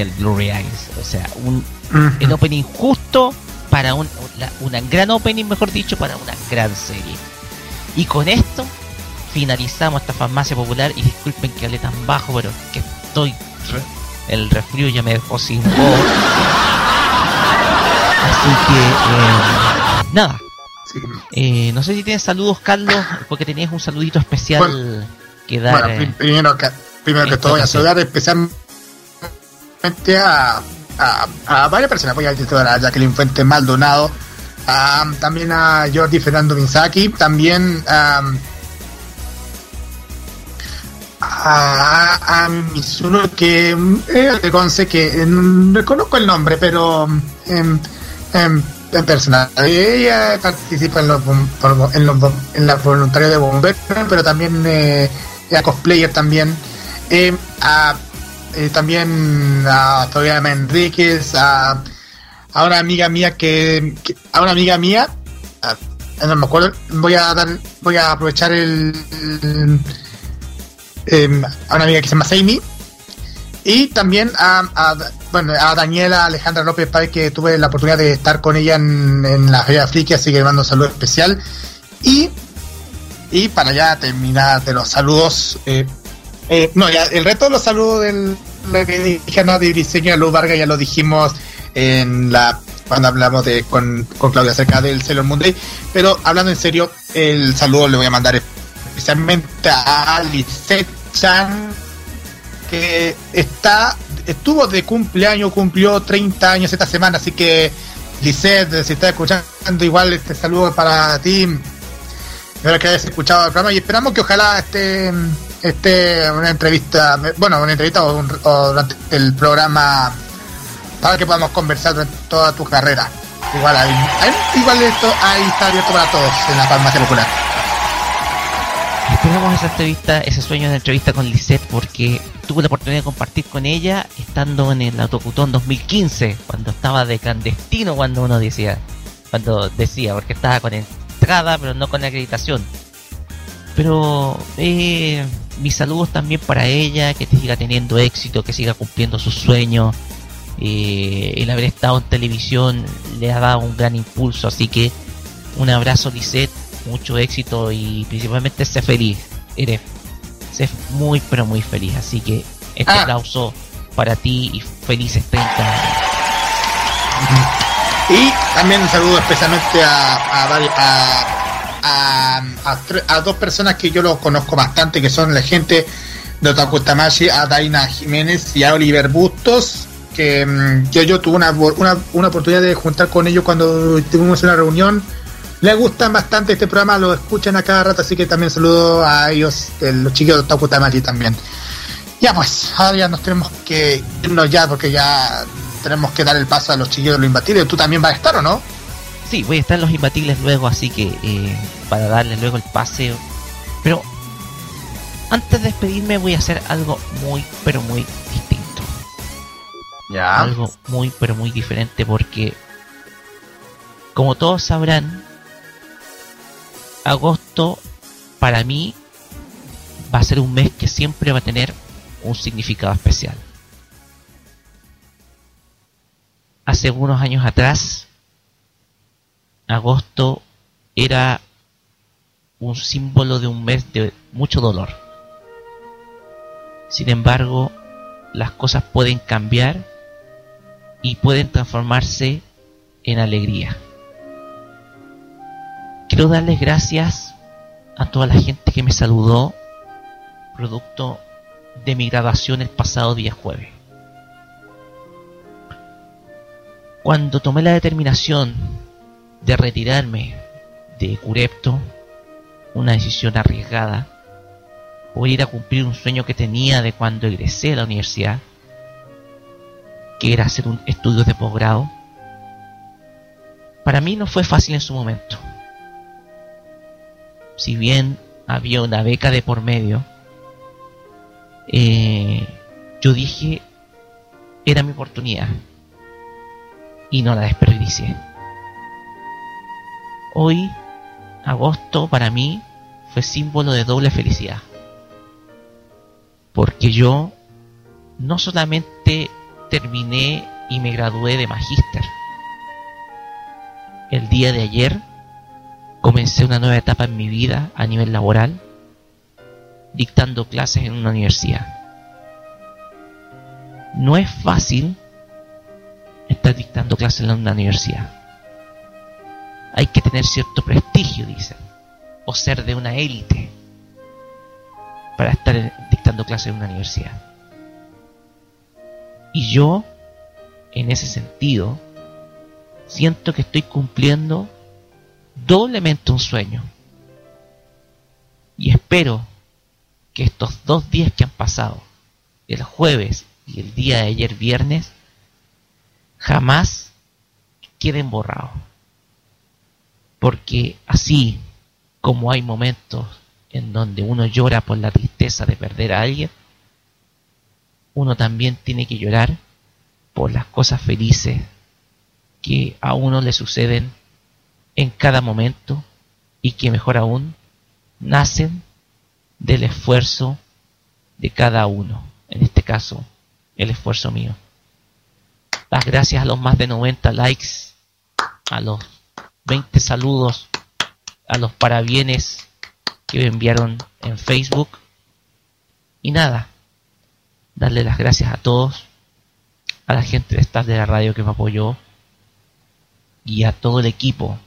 Ciel Glory Eyes. O sea, un el opening justo para un, la- una gran opening, mejor dicho, para una gran serie. Y con esto finalizamos esta farmacia popular. Y disculpen que hablé tan bajo, pero que estoy. re- el resfrío ya me dejó sin voz. Así que, eh, nada. Sí. Eh, no sé si tienes saludos, Carlos, porque tenías un saludito especial Bueno, que dar. Bueno, eh, pri- primero que, primero que todo voy a saludar especialmente a, a, varias personas. Voy a decir a Jacqueline Fuentes Maldonado, también a Jordi Fernando Misaki, también a, a, que eh, de Conce que eh, no conozco el nombre, pero en, en, en personal. Ella participa en los, en los en la voluntarios de bomberos, pero también eh, a cosplayer también. Eh, a, también a Fabiana Enríquez, a, a una amiga mía que, a una amiga mía, no me acuerdo, voy a dar, voy a aprovechar el, el- em, a una amiga que se llama Seimi y también a, a- bueno, a Daniela Alejandra López Páez que tuve la oportunidad de estar con ella en, en la Feria Friki, así que le mando un saludo especial. Y y para ya terminar de los saludos eh, eh, no, ya el resto de los saludos del lo que de diseño de Luz Vargas ya lo dijimos en la cuando hablamos de con, con Claudia acerca del Sailor Moon pero hablando en serio, el saludo le voy a mandar especialmente a Lisette Chan que está estuvo de cumpleaños, cumplió 30 años esta semana, así que Lisette, si estás escuchando igual este saludo para ti, Espero que hayas escuchado el programa y esperamos que ojalá esté, esté una entrevista, bueno, una entrevista o, un- o durante el programa para que podamos conversar durante toda tu carrera. Igual, hay, hay- igual esto ahí está abierto para todos en la farmacia popular. Esperamos esa entrevista, ese sueño de entrevista con Lisette porque tuve la oportunidad de compartir con ella estando en el Autocutón 2015, cuando estaba de clandestino, cuando uno decía, cuando decía, porque estaba con entrada pero no con acreditación. Pero eh, mis saludos también para ella, que siga teniendo éxito, que siga cumpliendo sus sueños. Eh, el haber estado en televisión le ha dado un gran impulso, así que un abrazo Lisette, mucho éxito y principalmente sé feliz. Eres sé muy pero muy feliz, así que este Ah. aplauso para ti y felices 30 años. Y también un saludo especialmente a, a, a, a- a dos personas que yo los conozco bastante, que son la gente de Otaku Tamashi, a Daina Jiménez y a Oliver Bustos, que mm, yo, yo tuve una, una, una oportunidad de juntar con ellos cuando tuvimos una reunión. Les gustan bastante este programa, lo escuchan a cada rato, así que también saludo a ellos, los chicos de Otaku Tamashi también. Ya pues, ahora ya nos tenemos que irnos ya porque ya tenemos que dar el paso a los chiquillos de lo imbatible. Tú también vas a estar, ¿o no? Sí, voy a estar en los imbatibles luego, así que eh, para darles luego el paseo. Pero antes de despedirme voy a hacer algo muy, pero muy distinto. Ya. Algo muy, pero muy diferente porque, como todos sabrán, agosto para mí va a ser un mes que siempre va a tener un significado especial. Hace unos años atrás, agosto era un símbolo de un mes de mucho dolor. Sin embargo, las cosas pueden cambiar y pueden transformarse en alegría. Quiero darles gracias a toda la gente que me saludó producto de mi graduación el pasado día jueves. Cuando tomé la determinación de retirarme de Curepto, una decisión arriesgada, por ir a cumplir un sueño que tenía de cuando egresé a la universidad, que era hacer un estudio de posgrado, para mí no fue fácil en su momento. Si bien había una beca de por medio, eh, yo dije, era mi oportunidad y no la desperdicié. Hoy, agosto para mí fue símbolo de doble felicidad. Porque yo no solamente terminé y me gradué de magíster. El día de ayer comencé una nueva etapa en mi vida a nivel laboral, dictando clases en una universidad. No es fácil estar dictando clases en una universidad. Hay que tener cierto prestigio, dicen, o ser de una élite para estar dictando clases en una universidad. Y yo, en ese sentido, siento que estoy cumpliendo doblemente un sueño. Y espero que estos dos días que han pasado, el jueves y el día de ayer viernes, jamás queden borrados. Porque así como hay momentos en donde uno llora por la tristeza de perder a alguien, uno también tiene que llorar por las cosas felices que a uno le suceden en cada momento y que mejor aún nacen del esfuerzo de cada uno, en este caso el esfuerzo mío. Las gracias a los más de 90 likes, a los 20 saludos, a los parabienes que me enviaron en Facebook. Y nada, darle las gracias a todos, a la gente de staff de la radio que me apoyó y a todo el equipo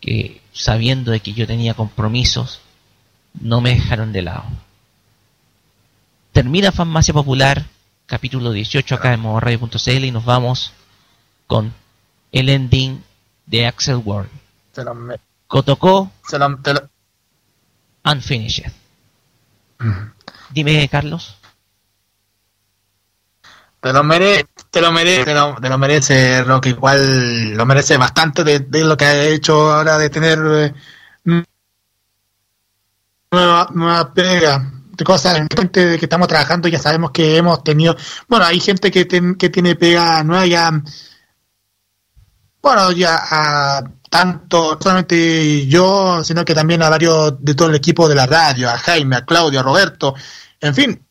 que sabiendo de que yo tenía compromisos no me dejaron de lado. Termina Farmacia Popular, capítulo 18 acá en modoradio.cl y nos vamos con el ending de Axel Ward. Se lo me- Kotoko se lo- te lo- Unfinished. Dime, Carlos. Te lo merece, te lo merece, te lo, te lo merece, Rock. Igual lo merece bastante de, de lo que ha hecho ahora de tener eh, nueva, nueva pega. De cosas, gente de que estamos trabajando, ya sabemos que hemos tenido. Bueno, hay gente que, ten- que tiene pega nueva ya. Bueno, ya a tanto, solamente yo, sino que también a varios de todo el equipo de la radio, a Jaime, a Claudio, a Roberto, en fin,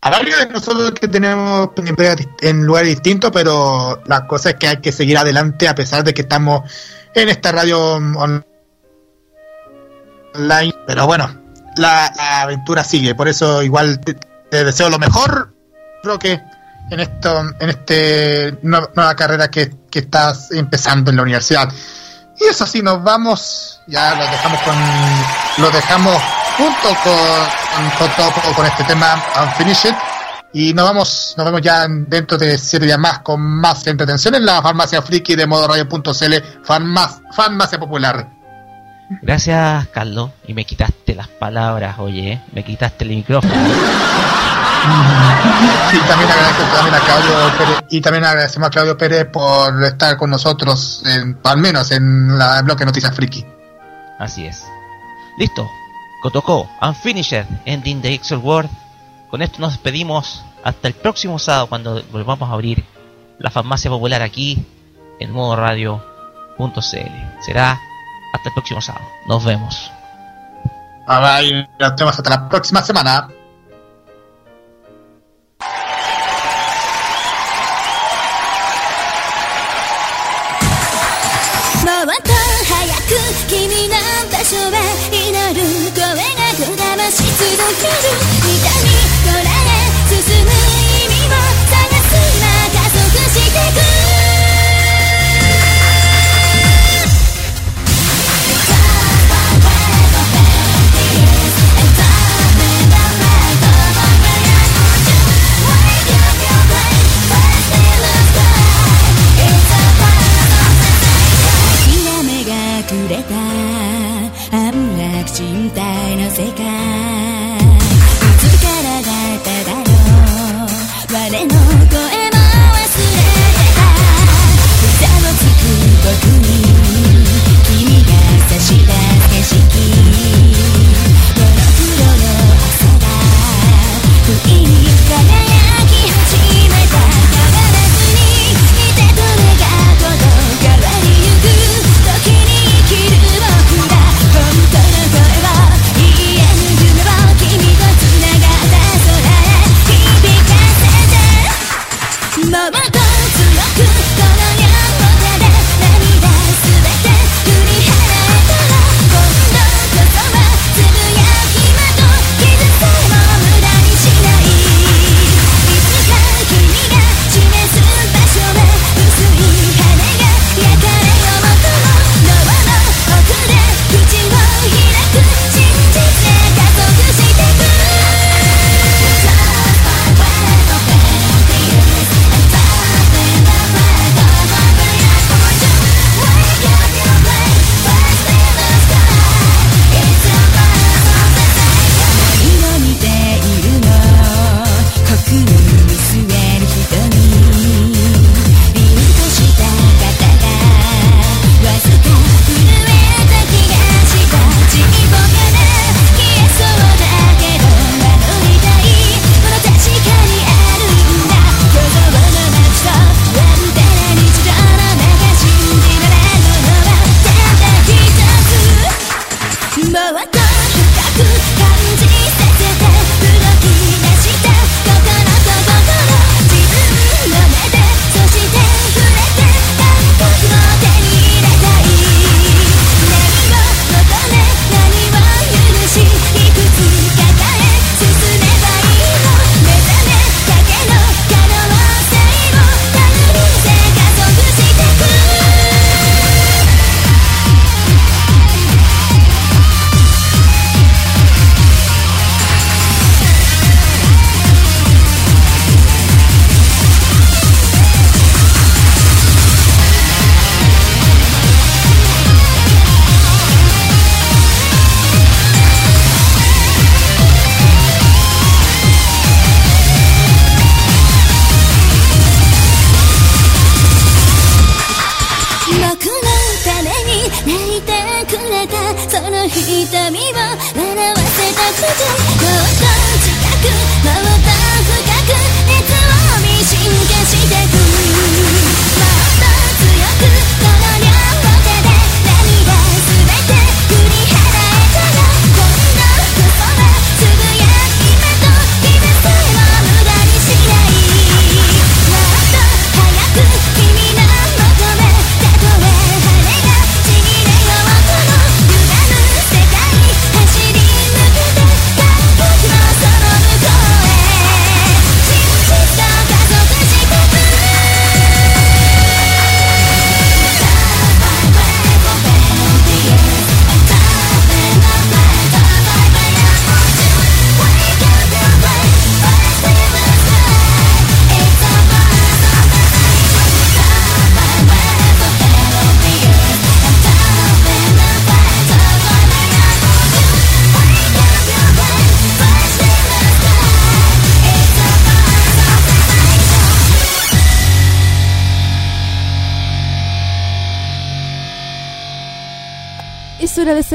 a varios de nosotros que tenemos en lugares distintos, pero la cosa es que hay que seguir adelante a pesar de que estamos en esta radio on- online. Pero bueno, la, aventura sigue, por eso igual te, deseo lo mejor, Roque, en esto, en este nueva, nueva carrera que, que estás empezando en la universidad. Y eso sí, nos vamos, ya lo dejamos con, lo dejamos junto con, con todo con este tema Unfinished. Y nos vamos, nos vemos ya dentro de siete días más con más entretención en la farmacia friki de modo radio.cl, farmacia, popular. Gracias, Carlos. Y me quitaste las palabras, oye. Me quitaste el micrófono. Sí, también también a Claudio Pérez, y también agradecemos a Claudio Pérez por estar con nosotros, en, al menos en la el bloque Noticias Friki. Así es. Listo. Kotoko, Unfinished, Ending the Excel World. Con esto nos despedimos hasta el próximo sábado cuando volvamos a abrir la farmacia popular aquí en modo radio.cl. Será hasta el próximo sábado. Nos vemos. Y nos vemos hasta la próxima semana.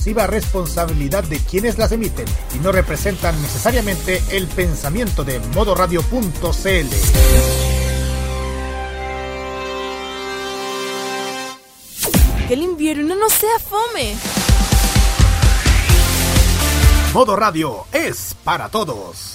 exclusiva responsabilidad de quienes las emiten y no representan necesariamente el pensamiento de modoradio.cl. que el invierno no sea fome. Modo Radio es para todos.